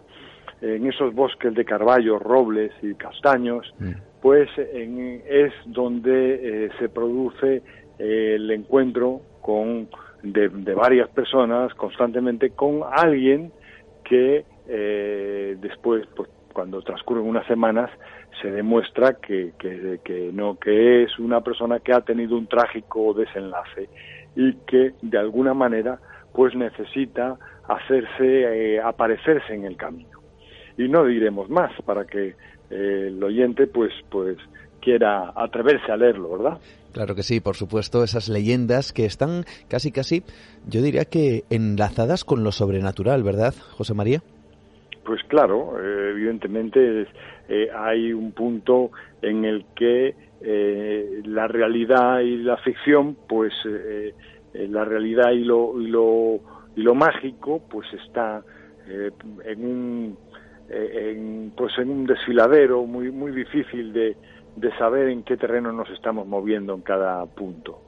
en esos bosques de carballos, robles y castaños, Mm. pues en- es donde eh, se produce eh, el encuentro con de, de varias personas constantemente con alguien que eh, después, pues, cuando transcurren unas semanas, se demuestra que, que, que no que es una persona que ha tenido un trágico desenlace y que de alguna manera pues necesita hacerse eh, aparecerse en el camino y no diremos más para que eh, el oyente pues pues quiera atreverse a leerlo verdad Claro que sí, por supuesto, esas leyendas que están casi casi, yo diría que enlazadas con lo sobrenatural, ¿verdad, José María? Pues claro, eh, evidentemente eh, hay un punto en el que eh, la realidad y la ficción, pues la realidad y lo, y lo, y lo mágico, pues está en un pues en un desfiladero muy muy difícil de saber en qué terreno nos estamos moviendo en cada punto.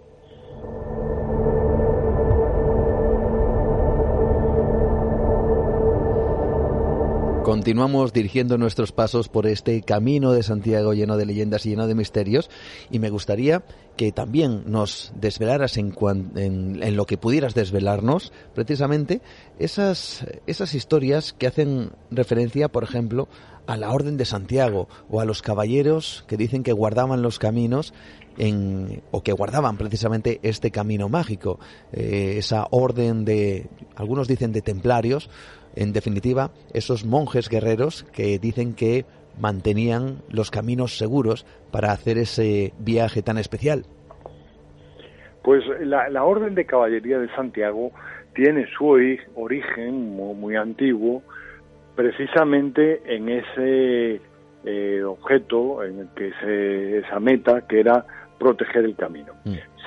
Continuamos dirigiendo nuestros pasos por este camino de Santiago lleno de leyendas y lleno de misterios. Y me gustaría que también nos desvelaras en, cuan- en- lo que pudieras desvelarnos precisamente esas, esas historias que hacen referencia, por ejemplo, a la Orden de Santiago o a los caballeros que dicen que guardaban los caminos en, o que guardaban precisamente este camino mágico, eh, esa orden de, algunos dicen de templarios, en definitiva, esos monjes guerreros que dicen que mantenían los caminos seguros para hacer ese viaje tan especial. Pues la, la Orden de Caballería de Santiago tiene su ori- origen muy, muy antiguo precisamente en ese eh, objeto, en el que se, esa meta que era proteger el camino.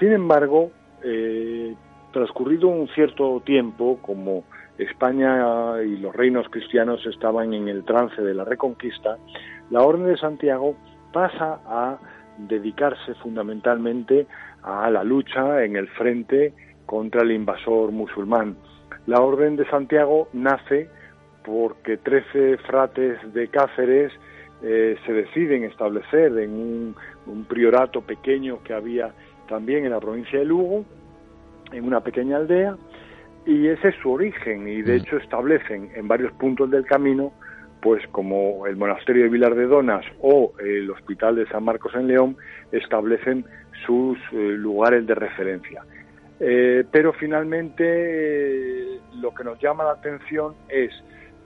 Sin embargo, eh, transcurrido un cierto tiempo, como España y los reinos cristianos estaban en el trance de la reconquista, la Orden de Santiago pasa a dedicarse fundamentalmente a la lucha en el frente contra el invasor musulmán. La Orden de Santiago nace porque 13 frates de Cáceres eh, se deciden establecer en un, un priorato pequeño que había también en la provincia de Lugo, en una pequeña aldea, y ese es su origen, y de hecho establecen en varios puntos del camino, pues como el monasterio de Vilar de Donas o el hospital de San Marcos en León, establecen sus eh, lugares de referencia. Eh, pero finalmente eh, lo que nos llama la atención es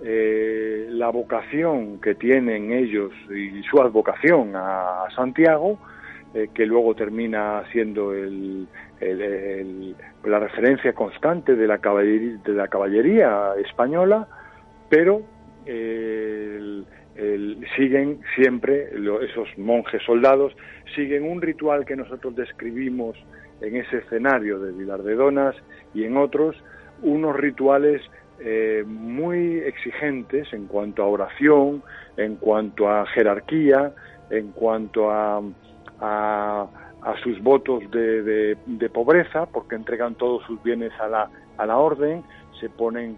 eh, la vocación que tienen ellos y su advocación a, a Santiago, que luego termina siendo el, el- el- la referencia constante de la caballería, de la caballería española, pero eh, el- siguen siempre lo- esos monjes soldados, siguen un ritual que nosotros describimos en ese escenario de Vilar de Donas y en otros, unos rituales eh, muy exigentes en cuanto a oración, en cuanto a jerarquía, en cuanto a, a, a sus votos de, de- pobreza, porque entregan todos sus bienes a la, a la orden, se ponen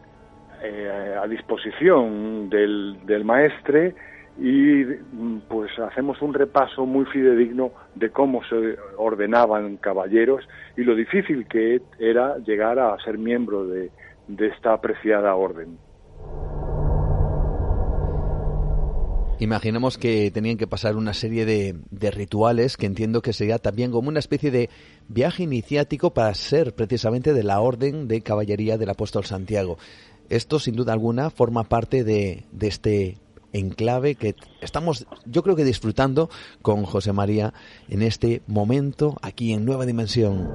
eh, a disposición del, del maestre y mm, pues hacemos un repaso muy fidedigno de cómo se ordenaban caballeros y lo difícil que era llegar a ser miembro de, de esta apreciada orden. Imaginemos que tenían que pasar una serie de, de rituales que entiendo que sería también como una especie de viaje iniciático para ser precisamente de la Orden de Caballería del Apóstol Santiago. Esto, sin duda alguna, forma parte de, de este enclave que estamos, yo creo que disfrutando con José María en este momento aquí en Nueva Dimensión.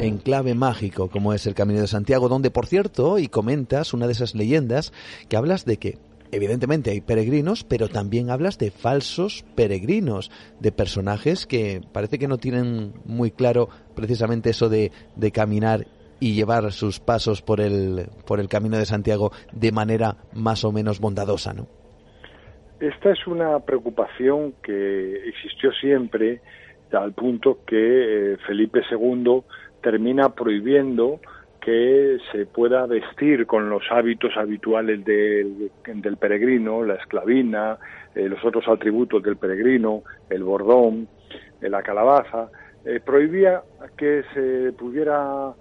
Enclave mágico como es el Camino de Santiago, donde, por cierto, y comentas una de esas leyendas que hablas de que evidentemente hay peregrinos, pero también hablas de falsos peregrinos, de personajes que parece que no tienen muy claro precisamente eso de, de caminar y llevar sus pasos por el, por el camino de Santiago de manera más o menos bondadosa, ¿no? Esta es una preocupación que existió siempre al punto que eh, Felipe II termina prohibiendo que se pueda vestir con los hábitos habituales del, peregrino, la esclavina, eh, los otros atributos del peregrino, el bordón, eh, la calabaza, eh, prohibía que se pudiera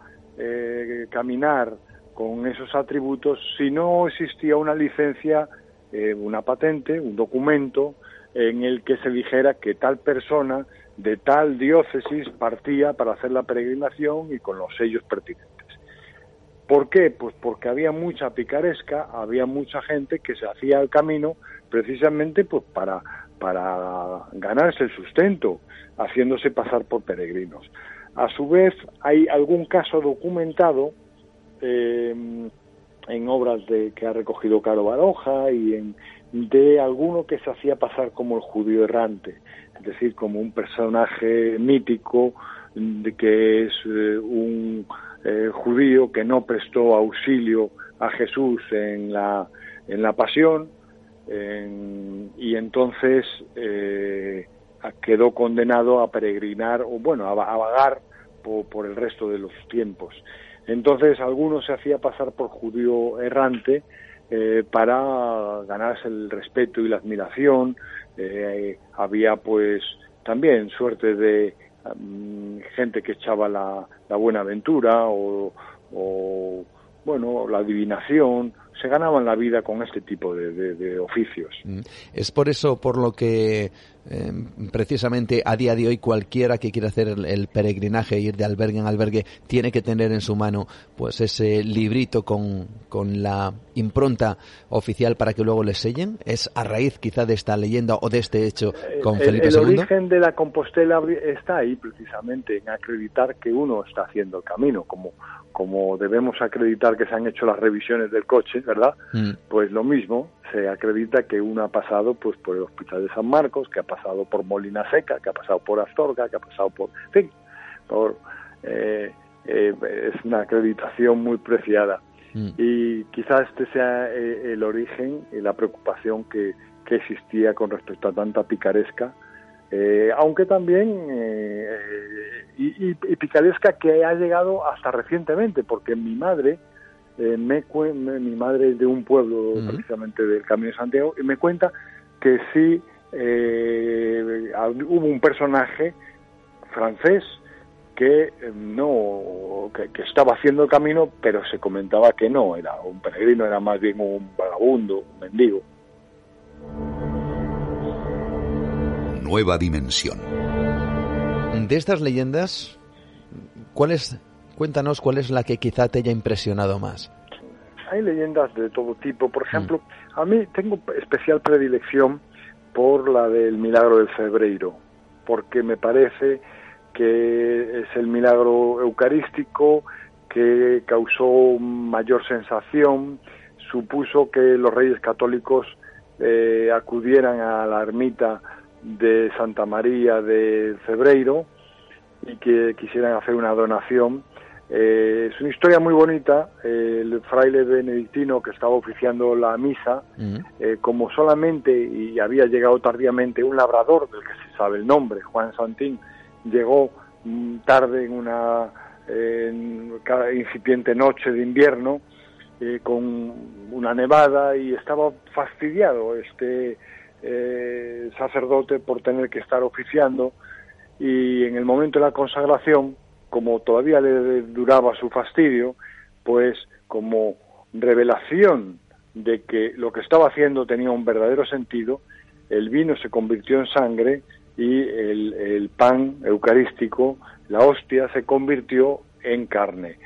caminar con esos atributos si no existía una licencia, una patente, un documento en el que se dijera que tal persona de tal diócesis partía para hacer la peregrinación y con los sellos pertinentes. ¿Por qué? Pues porque había mucha picaresca, había mucha gente que se hacía el camino precisamente pues para, para ganarse el sustento, haciéndose pasar por peregrinos. A su vez, hay algún caso documentado eh, en obras de, que ha recogido Caro Baroja y en, de alguno que se hacía pasar como el judío errante, es decir, como un personaje mítico que es eh, un eh, judío que no prestó auxilio a Jesús en la, en la pasión y entonces eh, quedó condenado a peregrinar o bueno, a, vagar por, el resto de los tiempos. Entonces algunos se hacía pasar por judío errante eh, para ganarse el respeto y la admiración. había pues también suerte de Mm, gente que echaba la, buena aventura o, bueno, la adivinación, se ganaban la vida con este tipo de, oficios. Mm. Es por eso por lo que Em, precisamente a día de hoy cualquiera que quiera hacer el, peregrinaje, ir de albergue en albergue, tiene que tener en su mano pues ese librito con, con la impronta oficial para que luego le sellen. ¿Es a raíz quizá de esta leyenda o de este hecho con Felipe II? El origen de la Compostela está ahí precisamente en acreditar que uno está haciendo el camino, como como debemos acreditar que se han hecho las revisiones del coche, ¿verdad? Mm. Pues lo mismo, se acredita que uno ha pasado pues por el Hospital de San Marcos, que ha pasado por Molina Seca, que ha pasado por Astorga, que ha pasado por, en fin, por, eh, eh, es una acreditación muy preciada. Mm. Y quizás este sea eh, el origen y la preocupación que, que existía con respecto a tanta picaresca eh, aunque también eh, y, y, picaresca que ha llegado hasta recientemente, porque mi madre, eh, me, mi madre es de un pueblo precisamente del Camino de Santiago, y me cuenta que sí hubo un personaje francés que no que, que, estaba haciendo el camino pero se comentaba que no era un peregrino era más bien un vagabundo un mendigo nueva dimensión. De estas leyendas, ¿cuál es, cuéntanos cuál es la que quizá te haya impresionado más? Hay leyendas de todo tipo. Por ejemplo, a mí tengo especial predilección por la del milagro del Febreiro, porque me parece que es el milagro eucarístico que causó mayor sensación, supuso que los reyes católicos eh, acudieran a la ermita de Santa María de Febreiro y que quisieran hacer una donación. Eh, es una historia muy bonita. el fraile benedictino que estaba oficiando la misa, eh, como solamente y había llegado tardíamente un labrador del que se sabe el nombre, Juan Santín, llegó mm, tarde en una incipiente noche de invierno eh, con una nevada y estaba fastidiado este eh, sacerdote por tener que estar oficiando y en el momento de la consagración, como todavía le duraba su fastidio, pues como revelación de que lo que estaba haciendo tenía un verdadero sentido, el vino se convirtió en sangre y el, pan eucarístico, la hostia, se convirtió en carne.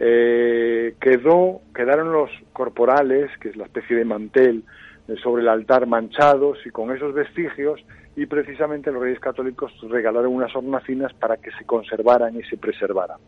Eh, quedó, quedaron los corporales, que es la especie de mantel sobre el altar manchados y con esos vestigios y precisamente los reyes católicos regalaron unas hornacinas para que se conservaran y se preservaran.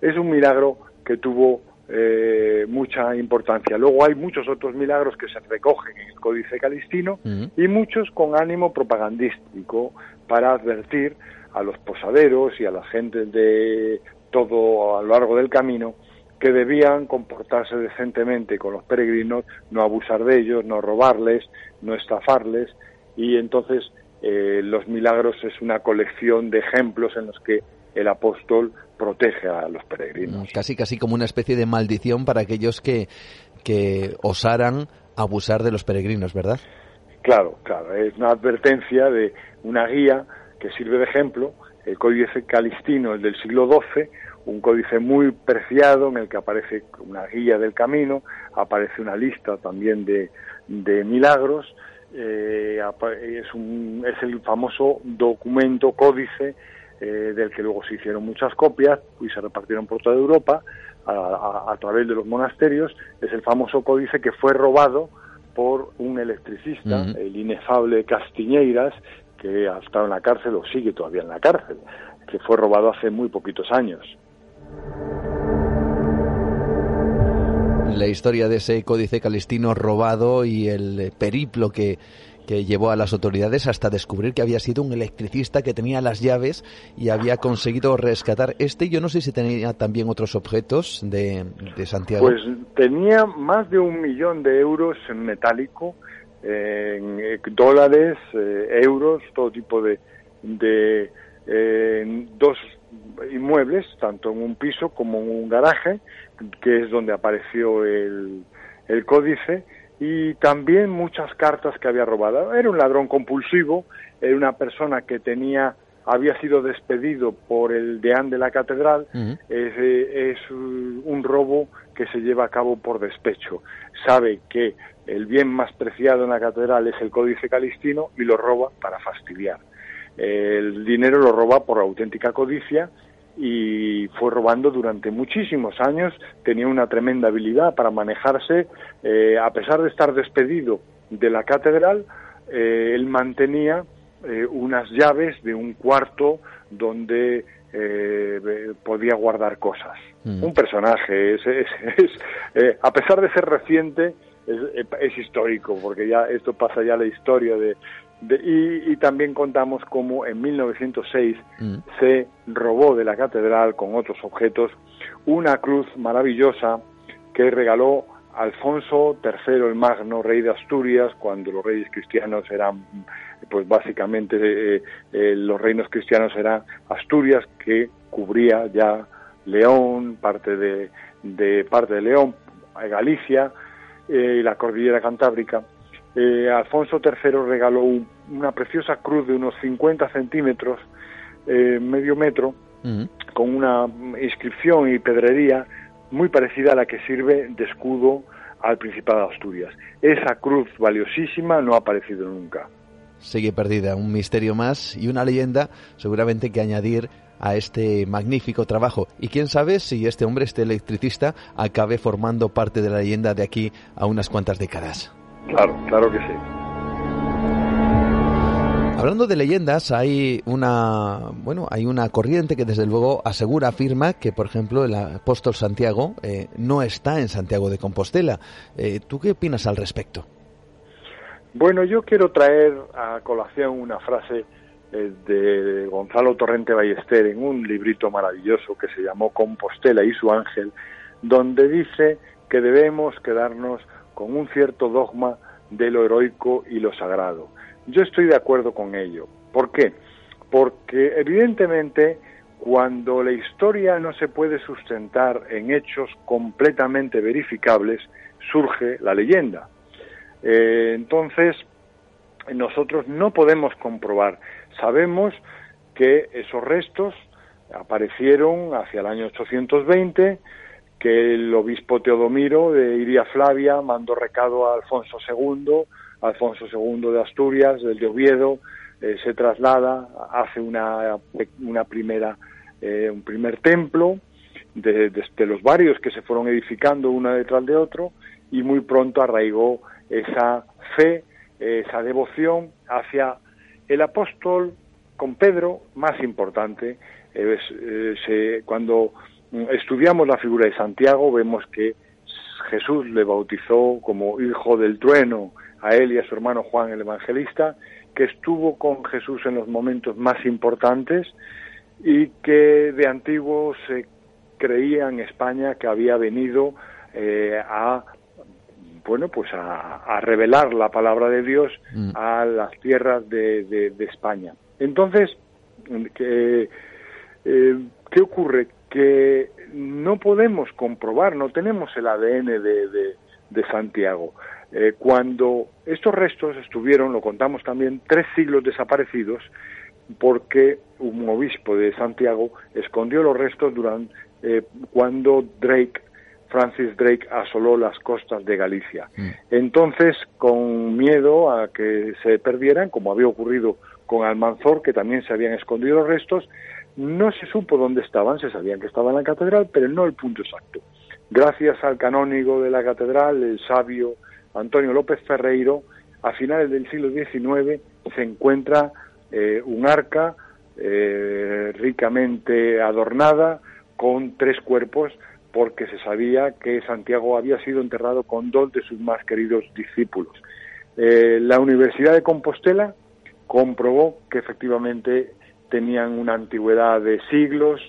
Es un milagro que tuvo eh, mucha importancia. Luego hay muchos otros milagros que se recogen en el Códice Calistino y muchos con ánimo propagandístico para advertir a los posaderos y a la gente de todo a lo largo del camino que debían comportarse decentemente con los peregrinos, no abusar de ellos, no robarles, no estafarles, y entonces eh, los milagros es una colección de ejemplos en los que el apóstol protege a los peregrinos. Mm, casi, casi como una especie de maldición para aquellos que, que osaran abusar de los peregrinos, ¿verdad? Claro, claro, es una advertencia de una guía que sirve de ejemplo, el Códice Calistino, el del siglo XII, un códice muy preciado en el que aparece una guía del camino, aparece una lista también de, de milagros, eh, es, un, es el famoso documento códice eh, del que luego se hicieron muchas copias y se repartieron por toda Europa a, través de los monasterios, es el famoso códice que fue robado por un electricista, el inefable Castiñeiras, que ha estado en la cárcel o sigue todavía en la cárcel, que fue robado hace muy poquitos años. La historia de ese códice calistino robado y el periplo que, que llevó a las autoridades hasta descubrir que había sido un electricista que tenía las llaves y había conseguido rescatar este. Yo no sé si tenía también otros objetos de, Santiago. Pues tenía más de un millón de euros en metálico, en eh, dólares, eh, euros, todo tipo de, de eh, dos inmuebles, tanto en un piso como en un garaje, que es donde apareció el, el códice y también muchas cartas que había robado. Era un ladrón compulsivo, era una persona que tenía había sido despedido por el deán de la catedral, es, un robo que se lleva a cabo por despecho. Sabe que el bien más preciado en la catedral es el códice calistino y lo roba para fastidiar. El dinero lo roba por auténtica codicia y fue robando durante muchísimos años, tenía una tremenda habilidad para manejarse, eh, a pesar de estar despedido de la catedral, eh, él mantenía eh, unas llaves de un cuarto donde podía guardar cosas. Mm. Un personaje, es, a pesar de ser reciente, es, histórico, porque ya esto pasa ya la historia de, y, también contamos cómo en 1906 mm. se robó de la catedral con otros objetos una cruz maravillosa que regaló Alfonso III el Magno, rey de Asturias, cuando los reyes cristianos eran, pues básicamente eh, eh, los reinos cristianos eran Asturias, que cubría ya León, parte de, de parte de León, Galicia eh, y la cordillera cantábrica eh, Alfonso III regaló una preciosa cruz de unos 50 centímetros, eh, medio metro, con una inscripción y pedrería muy parecida a la que sirve de escudo al Principado de Asturias. Esa cruz valiosísima no ha aparecido nunca. Sigue perdida, un misterio más y una leyenda seguramente que añadir a este magnífico trabajo. Y quién sabe si este hombre, este electricista, acabe formando parte de la leyenda de aquí a unas cuantas décadas. Claro, claro que sí. Hablando de leyendas, hay una bueno, hay una corriente que desde luego asegura, afirma que, por ejemplo, el apóstol Santiago eh, no está en Santiago de Compostela. Eh, ¿Tú qué opinas al respecto? Bueno, yo quiero traer a colación una frase eh, de Gonzalo Torrente Ballester en un librito maravilloso que se llamó Compostela y su ángel, donde dice que debemos quedarnos con un cierto dogma de lo heroico y lo sagrado. Yo estoy de acuerdo con ello. ¿Por qué? Porque evidentemente cuando la historia no se puede sustentar en hechos completamente verificables, surge la leyenda. Eh, entonces, nosotros no podemos comprobar. Sabemos que esos restos aparecieron hacia el año 820, que el obispo Teodomiro de Iria Flavia mandó recado a Alfonso II, Alfonso II de Asturias, del de Oviedo, eh, se traslada, hace una, una primera, eh, un primer templo de, los varios que se fueron edificando uno detrás de otro y muy pronto arraigó esa fe, esa devoción hacia el apóstol con Pedro más importante. Eh, cuando estudiamos la figura de Santiago, vemos que Jesús le bautizó como hijo del trueno a él y a su hermano Juan el Evangelista, que estuvo con Jesús en los momentos más importantes y que de antiguo se creía en España que había venido eh, a bueno pues a, revelar la palabra de Dios mm. a las tierras de, de España. Entonces, que Eh, ¿Qué ocurre? Que no podemos comprobar, no tenemos el ADN de, de, Santiago. Eh, cuando estos restos estuvieron, lo contamos también, tres siglos desaparecidos, porque un obispo de Santiago escondió los restos durante eh, cuando Drake, Francis Drake, asoló las costas de Galicia. Mm. Entonces, con miedo a que se perdieran, como había ocurrido con Almanzor, que también se habían escondido los restos, no se supo dónde estaban, se sabían que estaban en la catedral, pero no el punto exacto. Gracias al canónigo de la catedral, el sabio Antonio López Ferreiro, a finales del siglo XIX se encuentra eh, un arca eh, ricamente adornada con tres cuerpos porque se sabía que Santiago había sido enterrado con dos de sus más queridos discípulos. Eh, la Universidad de Compostela comprobó que efectivamente tenían una antigüedad de siglos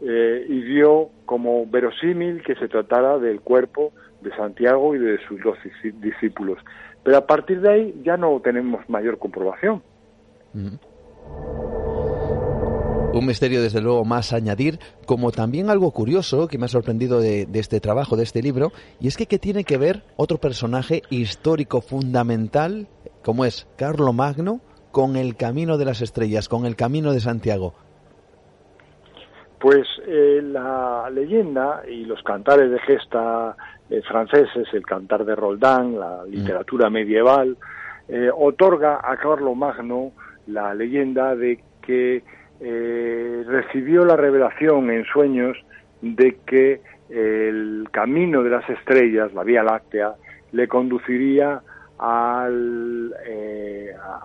y dio como verosímil que se tratara del cuerpo de Santiago y de sus dos discípulos. Pero a partir de ahí ya no tenemos mayor comprobación. Un misterio, desde luego, más añadir, como también algo curioso que me ha sorprendido de, este trabajo, de este libro, y es que ¿qué tiene que ver otro personaje histórico fundamental, como es Carlo Magno, con el camino de las estrellas, con el camino de Santiago. Pues eh, la leyenda y los cantares de gesta eh, franceses, el cantar de Roldán, la mm. literatura medieval, eh, otorga a Carlo Magno la leyenda de que recibió la revelación en sueños de que el camino de las estrellas, la Vía Láctea, le conduciría al,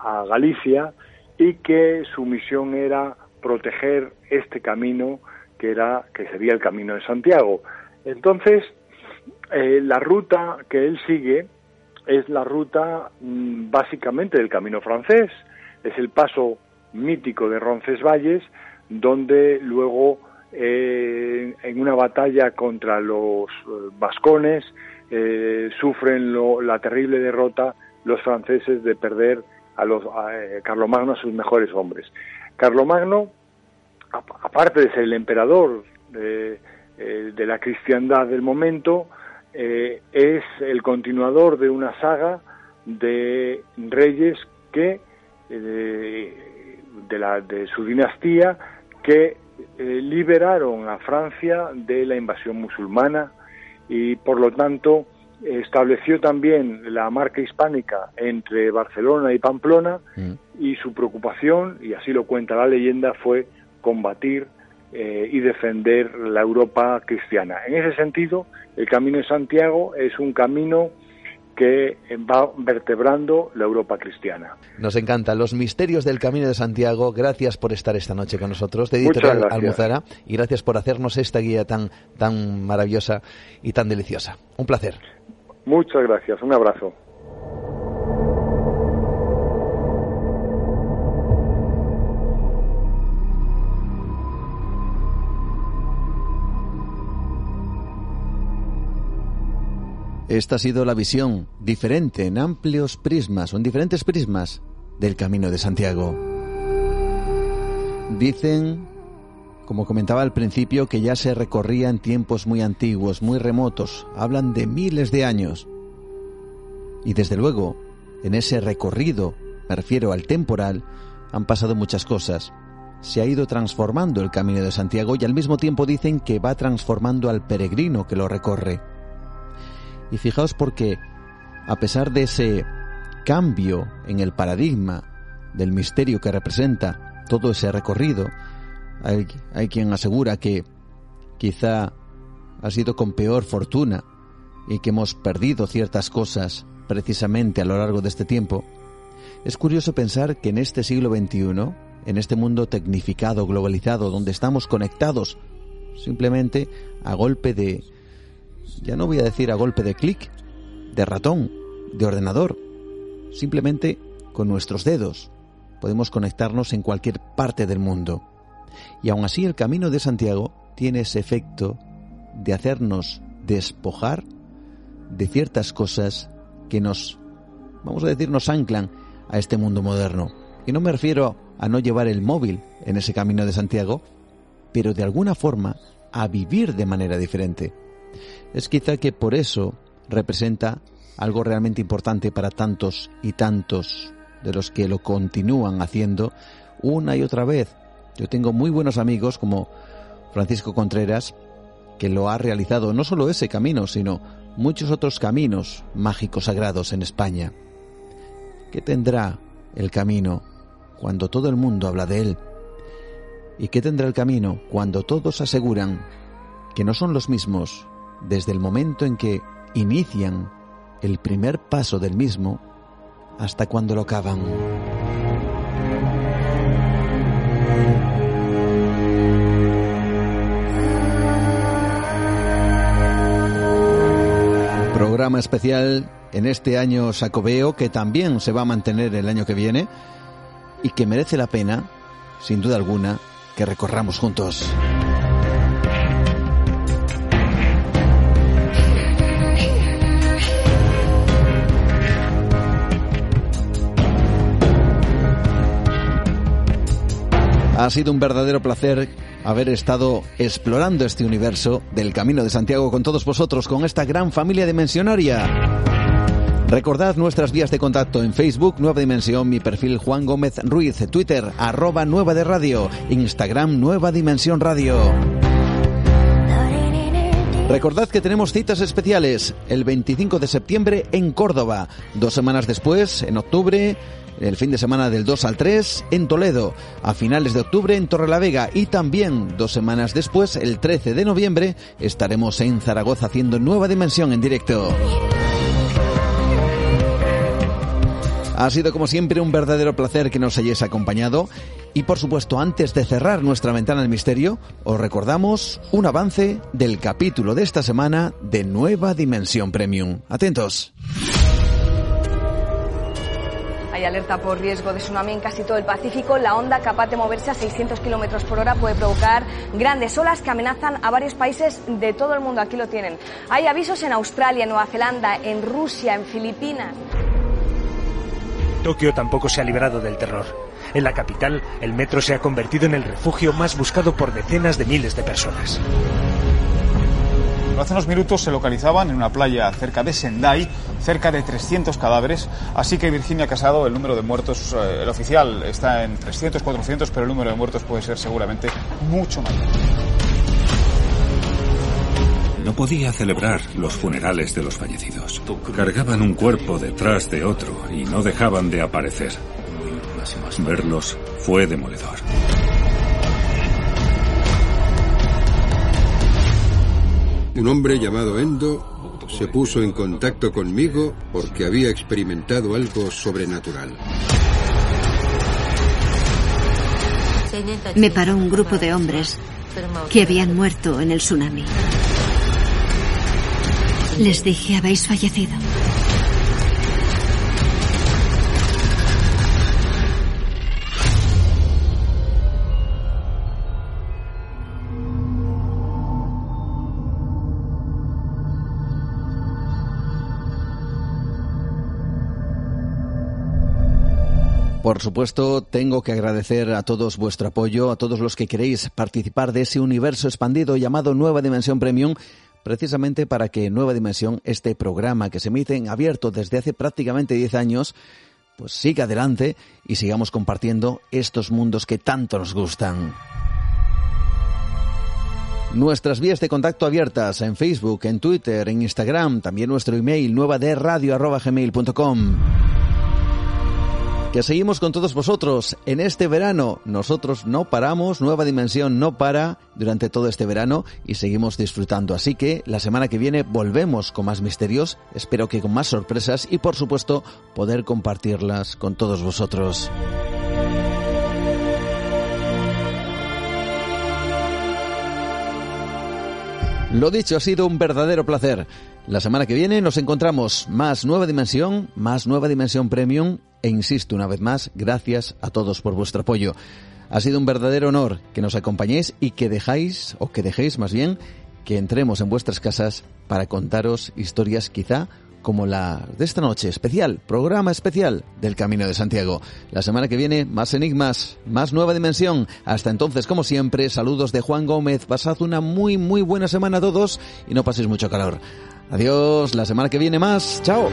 a Galicia y que su misión era proteger este camino que era que sería el camino de Santiago. Entonces, eh, la ruta que él sigue es la ruta mm, básicamente del camino francés, es el paso mítico de Roncesvalles, donde luego eh, en una batalla contra los eh, sufren la terrible derrota los franceses de perder a los a, Carlomagno a sus mejores hombres. Carlomagno aparte de ser el emperador de, eh, la cristiandad del momento, eh, es el continuador de una saga de reyes que eh, de, la, de su dinastía que liberaron a Francia de la invasión musulmana y por lo tanto estableció también la marca hispánica entre Barcelona y Pamplona mm. y su preocupación, y así lo cuenta la leyenda, fue combatir eh, y defender la Europa cristiana. En ese sentido, el Camino de Santiago es un camino que va vertebrando la Europa cristiana. Nos encantan los misterios del Camino de Santiago. Gracias por estar esta noche con nosotros, de Editorial Almuzara, y gracias por hacernos esta guía tan, tan maravillosa y tan deliciosa. Un placer. Muchas gracias. Un abrazo. Esta ha sido la visión diferente en amplios prismas o en diferentes prismas del Camino de Santiago. Dicen, como comentaba al principio, que ya se recorría en tiempos muy antiguos, muy remotos, hablan de miles de años. Y desde luego, en ese recorrido, me refiero al temporal, han pasado muchas cosas. Se ha ido transformando el Camino de Santiago y al mismo tiempo dicen que va transformando al peregrino que lo recorre. Y fijaos porque, a pesar de ese cambio en el paradigma del misterio que representa todo ese recorrido, hay, hay quien asegura que quizá ha sido con peor fortuna y que hemos perdido ciertas cosas precisamente a lo largo de este tiempo, es curioso pensar que en este siglo XXI, en este mundo tecnificado, globalizado, donde estamos conectados simplemente a golpe de ya no voy a decir a golpe de clic, de ratón, de ordenador, simplemente con nuestros dedos podemos conectarnos en cualquier parte del mundo. Y aún así el camino de Santiago tiene ese efecto de hacernos despojar de ciertas cosas que nos, vamos a decir, nos anclan a este mundo moderno. Y no me refiero a no llevar el móvil en ese camino de Santiago, pero de alguna forma a vivir de manera diferente. Es quizá que por eso representa algo realmente importante para tantos y tantos de los que lo continúan haciendo una y otra vez. Yo tengo muy buenos amigos como Francisco Contreras, que lo ha realizado no solo ese camino, sino muchos otros caminos mágicos sagrados en España. ¿Qué tendrá el camino cuando todo el mundo habla de él? ¿Y qué tendrá el camino cuando todos aseguran que no son los mismos desde el momento en que inician el primer paso del mismo hasta cuando lo acaban? Programa especial en este año Sacobeo que también se va a mantener el año que viene y que merece la pena, sin duda alguna, que recorramos juntos. Ha sido un verdadero placer haber estado explorando este universo del Camino de Santiago con todos vosotros, con esta gran familia dimensionaria. Recordad nuestras vías de contacto en Facebook, Nueva Dimensión, mi perfil Juan Gómez Ruiz, Twitter, arroba Nueva de Radio, Instagram, Nueva Dimensión Radio. Recordad que tenemos citas especiales el 25 de septiembre en Córdoba, dos semanas después, en octubre, el fin de semana del 2 al 3 en Toledo, a finales de octubre en Torrelavega y también dos semanas después, el 13 de noviembre, estaremos en Zaragoza haciendo Nueva Dimensión en directo. Ha sido como siempre un verdadero placer que nos hayáis acompañado y por supuesto antes de cerrar nuestra ventana del misterio os recordamos un avance del capítulo de esta semana de Nueva Dimensión Premium. Atentos. Hay alerta por riesgo de tsunami en casi todo el Pacífico. La onda, capaz de moverse a 600 kilómetros por hora, puede provocar grandes olas que amenazan a varios países de todo el mundo. Aquí lo tienen. Hay avisos en Australia, en Nueva Zelanda, en Rusia, en Filipinas. Tokio tampoco se ha librado del terror. En la capital, el metro se ha convertido en el refugio más buscado por decenas de miles de personas. Hace unos minutos se localizaban en una playa cerca de Sendai cerca de 300 cadáveres, así que Virginia Casado, el número de muertos, eh, el oficial está en 300, 400, pero el número de muertos puede ser seguramente mucho mayor. No podía celebrar los funerales de los fallecidos. Cargaban un cuerpo detrás de otro y no dejaban de aparecer. Verlos fue demoledor. Un hombre llamado Endo se puso en contacto conmigo porque había experimentado algo sobrenatural. Me paró un grupo de hombres que habían muerto en el tsunami. Les dije, habéis fallecido. Por supuesto, tengo que agradecer a todos vuestro apoyo, a todos los que queréis participar de ese universo expandido llamado Nueva Dimensión Premium, precisamente para que Nueva Dimensión, este programa que se emite en abierto desde hace prácticamente 10 años, pues siga adelante y sigamos compartiendo estos mundos que tanto nos gustan. Nuestras vías de contacto abiertas en Facebook, en Twitter, en Instagram, también nuestro email nueva de radio@gmail.com que seguimos con todos vosotros en este verano. Nosotros no paramos, Nueva Dimensión no para durante todo este verano y seguimos disfrutando. Así que la semana que viene volvemos con más misterios, espero que con más sorpresas y por supuesto poder compartirlas con todos vosotros. Lo dicho, ha sido un verdadero placer. La semana que viene nos encontramos más nueva dimensión, más nueva dimensión premium e insisto una vez más, gracias a todos por vuestro apoyo. Ha sido un verdadero honor que nos acompañéis y que dejáis, o que dejéis más bien, que entremos en vuestras casas para contaros historias quizá como la de esta noche, especial, programa especial del Camino de Santiago. La semana que viene, más enigmas, más nueva dimensión. Hasta entonces, como siempre, saludos de Juan Gómez. Pasad una muy, muy buena semana todos y no paséis mucho calor. Adiós, la semana que viene más. Chao.